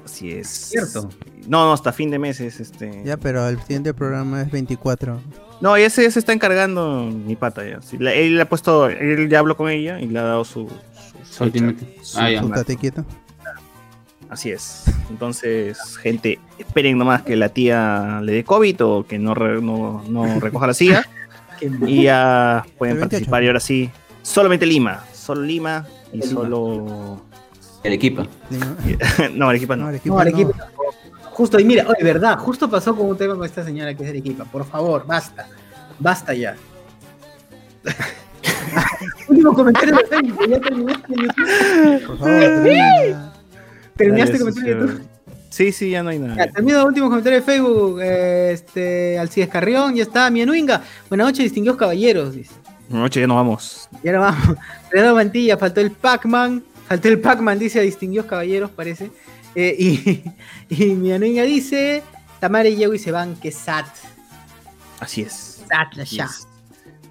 Así es. Cierto. No, no, hasta fin de mes es este. Ya, pero el siguiente programa es 24. No, ese se está encargando mi pata ya. Sí, la- él le ha puesto, él ya habló con ella y le ha dado su, su, Su última- su- Ah, ya. su- Súntate quieto. Así es. Entonces, gente, esperen nomás que la tía le dé COVID o que no, re- no, no recoja la Qué y ya pueden El 28. participar y ahora sí. Solamente Lima, solo Lima y Lima. solo. El equipo. Lima. no, Arequipa no. No, Arequipa No, Arequipa no. Justo, y mira, oye, verdad, justo pasó con un tema con esta señora que es de Arequipa. Por favor, basta. Basta ya. Último comentario de Facebook, ya terminaste en YouTube. Por favor, termina. Terminaste el comentario de sí, YouTube. Sí, sí, ya no hay Ya, nada. termino el último comentario de Facebook. Este, Alcides Carrión, ya está. Mianuinga. Buenas noches, distinguidos caballeros. Dice. Noche ya nos vamos. Y ahora vamos. Renato Mantilla, faltó el Pac-Man. Faltó el Pac-Man, dice a distinguidos caballeros, parece. Eh, y, y Mianuinga dice: Tamara y Yegui se van, que sat. Así es. Sat la ya. es.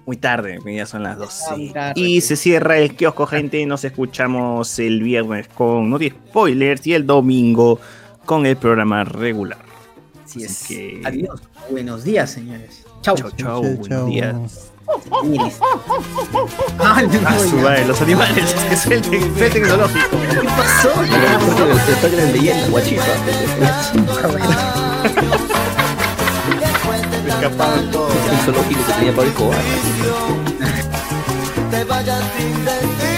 Muy tarde, ya son las Ah, muy 12. tarde, Y sí. se cierra el kiosco, gente. Nos escuchamos el viernes con Noti Spoilers y el domingo con el programa regular. Así es. Que- Adiós. Buenos días, señores. Chau. Chau, chau, Chau, buenos chau. días. Iris. Ah, no, madre, los animales que suelten, fe tecnológico. ¿Qué pasó? El parque de leyenda, guachipa. Me escaparon todos. El zoológico que tenía Pablo Escobar. te vayas sin